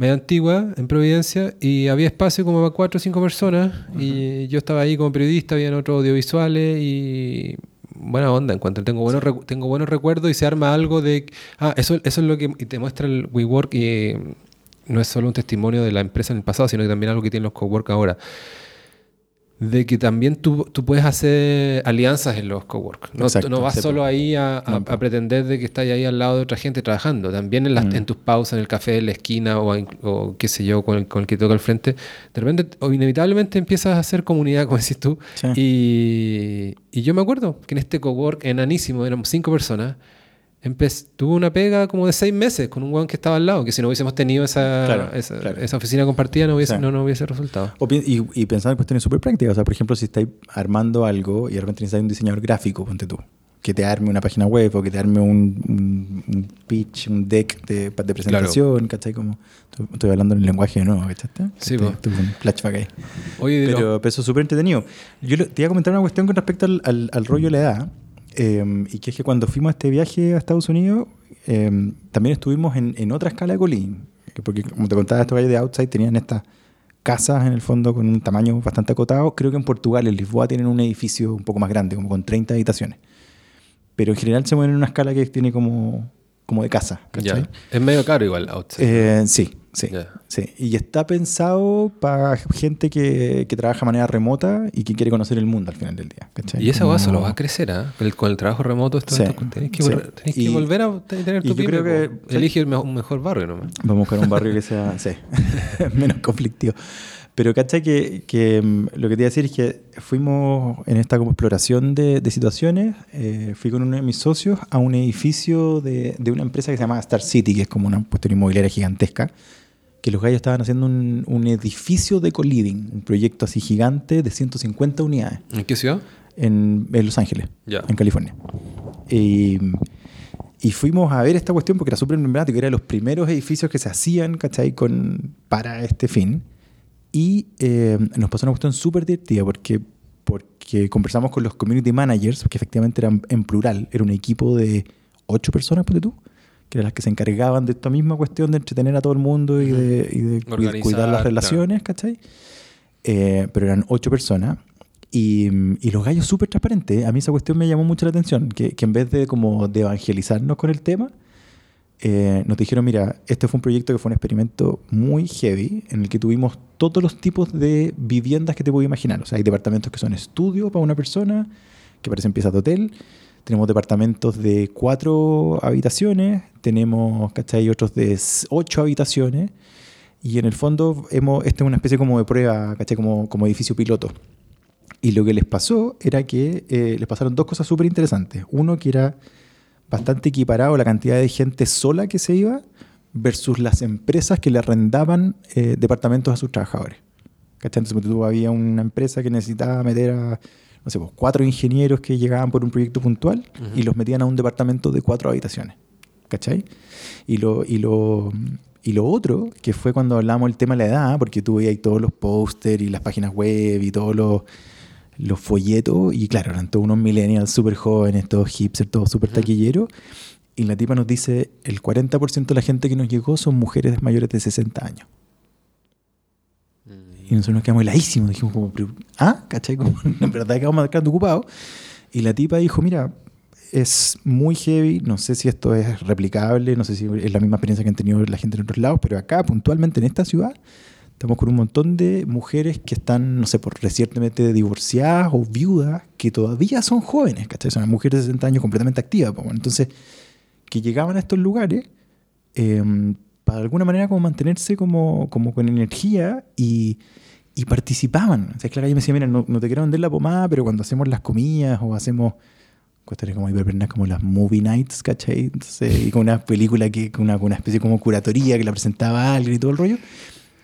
media antigua en Providencia y había espacio como para cuatro o cinco personas y yo estaba ahí como periodista, habían otros audiovisuales y buena onda, en cuanto tengo buenos, tengo buenos recuerdos y se arma algo de... Ah, eso, eso es lo que te muestra el WeWork y no es solo un testimonio de la empresa en el pasado, sino que también algo que tienen los cowork ahora. De que también tú, tú puedes hacer alianzas en los cowork. No, Exacto, no vas solo ahí a, a- pretender de que estás ahí al lado de otra gente trabajando. También en, las, Mm. en tus pausas, en el café, en la esquina o, o qué sé yo, con el, con el que toca al frente, de repente o inevitablemente empiezas a hacer comunidad, como decís tú. Sí. Y, y yo me acuerdo que en este cowork enanísimo, éramos cinco personas, tuve una pega como de seis meses con un weón que estaba al lado, que si no hubiésemos tenido esa, Claro, esa, claro. esa oficina compartida no hubiese, Sí. no, no hubiese resultado. O y, y pensando en cuestiones súper prácticas. O sea, por ejemplo, si estáis armando algo y de repente necesitáis un diseñador gráfico, ponte tú, que te arme una página web o que te arme un, un- un pitch, un deck de, de presentación, ¿cachai? Como, estoy, hablando en el lenguaje de nuevo, ¿cachaste? Sí, tuve un flashback ahí. Oye, Pero, eso es súper entretenido. Yo te iba a comentar una cuestión con respecto al, al- al rollo de la edad. Eh, y que es que cuando fuimos a este viaje a Estados Unidos, eh, también estuvimos en, en otra escala de colín. Porque, como te contaba, estos gallos de Outside tenían estas casas en el fondo con un tamaño bastante acotado. Creo que en Portugal, en Lisboa, tienen un edificio un poco más grande, como con 30 habitaciones. Pero en general se mueven en una escala que tiene como, como de casa. ¿cachai? ya. Es medio caro igual, outside. Eh, sí, sí, sí. Y está pensado para gente que, que trabaja de manera remota y que quiere conocer el mundo al final del día. ¿cachai? y esa Como- solo va a crecer, ¿ah? El- Con el trabajo remoto, esto, Sí, esto- tenés, que, sí. tenés que Y- volver a tener y tu creo que- po. Elige me- un mejor barrio nomás. Vamos a buscar un barrio que sea sí, menos conflictivo. Pero ¿cachai? Que, que mm, lo que te iba a decir es que fuimos en esta como exploración de, de situaciones, eh, fui con uno de mis socios a un edificio de, de una empresa que se llama Star City, que es como una cuestión inmobiliaria gigantesca, que los gallos estaban haciendo un, un edificio de co-living, un proyecto así gigante de 150 unidades ¿En qué ciudad? en, en Los Ángeles, Ya. en California. Y, y fuimos a ver esta cuestión porque era súper emblemático, era de los primeros edificios que se hacían, ¿cachai? Con, para este fin. Y eh, nos pasó una cuestión súper divertida porque, porque conversamos con los community managers, que efectivamente eran en plural, era un equipo de ocho personas, ponte tú, que eran las que se encargaban de esta misma cuestión de entretener a todo el mundo y de, y de Organizar, cuidar las relaciones, ¿cachai? Eh, pero eran ocho personas Y, y los gallos súper transparentes. A mí esa cuestión me llamó mucho la atención, que, que en vez de como de evangelizarnos con el tema, eh, nos dijeron, mira, este fue un proyecto que fue un experimento muy heavy, en el que tuvimos todos los tipos de viviendas que te puedo imaginar. O sea, hay departamentos que son estudio para una persona, que parecen piezas de hotel. Tenemos departamentos de cuatro habitaciones, tenemos, ¿cachai? Otros de ocho habitaciones. Y en el fondo, hemos, esta es una especie como de prueba, ¿cachai? Como, como edificio piloto. Y lo que les pasó era que eh, les pasaron dos cosas súper interesantes. Uno que era bastante equiparado la cantidad de gente sola que se iba versus las empresas que le arrendaban eh, departamentos a sus trabajadores. ¿Cachai? Entonces había una empresa que necesitaba meter a, no sé, pues, cuatro ingenieros que llegaban por un proyecto puntual y los metían a un departamento de cuatro habitaciones. ¿Cachai? Y lo, y lo, y lo otro, que fue cuando hablamos el tema de la edad, porque tú veías ahí todos los pósters y las páginas web y todos los, los folletos, y claro, eran todos unos millennials súper jóvenes, todos hipsters, todos súper taquilleros. Y la tipa nos dice, el 40% de la gente que nos llegó son mujeres mayores de 60 años. Y nosotros nos quedamos heladísimos, dijimos como, ah, ¿cachai? Como, en verdad que vamos a quedar ocupados. Y la tipa dijo, mira, es muy heavy, no sé si esto es replicable, no sé si es la misma experiencia que han tenido la gente en otros lados, pero acá puntualmente en esta ciudad estamos con un montón de mujeres que están, no sé, por recientemente divorciadas o viudas, que todavía son jóvenes, ¿cachai? Son mujeres de 60 años completamente activas. Pues, entonces, que llegaban a estos lugares eh, para de alguna manera como mantenerse como, como con energía y, y participaban. O sea, claro, yo me decía, mira, no, no, te quiero vender la pomada, pero cuando hacemos las comidas o hacemos cuestiones como como las movie nights, ¿cachai? Entonces, y con una película que, con una, una especie como curatoría que la presentaba alguien y todo el rollo.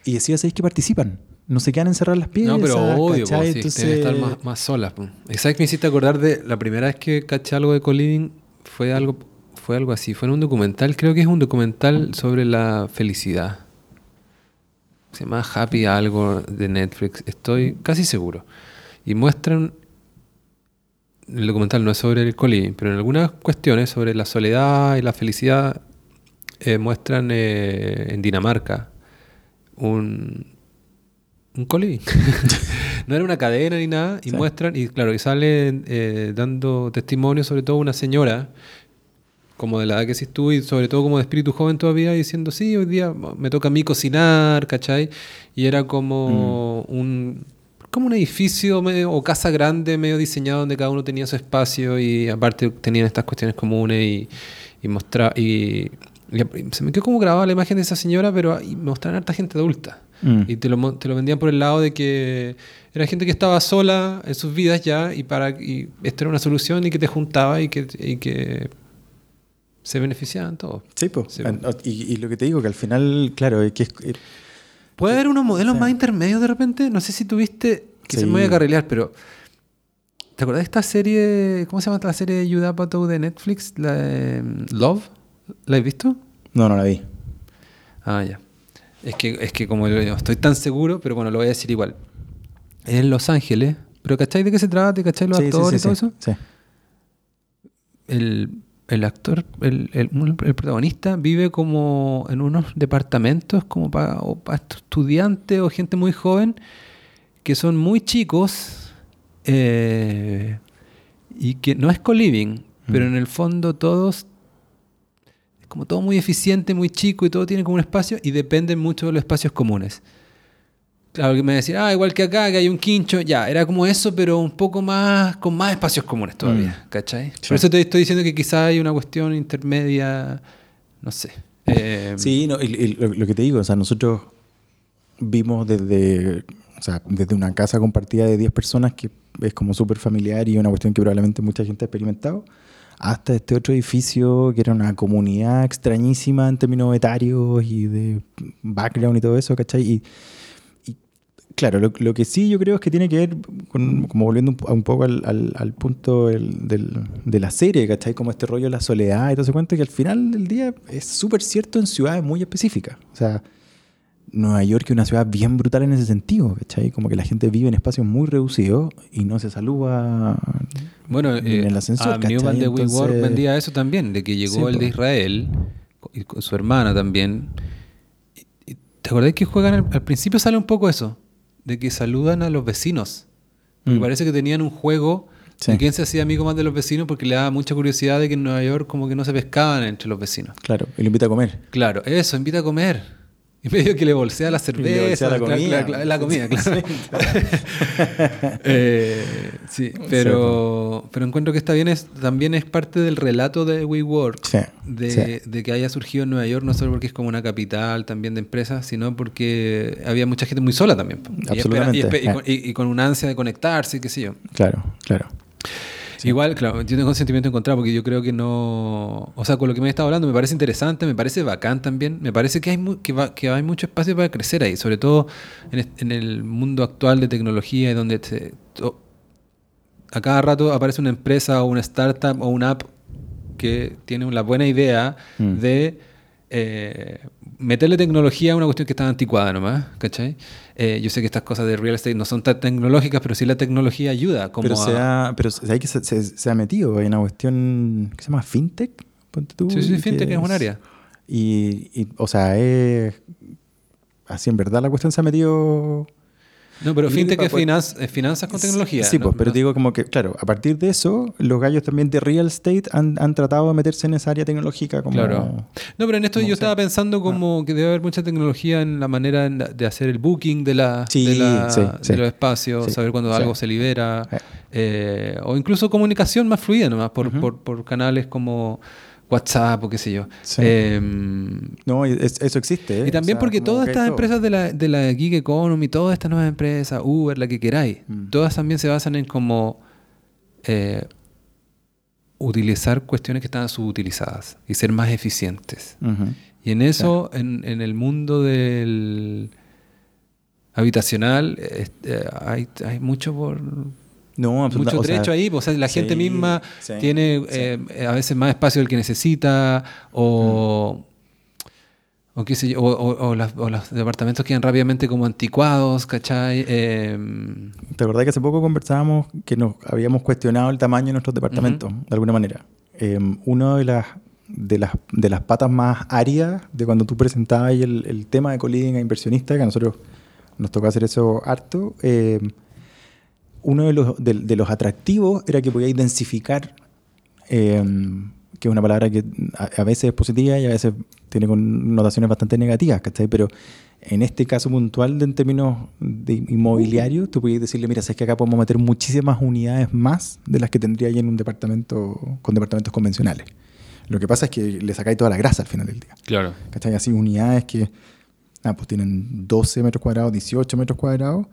Y decía, ¿sabéis que participan? No se quedan encerrar las piezas. No, pero obvio, po, sí, Entonces... estar más, más solas. ¿Sabes que me hiciste acordar de la primera vez que caché algo de co-living? Fue algo, fue algo así. Fue en un documental, creo que es un documental sobre la felicidad. Se llama Happy algo de Netflix, estoy casi seguro. Y muestran. El documental no es sobre el co-living, pero en algunas cuestiones sobre la soledad y la felicidad eh, muestran eh, en Dinamarca un, un coliving. no era una cadena ni nada, y sí. muestran, y claro, y sale eh, dando testimonio sobre todo una señora, como de la edad que sí tú, y sobre todo como de espíritu joven todavía, diciendo, sí, hoy día me toca a mí cocinar, ¿cachai? Y era como mm. un como un edificio medio, o casa grande, medio diseñado, donde cada uno tenía su espacio y aparte tenían estas cuestiones comunes y, y mostrar y se me quedó como grabada la imagen de esa señora, pero me mostraban harta gente adulta. Mm. Y te lo, te lo, vendían por el lado de que era gente que estaba sola en sus vidas ya y para y esto era una solución y que te juntaba y que, y que se beneficiaban todos. Sí, pues. Sí, y, y, lo que te digo, que al final, claro, es que es, Puede haber unos modelos sea, más intermedios de repente. No sé si tuviste, que sí. se me voy a carrilear, pero ¿te acordás de esta serie, cómo se llama la serie de Yudapato de Netflix? La de Love. ¿La has visto? No, no la vi. Ah, ya. Es que, es que como yo estoy tan seguro, pero bueno, lo voy a decir igual. Es en Los Ángeles. ¿Pero cachai de qué se trata? ¿Cachai los sí, actores sí, sí, y todo eso? Sí. El, el actor, el, el, el, protagonista vive como en unos departamentos como para, o para estudiantes o gente muy joven que son muy chicos eh, y que no es co-living, mm. pero en el fondo todos como todo muy eficiente, muy chico y todo tiene como un espacio y dependen mucho de los espacios comunes. Claro, que me decían, ah, igual que acá, que hay un quincho, ya, era como eso, pero un poco más, con más espacios comunes todavía, mm. ¿cachai? Sí. Por eso te estoy diciendo que quizá hay una cuestión intermedia, no sé. Eh, sí, no, lo, lo, que te digo, o sea, nosotros vimos desde, o sea, desde una casa compartida de 10 personas que es como súper familiar y una cuestión que probablemente mucha gente ha experimentado, hasta este otro edificio que era una comunidad extrañísima en términos etarios y de background y todo eso, ¿cachai? Y claro, lo, lo, que sí yo creo es que tiene que ver, con, como volviendo un, un poco al, al, al punto del, del, de la serie, ¿cachai? Como este rollo de la soledad y todo ese cuento, que al final del día es súper cierto en ciudades muy específicas. O sea, Nueva York es una ciudad bien brutal en ese sentido, ¿cachai? Como que la gente vive en espacios muy reducidos y no se saluda bueno, en el ascensor. A Newman de Entonces... WeWork vendía eso también, de que llegó sí, el de Israel y con su hermana también. ¿Te acordás que juegan al, al, principio sale un poco eso? De que saludan a los vecinos. Porque Mm. parece que tenían un juego Sí. de quién se hacía amigo más de los vecinos porque le daba mucha curiosidad de que en Nueva York como que no se pescaban entre los vecinos. Claro, y lo invita a comer. Claro, eso, invita a comer. Y medio que le bolsea la cerveza. la comida. la comida, Sí, claro. Eh, sí, pero, pero encuentro que está bien, es, también es parte del relato de WeWork. Sí, De, sí. de que haya surgido en Nueva York, no solo porque es como una capital también de empresas, sino porque había mucha gente muy sola también. Y espera- Absolutamente, Y, y eh. con, y- y con una ansia de conectarse, qué sé yo. Claro, claro. Igual, claro, yo tengo un sentimiento encontrado porque yo creo que no. O sea, con lo que me he estado hablando me parece interesante, me parece bacán también. Me parece que hay, mu- que, va- que hay mucho espacio para crecer ahí, sobre todo en, el mundo actual de tecnología, y donde to- a cada rato aparece una empresa o una startup o una app que tiene la buena idea Mm. de eh, meterle tecnología a una cuestión que está anticuada nomás, ¿cachai? Eh, yo sé que estas cosas de real estate no son tan tecnológicas, pero sí la tecnología ayuda. Como pero a- se ha, pero se- hay que se, se- se ha metido en una cuestión que se llama fintech. Ponte tú, Sí, sí, fintech que es un área. Y, y, o sea, es. Así en verdad la cuestión se ha metido. No, pero fintech que es, finanz- finanzas con tecnología. Sí, ¿no? pues, pero digo como que, claro, a partir de eso, los gallos también de real estate han, han tratado de meterse en esa área tecnológica como. Claro. No, pero en esto yo sea. estaba pensando como que debe haber mucha tecnología en la manera de hacer el booking de, la, Sí, de, la- sí, de sí. los espacios, saber cuando algo se libera, Eh. eh, o incluso comunicación más fluida nomás por, por canales como WhatsApp o qué sé yo. Sí. Em, No, es- eso existe. ¿eh? y también O sea, porque todas estas todo. empresas de la, de la gig economy, todas estas nuevas empresas, Uber, la que queráis, Mm. todas también se basan en como eh, utilizar cuestiones que están subutilizadas y ser más eficientes. Y en eso, en, en el mundo del habitacional, hay, hay mucho por No, mucho o sea, trecho ahí, o sea, la gente misma sí, tiene sí. eh, a veces más espacio del que necesita, o, o qué sé yo, o, o- o las- o los departamentos quedan rápidamente como anticuados, ¿cachai? Eh, ¿Te acordás que hace poco conversábamos que nos habíamos cuestionado el tamaño de nuestros departamentos, de alguna manera? Eh, una de las, de, las, de las patas más áridas de cuando tú presentabas el, el tema de co-living a inversionistas, que a nosotros nos tocó hacer eso harto, eh, uno de los, de, de los atractivos era que podíais densificar, eh, que es una palabra que a, a veces es positiva y a veces tiene connotaciones bastante negativas, ¿cachai? Pero en este caso puntual, en términos de inmobiliarios, tú podías decirle, mira, sabes que acá podemos meter muchísimas unidades más de las que tendría ahí en un departamento con departamentos convencionales. Lo que pasa es que le sacáis toda la grasa al final del día. claro. ¿Cachai? Así unidades que ah, pues tienen 12 metros cuadrados, 18 metros cuadrados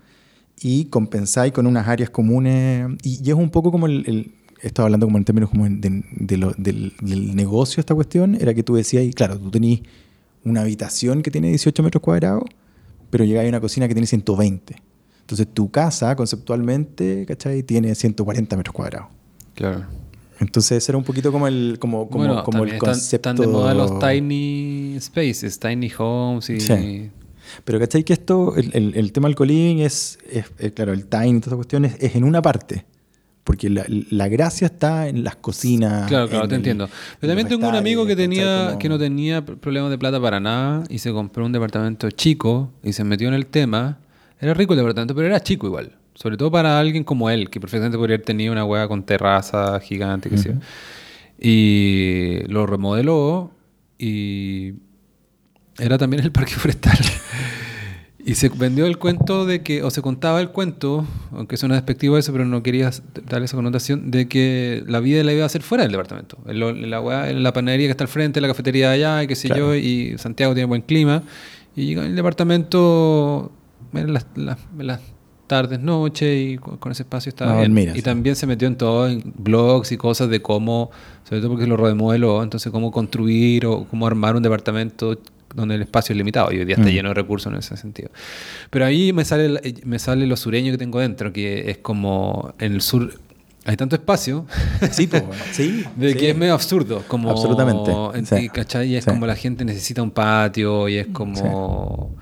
y compensáis con unas áreas comunes. Y, y es un poco como el, el- he estado hablando como en términos como de, de lo- del, del negocio esta cuestión, era que tú decías, y claro, tú tenés una habitación que tiene 18 metros cuadrados, pero llegáis a una cocina que tiene 120. Entonces tu casa conceptualmente, ¿cachai? Tiene 140 metros cuadrados. Claro. Entonces ese era un poquito como el, como, como, bueno, como el están- concepto... están de moda los tiny spaces, tiny homes y... Sí. Pero ¿cachai? Que esto, el, el- el tema del co-living es, es- es, claro, el time y todas esas cuestiones es en una parte. Porque la, la gracia está en las cocinas. Claro, claro, en te el- entiendo. en Pero también tengo un amigo que tenía. Como- que no tenía pr- problemas de plata para nada y se compró un departamento chico y se metió en el tema. Era rico el departamento, pero era chico igual. Sobre todo para alguien como él, que perfectamente podría haber tenido una hueá con terraza gigante, qué sé yo. Y lo remodeló y era también el parque forestal. Y se vendió el cuento de que, o se contaba el cuento, aunque suena despectivo eso, pero no quería darle esa connotación, de que la vida la iba a hacer fuera del departamento. En, lo- en la, en la panadería que está al frente, la cafetería de allá, y qué sé Claro. yo, y Santiago tiene buen clima. Y el departamento en las, las- en las tardes, noches, y con, con ese espacio estaba A bien. dormir, y así. también se metió en todo, en blogs y cosas de cómo, sobre todo porque lo remodeló, entonces cómo construir o cómo armar un departamento donde el espacio es limitado y hoy día está Mm. lleno de recursos en ese sentido. Pero ahí me sale, el- me sale lo sureño que tengo dentro, que es como en el sur hay tanto espacio Sí, pues, sí. de sí. que es medio absurdo. Como, Absolutamente, en- sí. ¿cachai? Y es Sí. como la gente necesita un patio y es como...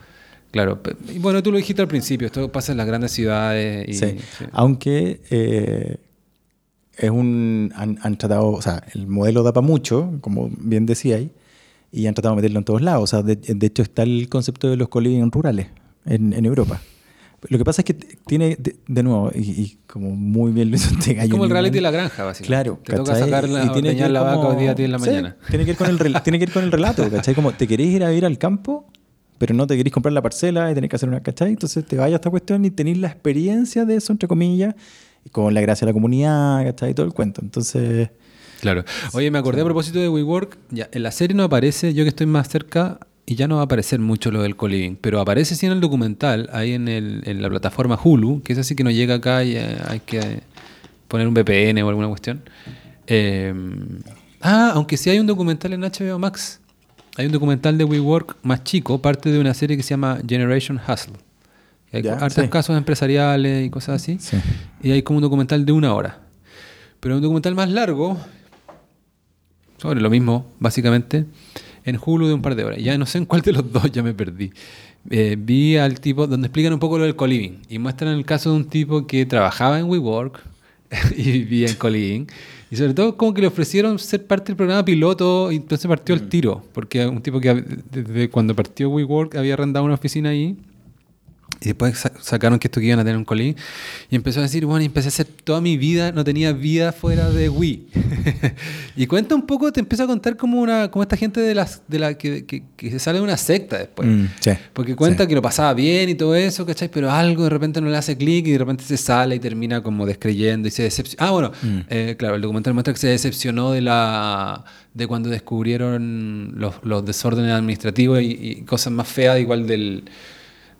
Claro, y bueno, tú lo dijiste al principio, esto pasa en las grandes ciudades y... Sí. sí. Aunque eh, es un. Han, han tratado. O sea, el modelo da para mucho, como bien decía ahí, y han tratado de meterlo en todos lados. O sea, de, de hecho, está el concepto de los co-living rurales en, en Europa. Lo que pasa es que tiene, de, de nuevo, y, y como muy bien lo hizo este como el reality de la granja, básicamente. Claro, Te toca ¿cachai? sacar la, Y tiene que la vaca hoy día a ti en la Sí, mañana. Tiene que, ir con el, tiene que ir con el relato, ¿cachai? Como te querés ir a vivir al campo, pero no te querés comprar la parcela y tenés que hacer una, ¿cachai? Entonces te vayas a esta cuestión y tenés la experiencia de eso, entre comillas, con la gracia de la comunidad, ¿cachai? Y todo el cuento. Entonces, Claro. Oye, me acordé a propósito de WeWork. Ya, en la serie no aparece, yo que estoy más cerca, y ya no va a aparecer mucho lo del co-living, pero aparece sí en el documental, ahí en, el, en la plataforma Hulu, que es así que nos llega acá y eh, hay que poner un VPN o alguna cuestión. Eh, ah, aunque sí hay un documental en HBO Max. Hay un documental de WeWork más chico, parte de una serie que se llama Generation Hustle. Hay hartos sí. casos empresariales y cosas así. sí. Y hay como un documental de una hora. Pero un documental más largo, sobre lo mismo, básicamente, en Hulu de un par de horas. Ya no sé en cuál de los dos, ya me perdí. Eh, vi al tipo donde explican un poco lo del co-living y muestran el caso de un tipo que trabajaba en WeWork y vivía en co-living. Y sobre todo como que le ofrecieron ser parte del programa piloto y entonces partió el tiro. Porque un tipo que desde cuando partió WeWork había arrendado una oficina ahí y después sa- sacaron que esto que iban a tener un colín. Y empezó a decir, bueno, y empecé a hacer toda mi vida, no tenía vida fuera de Wii. y cuenta un poco, te empieza a contar como una como esta gente de las de la que, que, que se sale de una secta después. Mm, sí. Porque cuenta Sí. que lo pasaba bien y todo eso, ¿cachai? Pero algo de repente no le hace clic y de repente se sale y termina como descreyendo y se decepciona. Ah, bueno, Mm. eh, claro, el documental muestra que se decepcionó de la de cuando descubrieron los, los desórdenes administrativos y, y cosas más feas igual del,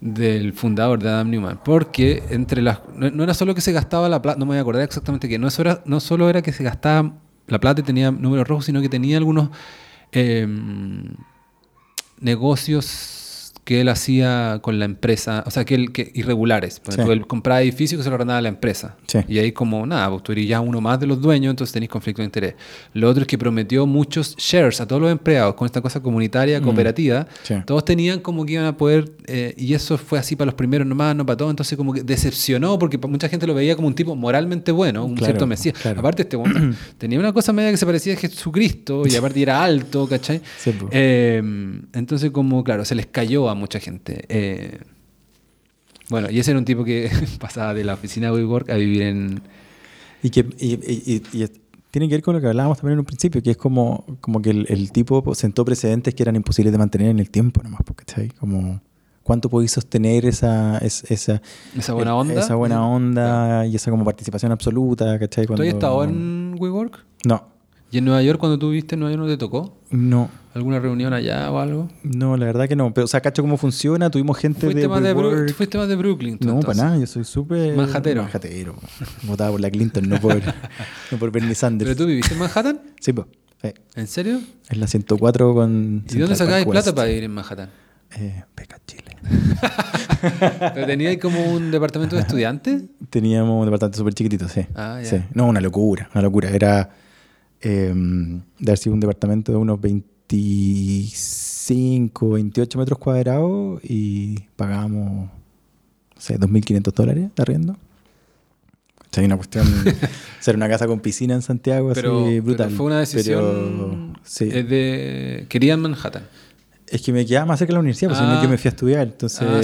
del fundador de Adam Newman. Porque entre las no, era solo que se gastaba la plata, no me voy a acordar exactamente que no, eso era, no solo era que se gastaba la plata y tenía números rojos, sino que tenía algunos em, negocios que él hacía con la empresa, o sea, que él, que irregulares. Por Sí. él compraba edificios que se lo arrendaba a la empresa. Sí. Y ahí como, nada, pues tú eres ya uno más de los dueños, entonces tenéis conflicto de interés. Lo otro es que prometió muchos shares a todos los empleados con esta cosa comunitaria, cooperativa. Sí. Todos tenían como que iban a poder, eh, y eso fue así para los primeros nomás, no para todos, entonces como que decepcionó porque mucha gente lo veía como un tipo moralmente bueno, un Claro, cierto mesías. claro. Aparte este hombre tenía una cosa media que se parecía a Jesucristo y aparte era alto, ¿cachai? Po. Eh, entonces como, claro, se les cayó a mucha gente. Eh, bueno, y ese era un tipo que pasaba de la oficina de WeWork a vivir en... Y que y, tiene que ver con lo que hablábamos también en un principio, que es como, como que el, el tipo sentó precedentes que eran imposibles de mantener en el tiempo nomás, porque ¿cachai? Como cuánto podéis sostener esa, es- esa, Esa buena eh, onda. esa buena onda y esa como participación absoluta, ¿cachai? ¿Tú has Cuando- estado en WeWork? No, ¿Y en Nueva York cuando tú viviste en Nueva York no te tocó? No, ¿Alguna reunión allá o algo? no, la verdad que no. Pero, o sea, cacho cómo funciona, tuvimos gente Fuiste, de más de, Bru- WeWork. fuiste más de Brooklyn. tú, No, entonces. para nada, yo soy súper... Manhatero. Manhatero. Votaba por la Clinton, no por, no por Bernie Sanders. ¿Pero tú viviste en Manhattan? Sí, pues. ¿En serio? Es la 104 con... ¿Y dónde sacabas plata para vivir en Manhattan? Eh, Beca Chile. ¿Pero tenías como un departamento de estudiantes? Teníamos un departamento súper chiquitito, sí. Ah, ya. sí. No, una locura, una locura. Era eh, de haber sido un departamento de unos 25, 28 metros cuadrados y pagábamos, no sé, 2.500 dólares de arriendo. Hay una cuestión, ser una casa con piscina en Santiago, Pero, así pero brutal. fue una decisión Pero, sí. eh, de... Querían Manhattan. Es que me quedaba más cerca de la universidad, pues Ah. yo me fui a estudiar, entonces, Ah,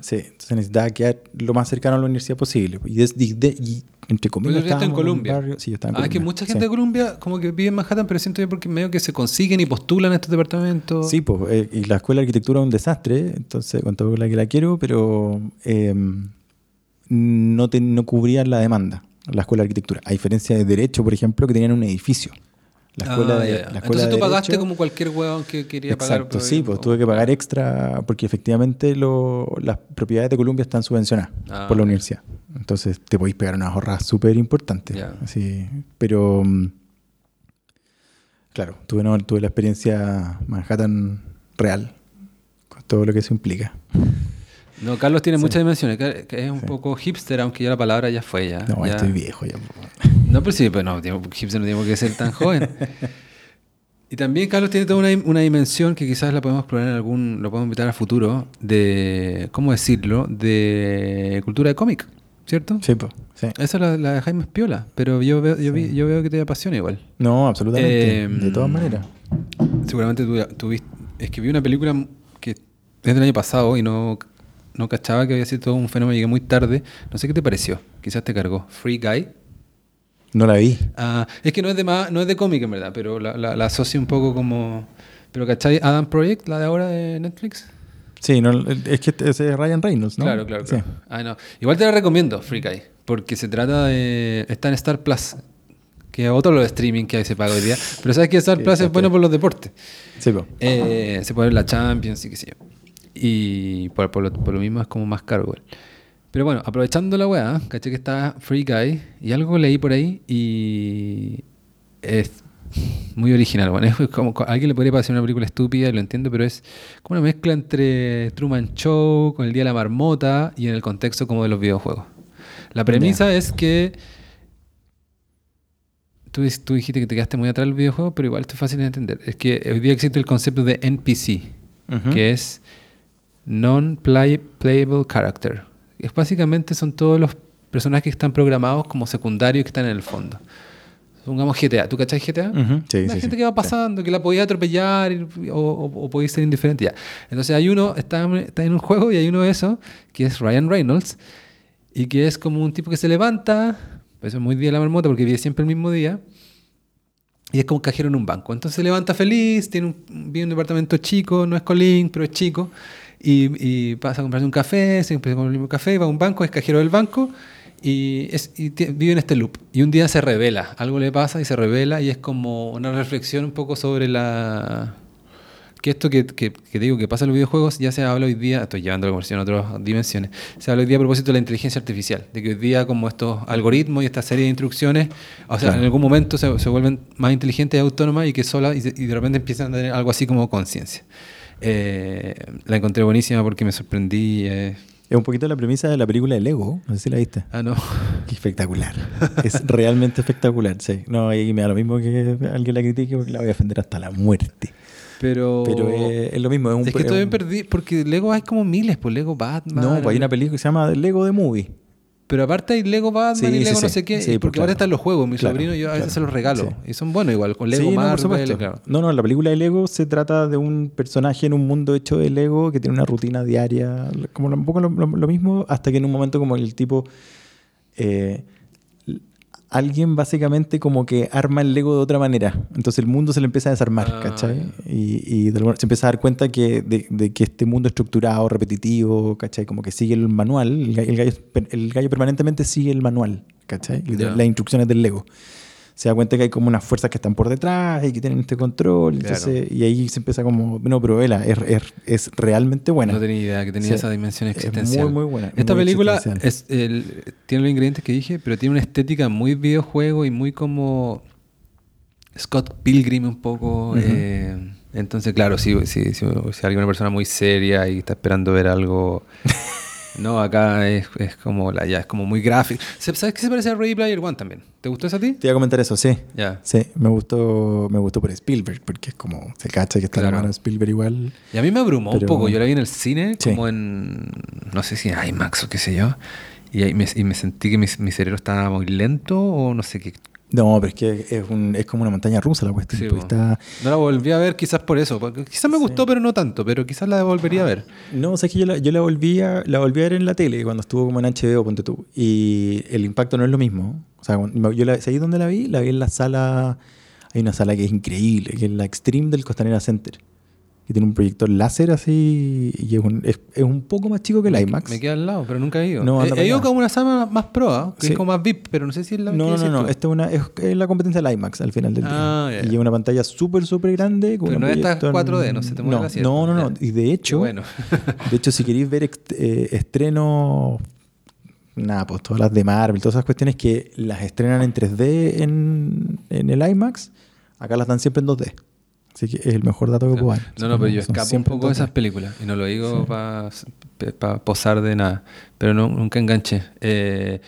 sí, entonces necesitaba quedar lo más cercano a la universidad posible. Y, des- y de- y entre comillas, estás en Colombia. barrio- sí, yo estaba en Ah, es que Colombia, mucha gente sí. de Colombia como que vive en Manhattan, pero siento yo porque medio que se consiguen y postulan estos departamentos. Sí, pues, eh, y la escuela de arquitectura es un desastre, entonces con todo la que la quiero, pero eh, no, te- no cubrían la demanda, la escuela de arquitectura. A diferencia de Derecho, por ejemplo, que tenían un edificio. La escuela Ah, de, ya, la escuela Entonces de tú pagaste Derecho- como cualquier huevón que quería pagar. Exacto, sí, pues tuve que pagar extra porque efectivamente lo- las propiedades de Colombia están subvencionadas Ah, por la universidad. Entonces te podéis pegar unas ahorradas súper importantes. Ya. Así, pero mm, claro, tuve, no, tuve la experiencia Manhattan real, con todo lo que eso implica. No, Carlos tiene Sí. muchas dimensiones, que, que es un Sí. poco hipster, aunque ya la palabra ya fue ya. No, ya. estoy viejo ya. No, pero sí, pues no, hipster no tiene por qué ser tan joven. Y también Carlos tiene toda una, una dimensión que quizás la podemos explorar en algún, lo podemos invitar a futuro, de, ¿cómo decirlo? De cultura de cómic, ¿cierto? Sí, po, sí. Esa la, la de Jaime Espiola, pero yo veo, yo, vi- yo veo que te apasiona igual. No, absolutamente. Eh, de todas maneras. Seguramente tú, tú viste- es que vi una película que es del año pasado y no, no cachaba que había sido todo un fenómeno, llegué muy tarde. No sé qué te pareció. Quizás te cargó. Free Guy. No la vi. Ah, es que no es de no es de cómic en verdad, pero la, la, la asocio un poco como. Pero ¿cachai? Adam Project, la de ahora de Netflix. Sí, no, es que ese es Ryan Reynolds, ¿no? Claro, claro, Sí. claro. Ah, no. Igual te la recomiendo, Free Guy, porque se trata de. Está en Star Plus, que es otro lo de streaming que se paga hoy día. Pero sabes que Star Sí, Plus es bueno por los deportes. Sí, po. Eh, se puede ver la Champions y qué sé yo. Y por, por lo, por lo mismo es como más caro igual. Pero bueno, aprovechando la weá, caché que está Free Guy y algo leí por ahí y es muy original. Bueno, es como, a alguien le podría parecer una película estúpida, lo entiendo, pero es como una mezcla entre Truman Show, con el Día de la Marmota y en el contexto como de los videojuegos. La premisa es que Tú, dijiste que te quedaste muy atrás del videojuego, pero igual esto es fácil de entender. Es que hoy día existe el concepto de NPC, que es Non-Playable Character. Es básicamente son todos los personajes que están programados como secundarios que están en el fondo. Supongamos GTA. ¿Tú cachai GTA? Ujú, sí, la sí, gente sí. que va pasando, que la podía atropellar o, o, o podía ser indiferente ya. Entonces hay uno, está, está en un juego y hay uno de esos, que es Ryan Reynolds, y que es como un tipo que se levanta, pues es muy día de la marmota porque vive siempre el mismo día, y es como cajero en un banco. Entonces se levanta feliz, tiene un, vive en un departamento chico, no es colín, pero es chico, y, y pasa a comprarse un café, se empieza con el mismo café, va a un banco, es cajero del banco, y, es, y vive en este loop. Y un día se revela, algo le pasa y se revela, y es como una reflexión un poco sobre la... Que esto que, que, que digo que pasa en los videojuegos ya se habla hoy día, estoy llevando la conversación a otras dimensiones, se habla hoy día a propósito de la inteligencia artificial, de que hoy día como estos algoritmos y esta serie de instrucciones, o sea, Claro. en algún momento se, se vuelven más inteligentes y autónomas y que sola y, y de repente empiezan a tener algo así como conciencia. Eh, la encontré buenísima porque me sorprendí. eh. Es un poquito la premisa de la película de Lego. No sé si la viste. Ah, no. Qué espectacular. es realmente espectacular, sí. No, y me da lo mismo que alguien la critique porque la voy a defender hasta la muerte. Pero, Pero es, es lo mismo. Es un, es que es todavía un- perdí, porque Lego hay como miles, pues Lego Batman. No, pues hay una película que se llama Lego de Movie. Pero aparte hay Lego Batman Sí, y sí, Lego no sé qué, Sí, porque ahora claro. están los juegos. Mi Claro, sobrino yo a veces claro. se los regalo. Y son buenos igual, con Lego Sí, no, por Marvel, supuesto. claro. No, no, la película de Lego se trata de un personaje en un mundo hecho de Lego que tiene una rutina diaria, como un poco lo, lo- lo mismo, hasta que en un momento como el tipo... eh, alguien básicamente como que arma el Lego de otra manera. Entonces el mundo se le empieza a desarmar, Ah, ¿cachai? Y, y de se empieza a dar cuenta que, de, de que este mundo estructurado, repetitivo, ¿cachai? Como que sigue el manual, el gallo, el gallo, el gallo permanentemente sigue el manual, ¿cachai? Y de- Ya. Las instrucciones del Lego. Se da cuenta que hay como unas fuerzas que están por detrás y que tienen este control. Claro. entonces- y ahí se empieza como, no, pero vela, es, es, es realmente buena. No tenía idea que tenía Sí. esa dimensión Es existencial. muy, muy buena. Esta muy película es el- tiene los ingredientes que dije, pero tiene una estética muy videojuego y muy como Scott Pilgrim un poco. Eh, entonces, claro, si, si, si, si alguna persona muy seria y está esperando ver algo... no, acá es, es como la ya es como muy gráfico. ¿Sabes qué se parece a Ready Player One también? ¿Te gustó eso a ti? Te iba a comentar eso, sí. Ya. Sí, me gustó, me gustó por Spielberg, porque es como, se cacha que está Claro. la mano de Spielberg igual. Y a mí me abrumó un poco. Yo la vi en el cine, Sí. como en. No sé si en IMAX o qué sé yo. Y, ahí me, y me sentí que mi, mi cerebro estaba muy lento o no sé qué. No, pero es que es, un, es como una montaña rusa la cuestión. Sí, po. está, No la volví a ver quizás por eso. quizás me Sí. gustó, pero no tanto. Pero quizás la volvería a ver. No, o sea, es que yo la, yo la volví a, la volví a ver en la tele cuando estuvo como en HBO, ponte tú. Y el impacto no es lo mismo. O sea, yo la, ¿sabes dónde la vi? La vi en la sala. Hay una sala que es increíble, que es la Extreme del Costanera Center. Que tiene un proyector láser así. Y es un, es, es un poco más chico que el IMAX. Me queda al lado, pero nunca he ido. No, he, ido como una sala más pro, ¿ah? que Sí. es como más VIP, pero no sé si es la No, no, no. Esta es, una, es, es la competencia del IMAX al final del Ah, día. Y es una pantalla súper, súper grande. Con Pero no proyector- 4D, no se te mueve no, asiento. No, no, no. Y de hecho, bueno. de hecho, si queréis ver eh, estrenos, nada, pues todas las de Marvel, todas esas cuestiones que las estrenan en 3D en, en el IMAX, acá las dan siempre en 2D. Así que es el mejor dato que puedo dar. No, no, pero yo escapo un poco de 2D. esas películas. Y no lo digo para posar de nada. Pero no, nunca enganché. Eh,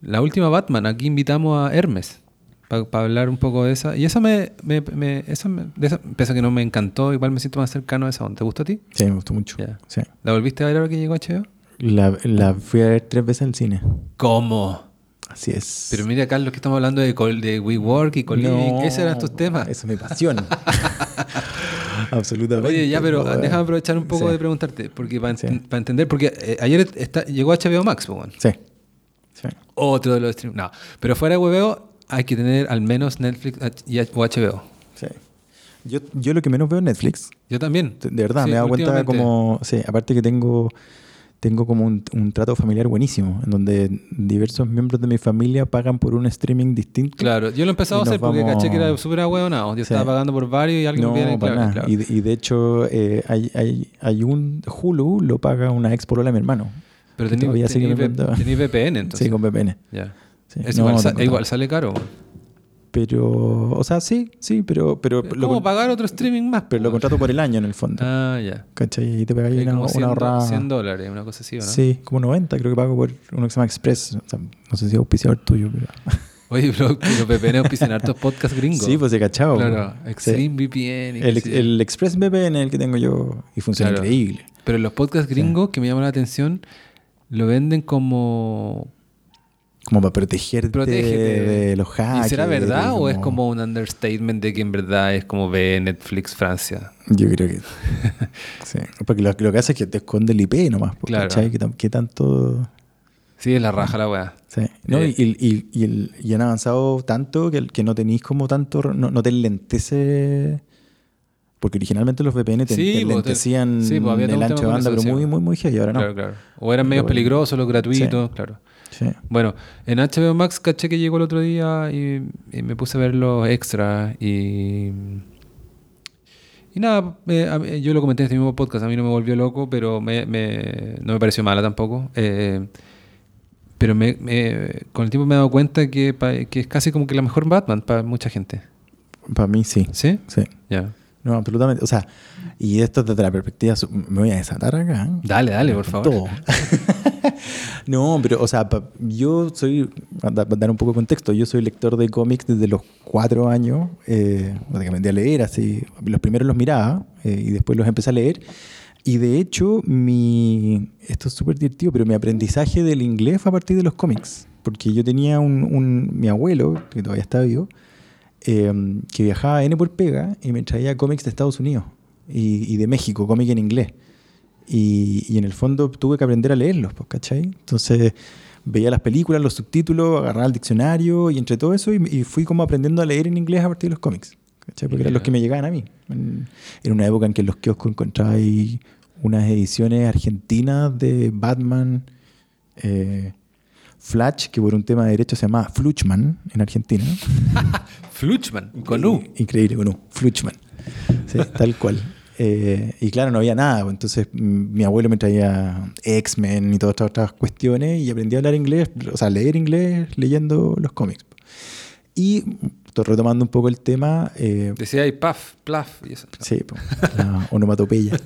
la última Batman, aquí invitamos a Hermes para hablar un poco de esa. Y esa me. me, me- esa me- de esa, pese a que no me encantó, igual me siento más cercano a esa. ¿Te gustó a ti? Sí, me gustó mucho. Sí. ¿La volviste a ver ahora que llegó HBO? La, la fui a ver tres veces en el cine. ¿Cómo? Así es. Pero mira, Carlos, que estamos hablando de, de WeWork y co No, Esos eran tus temas. Eso es mi pasión. Absolutamente. Oye, ya, pero déjame aprovechar un poco Sí. de preguntarte, porque para, Sí. entender, porque eh, ayer está- llegó HBO Max, pues, bueno. Sí. Sí. otro de los streams. No, pero fuera de hueveo hay que tener al menos Netflix y- o HBO. sí. Yo, yo lo que menos veo es Netflix. Yo también. De verdad, me he dado cuenta como... Sí, aparte que tengo, tengo como un, un trato familiar buenísimo, en donde diversos miembros de mi familia pagan por un streaming distinto. Claro, yo lo he empezado a hacer porque vamos- caché que era súper ahueonado. Yo Sí. estaba pagando por varios y alguien No, viene para claro, nada. claro. Y, de- y de hecho, eh, hay, hay, hay un Hulu, lo paga una ex polola de mi hermano. Pero tení VPN, entonces. Sí, con VPN. Sí. Es No, igual, sale caro. Pero, o sea, sí, sí, pero, pero, Es lo, como con- pagar otro streaming más. pero lo po. contrato por el año en el fondo. Ah, ya. ¿Cachai? Y te pegáis una, como una 100, do- ahorrada. 100 dólares, una cosa así, ¿o no? Sí, como 90 creo que pago por uno que se llama Express. O sea, no sé si es auspiciador tuyo, pero... Oye, pero los VPN auspician hartos podcasts gringos. Sí, pues he cachado. Claro, Sí. Extreme VPN. El, el Express VPN es el que tengo yo y funciona Claro. increíble. Pero los podcasts gringos que me llaman la atención lo venden como. Como para protegerte Protégete. de los hackers. ¿Y será verdad o es como un understatement de que en verdad es como ve Netflix Francia? Yo creo que... sí. Porque lo, lo que hace es que te esconde el IP nomás. pues, Claro. ¿Qué, tan- qué tanto...? Sí, es la raja la weá. Sí. No, Eh. y, y- y el- y han avanzado tanto que, el- que no tenéis como tanto... No, no te lentece... Porque originalmente los VPN te, Sí, te te- lentecían sí, el ancho de banda, pero muy, muy, muy heavy. Ahora no. Claro, claro. O eran medio Pero- peligrosos, los gratuitos, claro. Sí. Bueno, en HBO Max caché que llegó el otro día y, y me puse a ver los extras y... Y nada, eh, yo lo comenté en este mismo podcast, a mí no me volvió loco, pero me, me- no me pareció mala tampoco. eh, pero me, con el tiempo me he dado cuenta que, que es casi como que la mejor Batman para mucha gente. Para mí sí. ¿Sí? Sí. Ya. No, absolutamente. O sea, y esto desde la perspectiva... Me voy a desatar acá. ¿eh? Dale, dale, por favor. Todo. no, pero, o sea, yo soy, para dar un poco de contexto, yo soy lector de cómics desde los cuatro años, eh, básicamente a leer, así, los primeros los miraba eh, y después los empecé a leer. Y de hecho, mi, esto es súper divertido, pero mi aprendizaje del inglés fue a partir de los cómics, porque yo tenía un, mi abuelo, que todavía está vivo, eh, que viajaba N por pega y me traía cómics de Estados Unidos y, y de México, cómic en inglés. Y, y en el fondo tuve que aprender a leerlos, pues, ¿cachai? Entonces veía las películas, los subtítulos, agarraba el diccionario y entre todo eso y, y fui como aprendiendo a leer en inglés a partir de los cómics, ¿cachai? Porque eran los que me llegaban a mí. En, en una época en que en los kioscos encontraba ahí unas ediciones argentinas de Batman, eh, Flash, que por un tema de derecho se llamaba Fluchman en Argentina. Fluchman, con U. Increíble, con U. Fluchman. Sí, tal cual. Eh, y claro, no había nada. pues, Entonces, mi abuelo me traía X-Men y todas estas otras cuestiones y aprendí a hablar inglés, o sea, leer inglés leyendo los cómics. Y retomando un poco el tema. eh, Decía ahí puff, pluff y eso. Sí, po, la onomatopeya.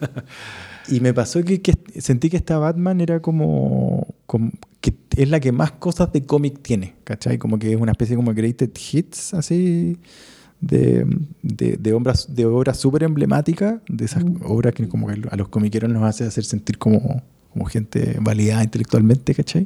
Y me pasó que, que sentí que esta Batman era como, como- que es la que más cosas de cómic tiene, ¿cachai? Como que es una especie como greatest hits, así, de, de, de obras de obras súper emblemáticas, de esas obras que como que a los comiqueros nos hace hacer sentir como, como gente validada intelectualmente, ¿cachai?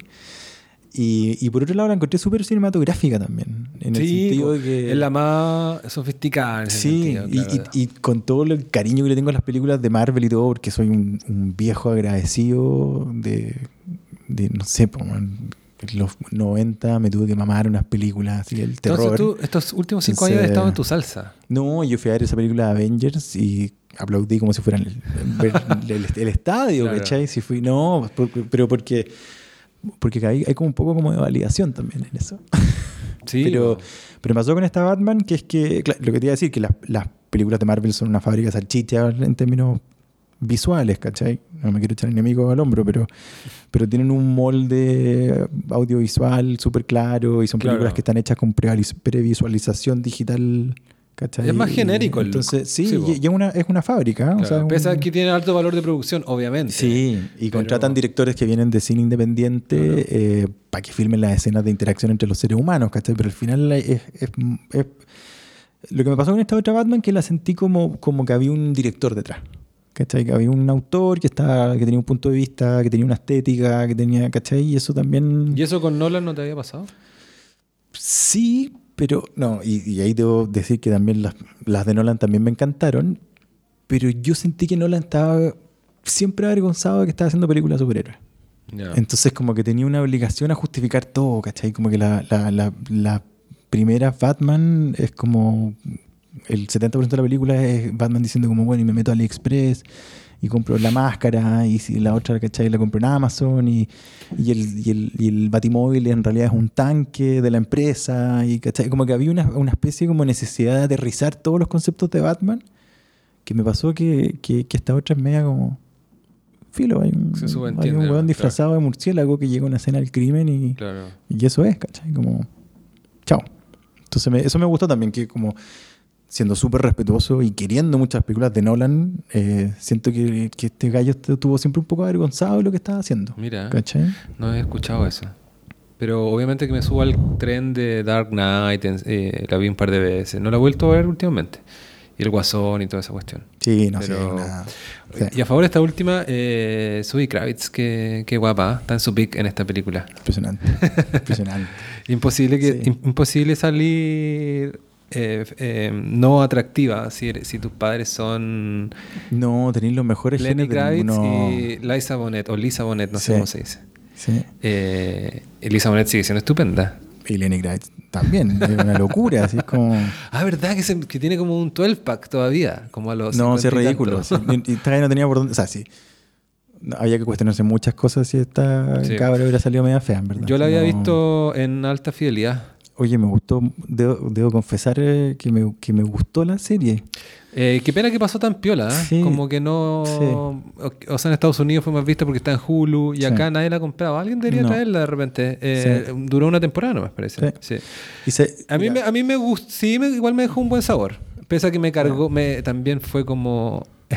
Y, y por otro lado la encontré súper cinematográfica también, en el Sí, sentido de que... es la más sofisticada en ese Sí, sentido, y, claro. y- y con todo el cariño que le tengo a las películas de Marvel y todo, porque soy un, un viejo agradecido de, de, no sé, los 90 me tuve que mamar unas películas así, el terror. Entonces tú estos últimos cinco años has estado en tu salsa. No, yo fui a ver esa película de Avengers y aplaudí como si fuera el, el- el estadio, Claro. ¿cachai? Si fui, no, pero porque, porque hay, hay como un poco como de validación también en eso. Sí, pero, pero me pasó con esta Batman, que es que, claro, lo que te iba a decir, que las, las películas de Marvel son una fábrica de salchichas en términos visuales, ¿cachai? No me quiero echar enemigos al hombro, pero, pero tienen un molde audiovisual súper claro y son Claro. películas que están hechas con previsualización digital, ¿cachai? Es más genérico el look. Entonces, sí, y, y es, una, es una fábrica. ¿eh? o Claro, sea, pese a que tiene alto valor de producción, obviamente. Sí, y Pero- contratan directores que vienen de cine independiente para que filmen las escenas de interacción entre los seres humanos, ¿cachai? Pero al final es, es- es- Lo que me pasó con esta otra Batman que la sentí como, como que había un director detrás. ¿Cachai? Que había un autor que, estaba, que tenía un punto de vista, que tenía una estética, que tenía, ¿cachai? Y eso también... ¿Y eso con Nolan no te había pasado? Sí, pero no, y, y ahí debo decir que también las, las de Nolan también me encantaron, pero yo sentí que Nolan estaba siempre avergonzado de que estaba haciendo películas de superhéroes. Entonces como que tenía una obligación a justificar todo, ¿cachai? Como que la, la, la, la primera Batman es como... El 70% de la película es Batman diciendo como, bueno, y me meto a AliExpress y compro la máscara y si la otra, ¿cachai? La compro en Amazon y, y, el, y, el, y el batimóvil en realidad es un tanque de la empresa y, ¿cachai? Como que había una, una especie como necesidad de aterrizar todos los conceptos de Batman que me pasó que, que, que esta otra es media como... Filo, hay un, hay un weón disfrazado de murciélago que llega a una escena del crimen y, Claro. y eso es, ¿cachai? Como, chao. Entonces me- eso me gustó también, que como siendo súper respetuoso y queriendo muchas películas de Nolan, eh, siento que, que este gallo estuvo siempre un poco avergonzado de lo que estaba haciendo. Mira, ¿Cachai? no he escuchado eso. Pero obviamente que me subo al tren de Dark Knight, eh, la vi un par de veces. No la he vuelto a ver últimamente. Y el Guasón y toda esa cuestión. Sí, no sé, nada. Sí, Y a favor de esta última, eh, Zoe Kravitz, que, que guapa, ¿eh? está en su pick en esta película. impresionante. impresionante. Imposible, que, Sí. im- imposible salir eh, eh, no atractiva si, tus padres son No, tenéis los mejores Lenny Kravitz y Liza Bonet, o Lisa Bonet, no sé cómo se dice. Sí. Eh, Lisa Bonet sigue siendo estupenda. Y Lenny Kravitz también. Es una locura, así es como... Ah, ¿verdad? Que, se- que tiene como un 12-pack todavía, como a los No, sí, es 50 y ridículo. sí. Y, no tenía por dónde... O sea, sí. Había que cuestionarse muchas cosas si esta Sí. cabra hubiera salido media fea, en verdad. Yo la había No- visto en alta fidelidad. Oye, me gustó, debo, debo confesar eh, que me, que me gustó la serie. Eh, qué pena que pasó tan piola, ¿eh? Sí, como que no... O, o sea, en Estados Unidos fue más vista porque está en Hulu y Sí. acá nadie la compraba. Alguien debería No. traerla de repente. Duró una temporada nomás, parece. Sí. Sí. Y se- A mí, me, a mí me gustó, sí, me- igual me dejó un buen sabor. Pese a que me cargó, me, también fue como...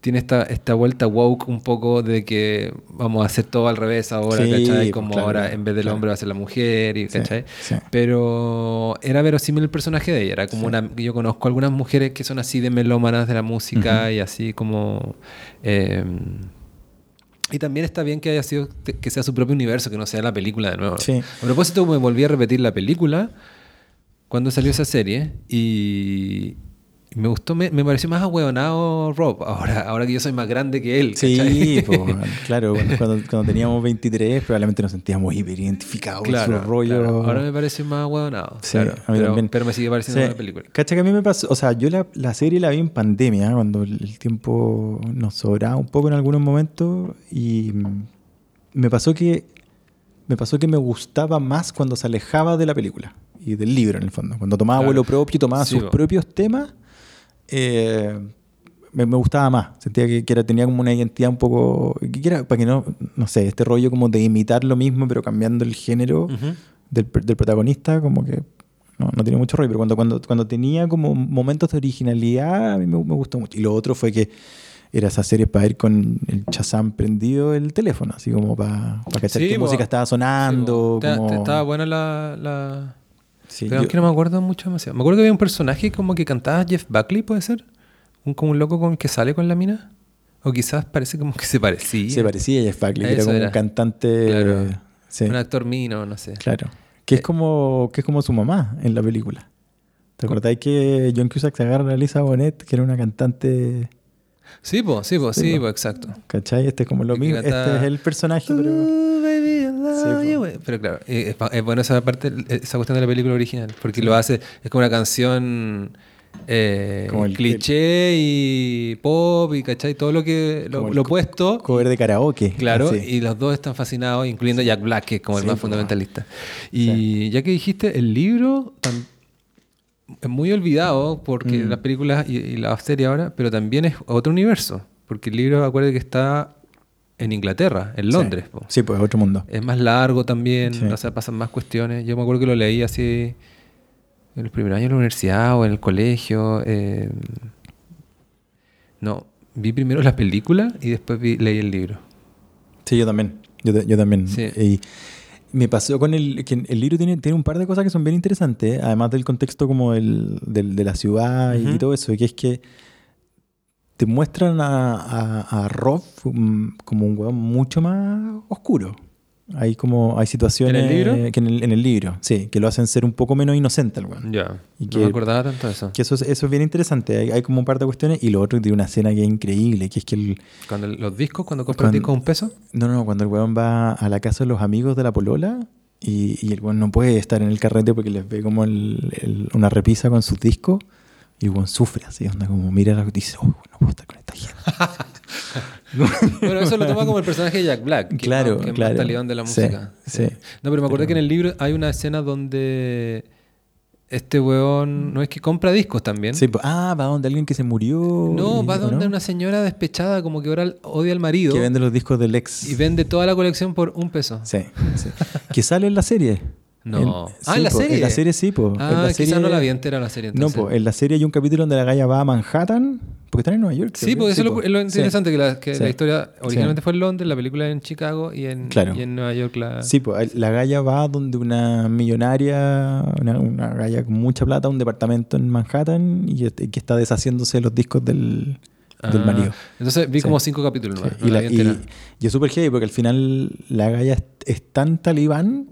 tiene esta, esta vuelta woke un poco de que vamos a hacer todo al revés ahora, Sí, ¿cachai? pues, Como claro, ahora en vez del claro. hombre va a ser la mujer, y, ¿cachai? sí. Pero era verosímil el personaje de ella. Era como una. Yo conozco algunas mujeres que son así de melómanas de la música y así como. eh, y también está bien que haya sido que sea su propio universo, que no sea la película de nuevo. A propósito, me volví a repetir la película cuando salió esa serie y me gustó, me, me pareció más ahueonado Rob, ahora, ahora que yo soy más grande que él. Sí, po, claro, cuando, cuando- cuando teníamos 23 probablemente nos sentíamos hiper identificados con Claro, su rollo. claro. Ahora me parece más ahueonado. Sí, claro, a mí pero, también. pero me sigue pareciendo Sí. una película. Cacha que a mí me pasó, o sea, yo la, la serie la vi en pandemia, cuando el tiempo nos sobraba un poco en algunos momentos y me pasó que me pasó que me gustaba más cuando se alejaba de la película y del libro en el fondo, cuando tomaba Claro. vuelo propio y tomaba Sí, sus po. propios temas, eh, me, me gustaba más, sentía que, que era, tenía como una identidad un poco, que era, para que no, no sé, este rollo como de imitar lo mismo pero cambiando el género Ujú. del, per- del protagonista, como que no, no tiene mucho rollo, pero cuando, cuando, cuando tenía como momentos de originalidad, a mí me, me gustó mucho. Y lo otro fue que era esa serie para ir con el Shazam prendido el teléfono, así como para, para cachar Sí, qué po. música estaba sonando. Sí, como- ta- Estaba buena la. la... Sí, pero yo- aunque no me acuerdo mucho demasiado. Me acuerdo que había un personaje como que cantaba Jeff Buckley, ¿puede ser? Un, como un loco con el que sale con la mina. O quizás parece como que se parecía. se parecía a Jeff Buckley, que era como era. un cantante. Claro. sí, Un actor mino, no sé. claro. Que es, como, que es como su mamá en la película. ¿Te acordáis que John Cusack se agarra a Lisa Bonet, que era una cantante, Sí, pues, sí, pues, Sí, po. pues, exacto. ¿cachai? Este es como lo mismo, este es el personaje, pero... Ooh, baby, I love Sí, you. Pero claro, eh, es, bueno esa parte, esa cuestión de la película original, porque lo hace, es como una canción eh, Como el- cliché y pop y ¿cachai? todo lo que lo, lo opuesto. cover de karaoke. Claro, así. y los dos están fascinados, incluyendo Jack Black, que es como el más fundamentalista. Y ya que dijiste, el libro muy olvidado porque Mm. las películas y, y la serie ahora, pero también es otro universo, porque el libro, acuérdate que está en Inglaterra, en Londres. po. Sí, pues otro mundo. Es más largo también, Sí. o sea, pasan más cuestiones. Yo me acuerdo que lo leí así en el primer año de la universidad o en el colegio. eh, no, vi primero la película y después vi- leí el libro. Sí, yo también. Yo, yo también. Sí. Y me pasó con el... Que el libro tiene, tiene un par de cosas que son bien interesantes, además del contexto como el, del- de la ciudad y todo eso, que es que te muestran a, a, a Rob mm, como un hueón mucho más oscuro. Hay como, hay situaciones... ¿En el libro? Que en, el, en el libro, sí, que lo hacen ser un poco menos inocente al weón. Ya. Y no que- me acordaba tanto de eso. Que eso, es- eso es bien interesante. Hay, hay como un par de cuestiones. Y lo otro tiene una escena que es increíble, que es que el... Cuando el- los discos, cuando compras Cuando- discos un peso. No, no, cuando el weón va a la casa de los amigos de la polola y, y el weón no puede estar en el carrete porque les ve como el- el- una repisa con sus discos y el weón sufre así, onda como mira la y dice, oh, no puedo estar con esta gente. Bueno, eso lo toma como el personaje de Jack Black. Que Claro, más- que es claro. más de la Sí, música. sí. No, pero me acordé Pero- que en el libro hay una escena donde este weón no es que compra discos también. Sí, ah, va donde alguien que se murió. No, y- va ¿o donde no? una señora despechada como que ahora odia al marido Que vende los discos del ex. y vende toda la colección por un peso. Sí, sí. que sale en la serie. No. En- Ah, ¿en la po, serie? En la serie sí, pues. Ah, quizás no la vi entera la serie No, entonces. pues en la serie hay un capítulo donde la galla va a Manhattan, porque están en Nueva York. Sí, porque eso es lo, po. es lo Sí. interesante, que, la, que Sí. la historia originalmente Sí. fue en Londres, la película en Chicago y en, Claro. y en Nueva York la... Sí, pues la galla va donde una millonaria, una, una galla con mucha plata, un departamento en Manhattan y que está deshaciéndose de los discos del, del Ah, marido. Entonces vi Sí. como cinco capítulos Sí, no la la- y es súper heavy porque al final la galla es, es tan talibán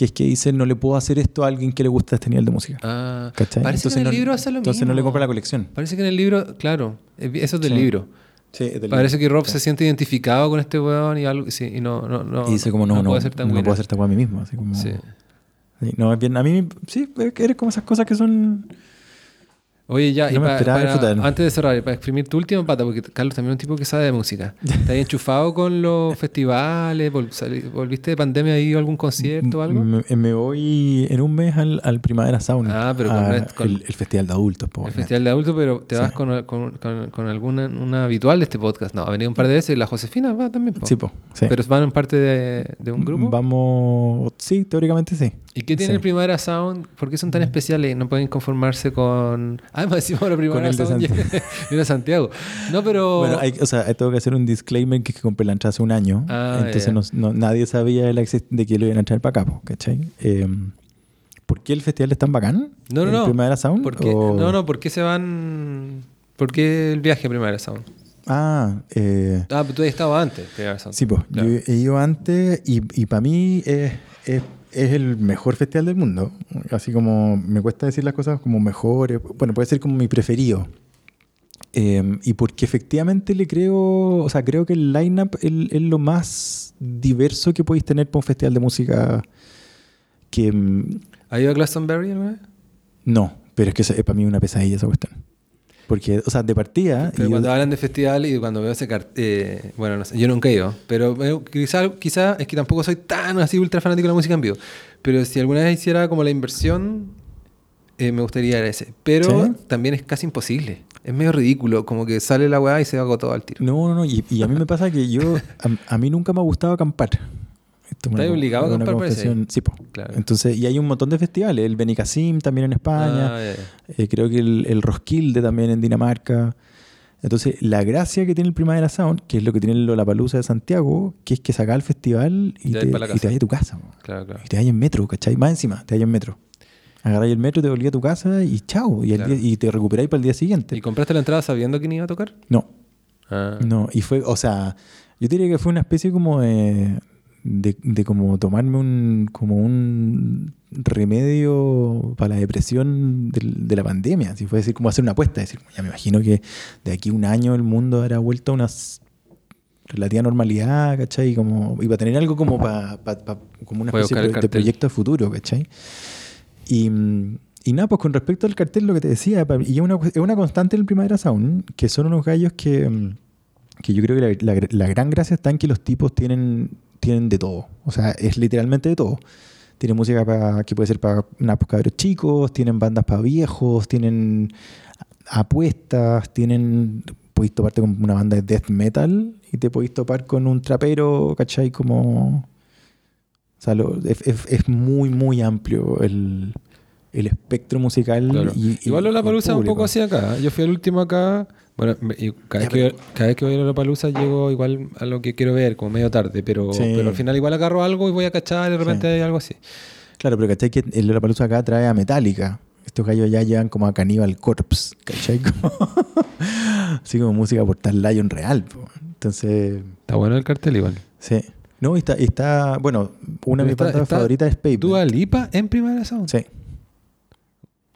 que es que dice no le puedo hacer esto a alguien que le gusta este nivel de música. Ah, ¿Cachai? parece que en el no, libro hace lo entonces mismo. no le compra la colección. Parece que en el libro, claro, eh, eso es del Sí. libro. Sí, es del Parece que Rob Sí. se siente identificado con este weón y algo, sí, y no, no, no, y dice como no, no, puede ser tan no puedo hacer weá a mí mismo. Así como, Sí. No, es bien, a mí sí, eres como esas cosas que son... Oye, ya, y No pa- para- antes de cerrar, para exprimir tu última pata, porque Carlos también es un tipo que sabe de música. ¿Estás enchufado con los festivales? Vol- ¿Volviste de pandemia y algún concierto o algo? Me, me voy en un mes al, al Primavera Sound. Ah, pero con a Red- con- el, el festival de adultos. po, El festival de adultos, pero te Sí. vas con, con, con- alguna una habitual de este podcast. No, ha venido un par de veces. La Josefina va también. po. Sí, po, sí. Pero van en parte de, de un grupo. Vamos, sí, teóricamente sí. ¿Y qué tiene Sí. Mm. el Primavera Sound? ¿Por qué son tan especiales? No pueden conformarse con. Ah, más encima la el de Sound Santiago. No, pero. Bueno, hay, o sea, tengo que hacer un disclaimer que, que compré la entrada hace un año. Ah, entonces no- no- nadie sabía de, la de que lo iban a traer para acá. Eh, ¿Por qué el festival es tan bacán? No, no, ¿El no. Primavera Sound? ¿Por qué? o- No, no, ¿por qué se van.? ¿Por qué el viaje a Primavera Sound? Ah, eh, Ah, pero tú has estado antes, Primavera Sound. Sí, pues Claro. yo he ido antes y, y para mí es, es- es el mejor festival del mundo. Así como me cuesta decir las cosas como mejores. Bueno, puede ser como mi preferido. Eh, y porque efectivamente le creo, o sea, creo que el line-up es, es lo más diverso que podéis tener para un festival de música que... mm, ¿Has ido a Glastonbury alguna vez? No, pero es que es para mí una pesadilla esa cuestión. Porque, o sea, de partida... Pero y yo- cuando hablan de festival y cuando veo ese cartel, bueno, no sé, yo nunca he ido, pero quizás quizá, es que tampoco soy tan así ultra fanático de la música en vivo. Pero si alguna vez hiciera como la inversión, eh, me gustaría ir a ese. Pero ¿Sí? también es casi imposible. Es medio ridículo, como que sale la weá y se va todo al tiro. No, no, no. Y, y a mí me pasa que yo. A, a mí nunca me ha gustado acampar. Esto es ¿Estás obligado a parece? confesión. Sí, po. Claro. Entonces, y hay un montón de festivales. El Benicassim también en España. Ah, eh, creo que el, el Roskilde también en Dinamarca. Entonces, la gracia que tiene el Primavera Sound, que es lo que tiene el Lollapalooza de Santiago, que es que saca el festival y te te, la y te casa. vas a tu casa. Claro, claro. Y te vas en metro, ¿cachai? Más encima, te vas en metro. Agarráis el metro, te volvías a tu casa y chao. Y, Claro. día- y te recuperáis para el día siguiente. ¿Y compraste la entrada sabiendo quién iba a tocar? No, Ah. no, y fue, o sea, yo diría que fue una especie como de, de, de como tomarme un, como un remedio para la depresión del- de, la pandemia. Así fue decir, como hacer una apuesta, decir, ya me imagino que de aquí a un año el mundo habrá vuelto a una relativa normalidad, ¿cachai? Como, iba a tener algo como para como una Voy a especie de, de proyecto de futuro, ¿cachai? Y, y nada, pues con respecto al cartel, lo que te decía, pa- y es una, es una constante en el Primavera Sound, que son unos gallos que, que yo creo que la, la- la gran gracia está en que los tipos tienen, tienen de todo. O sea, es literalmente de todo. Tienen música pa- que puede ser para una cabros chicos, tienen bandas para viejos, tienen apuestas, tienen. Podéis toparte con una banda de death metal y te podéis topar con un trapero, ¿cachai? Como. O sea, lo- es, es- es muy, muy amplio el, el espectro musical. Claro. y- Igual y la el palusa un poco así acá. Yo fui al último acá. Bueno, y cada, Ya, vez que, cada vez que voy a la palusa llego igual a lo que quiero ver, como medio tarde, pero, Sí. pero al final igual agarro algo y voy a cachar y de repente Sí. hay algo así. Claro, pero ¿cachai? Que el Lollapalooza acá trae a Metallica. Estos gallos ya llevan como a Cannibal Corpse, ¿cachai? Como- Así como música por tal Lion real. po. Entonces, Está bueno el cartel igual. sí. No, y está, y está bueno, una de mis bandas favoritas es Pavement. Dua Lipa en Primavera Sound. Sí.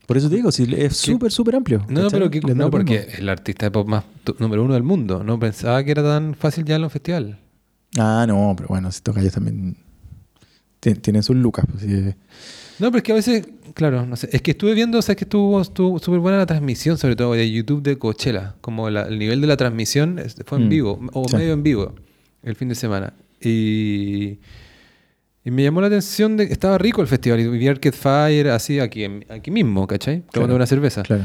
Por eso te digo, sí, es súper, súper amplio. No, ¿cachai? pero que, no, porque es el artista de pop más número uno del mundo. No pensaba que era tan fácil ya en los festivales. Ah, no, pero bueno, estos gallos también ti- tienen sus lucas. Pues. No, pero es que a veces, claro, no sé. Es que estuve viendo, o sea, que estuvo súper buena la transmisión, sobre todo de YouTube de Coachella. Como la- el nivel de la transmisión es- fue en Mm, vivo, o sí. medio en vivo, el fin de semana. Y, y me llamó la atención de que estaba rico el festival. Y vi Arcade Fire así aquí, aquí mismo, ¿cachai? Tomando Claro, una cerveza. Claro.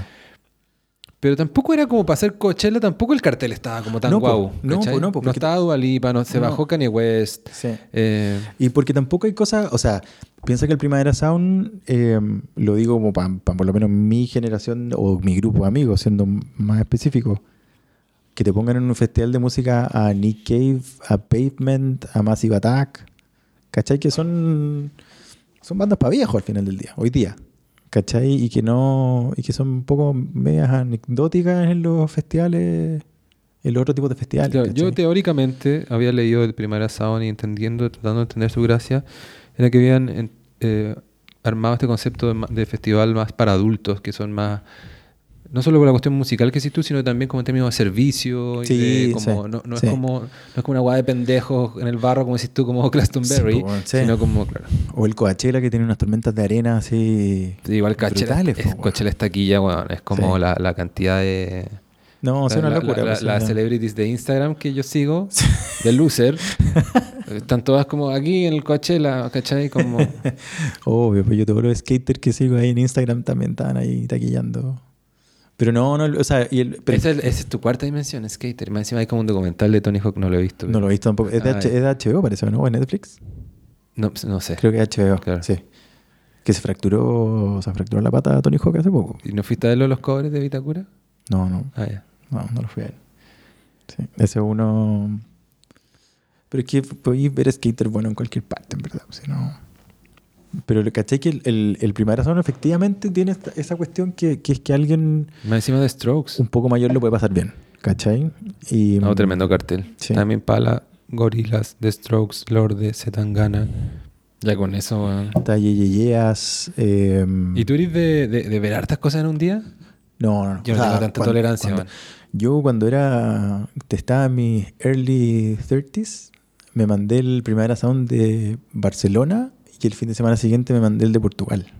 Pero tampoco era como para hacer Coachella, tampoco el cartel estaba como tan No, po, guau. no, ¿cachai? po, no, po, porque- estaba Dua Lipa, no, se No. bajó Kanye West. Sí. eh, Y porque tampoco hay cosas, o sea, piensa que el Primavera Sound, eh, lo digo como para por lo menos mi generación o mi grupo de amigos, siendo más específico, que te pongan en un festival de música a Nick Cave, a Pavement, a Massive Attack, ¿cachai? Que son, son bandas para viejos al final del día, hoy día, ¿cachai? Y que no, y que son un poco medias anecdóticas en los festivales, en los otros tipos de festivales. Claro, yo teóricamente había leído el Primera Sound y entendiendo, tratando de entender su gracia, era que habían eh, armado este concepto de festival más para adultos, que son más, no solo por la cuestión musical que hiciste tú, sino también como en términos de servicio, y Sí, de como, sí, no, no sí. es como, no es como una guada de pendejos en el barro, como decís tú, como Glastonbury, Sí, po, sí. sino como, claro. O el Coachella que tiene unas tormentas de arena así. Sí, igual Coachella, es, weón. Coachella es taquilla, weón, es como la, la cantidad de... No, es una la- locura. la- pues, las celebrities de Instagram que yo sigo, de Loser, están todas como aquí en el Coachella, ¿cachai? Como, Obvio, pues yo todos los skaters que sigo ahí en Instagram también estaban ahí taquillando. Pero no, no, o sea, y el, pero esa, es, esa es tu cuarta dimensión, Skater. Más encima hay como un documental de Tony Hawk, no lo he visto. no lo he visto tampoco. Es de, Ah, H- es de HBO, parece, ¿no? ¿O en Netflix? No, pues, no sé. Creo que es HBO, Claro. sí. Que se fracturó, se fracturó la pata a Tony Hawk hace poco. ¿Y no fuiste a verlo los covers de Vitacura? No, no, Ah, ya. no, no lo fui a ver. Sí, ese uno... Pero es que podéis ver skater bueno en cualquier parte, en verdad. Si no... Pero caché que el, el, el Primavera Sound efectivamente tiene esta- esa cuestión que, que es que alguien Más encima de Strokes. un poco mayor lo puede pasar bien, ¿cachai? Y, No, tremendo cartel. Sí. También Pala, Gorilas, The Strokes, Lorde, Zetangana. Ya con eso, weón. Está Yeyeyeas. Eh, ¿Y tú eres de, de, de ver hartas cosas en un día? No, no, no. Yo no O sea, tengo tanta cuando- tolerancia, cuando- man. Yo cuando era... Estaba en mis early 30s, me mandé el Primavera Sound de Barcelona y el fin de semana siguiente me mandé el de Portugal.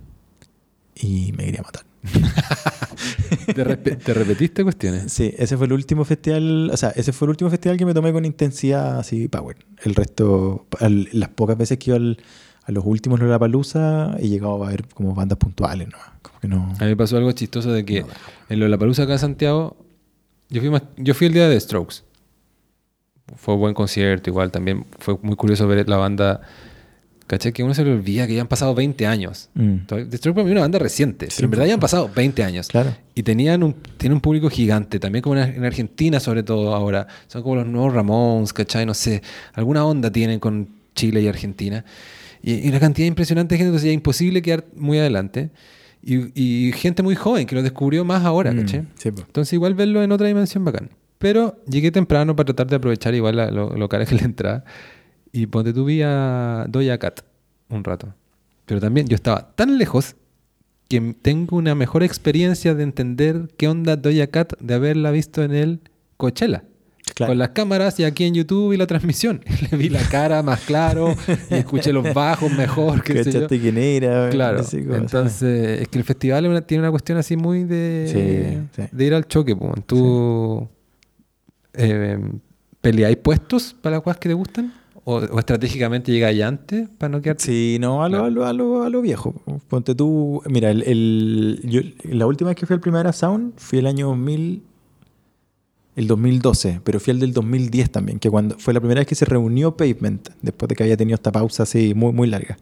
Y me quería matar. ¿Te, repetiste cuestiones? Sí, ese fue el último festival, o sea, ese fue el último festival que me tomé con intensidad así power. El resto, al- las pocas veces que iba al- a los últimos Lollapalooza he llegado a ver como bandas puntuales, ¿no? Como que no... A mí me pasó algo chistoso de que No, en Lollapalooza acá en Santiago, yo fui, más- yo fui el día de Strokes. Fue un buen concierto, igual también fue muy curioso ver la banda. ¿Caché? Que uno se le olvida que ya han pasado 20 años. Mm, The Strokes para mí es una banda reciente, Sí, pero en verdad pues, ya han pasado 20 años. claro. Y tenían un, tienen un público gigante, también como en, en Argentina sobre todo ahora. Son como los nuevos Ramones, ¿cachai? No sé, alguna onda tienen con Chile y Argentina. Y, y una cantidad impresionante de gente, entonces ya es imposible quedar muy adelante. Y, y gente muy joven que lo descubrió más ahora, Mm, ¿cachai? sí, po. Entonces igual verlo en otra dimensión bacán. Pero llegué temprano para tratar de aprovechar igual la- lo, lo cara que la entrada. Y ponte tu vi a Doja Cat un rato. Pero también yo estaba tan lejos que tengo una mejor experiencia de entender qué onda Doja Cat de haberla visto en el Coachella. Claro. Con las cámaras y aquí en YouTube y la transmisión. Le vi la cara más claro y escuché los bajos mejor. yo. ¿Cachaste quién era? Claro. Así como- Entonces, es que el festival una- tiene una cuestión así muy de, Sí, sí. de ir al choque. po. ¿Tú eh, peleáis puestos para las cosas que te gustan? ¿O, o estratégicamente llegáis antes para no quedarte? Sí, no, a lo, Claro. a lo, a lo, a lo viejo. Ponte tú, mira, el, el- yo, la última vez que fui al Primavera Sound fui el año 2000, el 2012, pero fui al del 2010 también, que cuando fue la primera vez que se reunió Pavement, después de que había tenido esta pausa así muy, muy larga.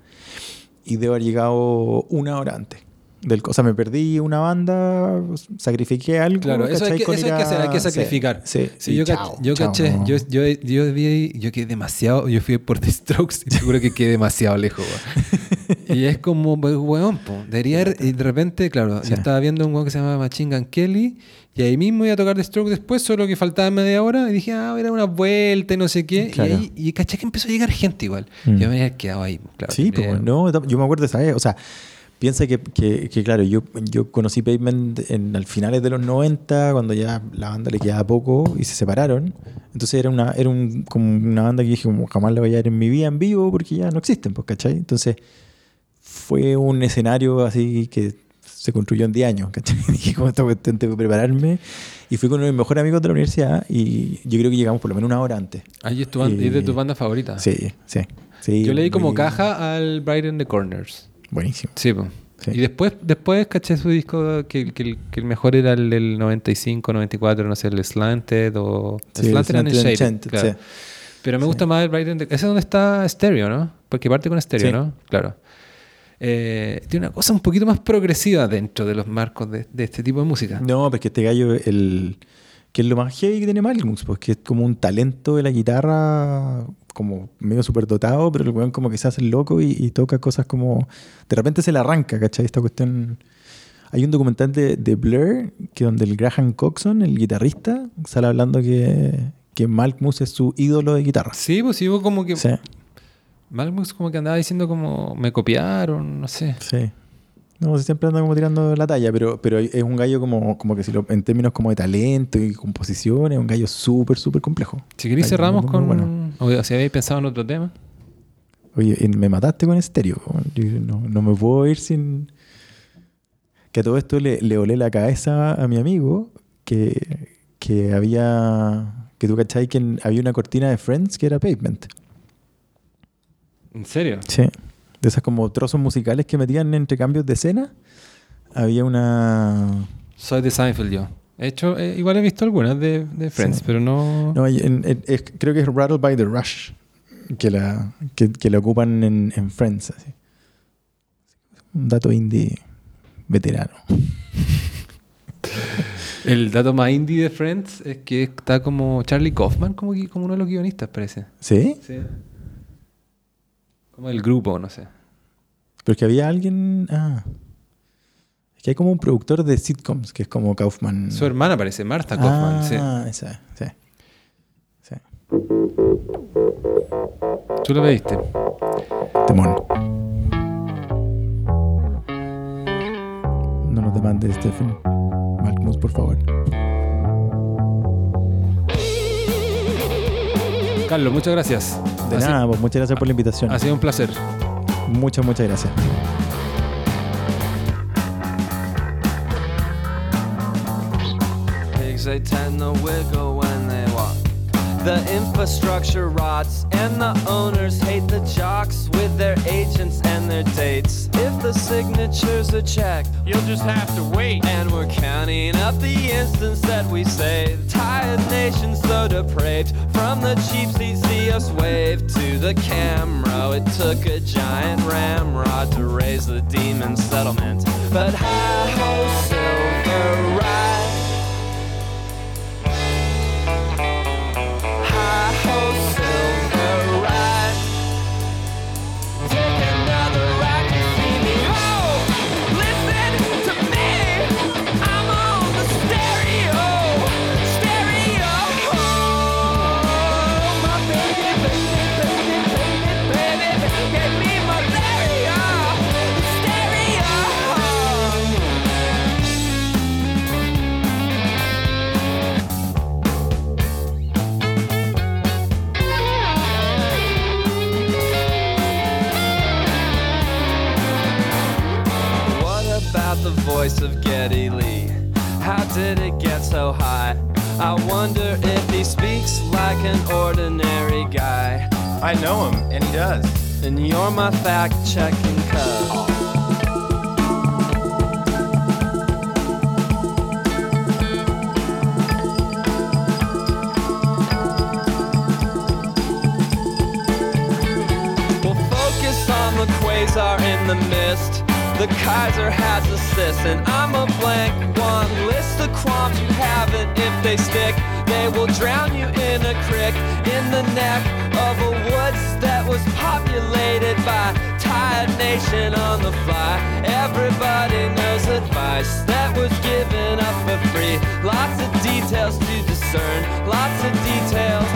Y debo haber llegado una hora antes. Del, o sea, me perdí una banda, sacrifiqué algo. Claro, eso hay que, eso ir hay que hacer, hay que a- sí, sacrificar. Sí, Sí, y yo, chao, cach- yo chao, caché, no. yo, yo, yo, vi, yo quedé demasiado, yo fui por The Strokes y seguro que quedé demasiado lejos. Y es como, pues, weón, po, debería haber- y de repente, claro, Sí. yo estaba viendo un weón que se llama Machine Gun Kelly y ahí mismo iba a tocar The Stroke después, solo que faltaba media hora y dije, ah, era una vuelta y no sé qué. Claro. Y ahí, y caché que empezó a llegar gente igual. Mm. Yo me había quedado ahí, claro. Sí, tenía- pues, no, yo me acuerdo de esa vez. O sea, piensa que, que, que, claro, yo, yo conocí Pavement en, al finales de los 90, cuando ya la banda le quedaba poco y se separaron. Entonces era una era un, como una banda que dije, como jamás la voy a ver en mi vida en vivo porque ya no existen, pues, ¿cachai? Entonces fue un escenario así que se construyó en 10 años, ¿cachai? Dije, como esta cuestión tengo que prepararme. Y fui con uno de mis mejores amigos de la universidad y yo creo que llegamos por lo menos una hora antes. Ahí es, tu ban- Y- es de tus bandas favoritas. Sí, sí. sí Yo leí como caja al Bright in the Corners. Buenísimo. Sí, po. Sí. Y después, después caché su disco que, que el, que el mejor era el del 95, 94, no sé, el Slanted o... Sí, Slanted and Slanted and Shaded, claro. sí. Pero me gusta más el Bright in the... Ese es donde está Stereo, ¿no? Porque parte con Stereo. ¿no? Claro. Eh, tiene una cosa un poquito más progresiva dentro de los marcos de, de este tipo de música. No, porque este gallo, el, que es lo más heavy que tiene Malcolm, pues que es como un talento de la guitarra, como medio superdotado, pero el weón como que se hace loco y, y toca cosas como. De repente se le arranca, ¿cachai? Esta cuestión. Hay un documental de, de Blur, que donde el Graham Coxon, el guitarrista, sale hablando que, que Malcolm es su ídolo de guitarra. Sí, pues sí, como que... Sí, Malmus como que andaba diciendo como me copiaron, no sé. sí. No, siempre anda como tirando la talla, pero, pero es un gallo como, como que si lo, en términos como de talento y composición, es un gallo súper, súper complejo. Si queréis cerramos muy, con... muy bueno. O si habéis pensado en otro tema. Oye, me mataste con estéreo. No, no me puedo ir sin. Que a todo esto le, le olé la cabeza a mi amigo que, que había. Que tú cachai que había una cortina de Friends que era Pavement. ¿En serio? Sí. De esas como trozos musicales que metían entre cambios de escena. Había una. Soy de Seinfeld yo. He hecho, eh, igual he visto algunas de, de Friends, Sí. pero no... No, hay- en- creo que es Rattled by the Rush. Que la, que, que la ocupan en, en Friends. así. Un dato indie veterano. El dato más indie de Friends es que está como Charlie Kaufman como, como uno de los guionistas, parece. ¿Sí? Sí. Como el grupo, no sé. Pero es que había alguien. Ah. Es que hay como un productor de sitcoms que es como Kaufman. Su hermana parece, Martha Kaufman. sí. Ah, esa, sí. Sí. Tú lo viste. Temón. No nos demandes, Stephen. Malcolmus, por favor. Carlos, muchas gracias. De nada, pues muchas gracias por la invitación. Ha sido un placer. Muchas, muchas gracias. Pigs, they tend to wiggle when they walk. The infrastructure rots, and the owners hate the jocks with their agents and their dates. If the signatures are checked, You'll just have to wait. and we're counting up the instants that we saved. Tired nations so depraved. From the cheap seats, see us wave to the camera. It took a giant ramrod to raise the demon settlement. But hi ho, silver voice of Getty Lee? How did it get so high? I wonder if he speaks like an ordinary guy. I know him, and he does. And you're my fact checking cub. We'll focus on the quasar in the mist. The Kaiser has a cis, and I'm a blank one. List the qualms you have it if they stick. They will drown you in a creek in the neck of a woods that was populated by tired nation on the fly. Everybody knows advice that was given up for free. Lots of details to discern, lots of details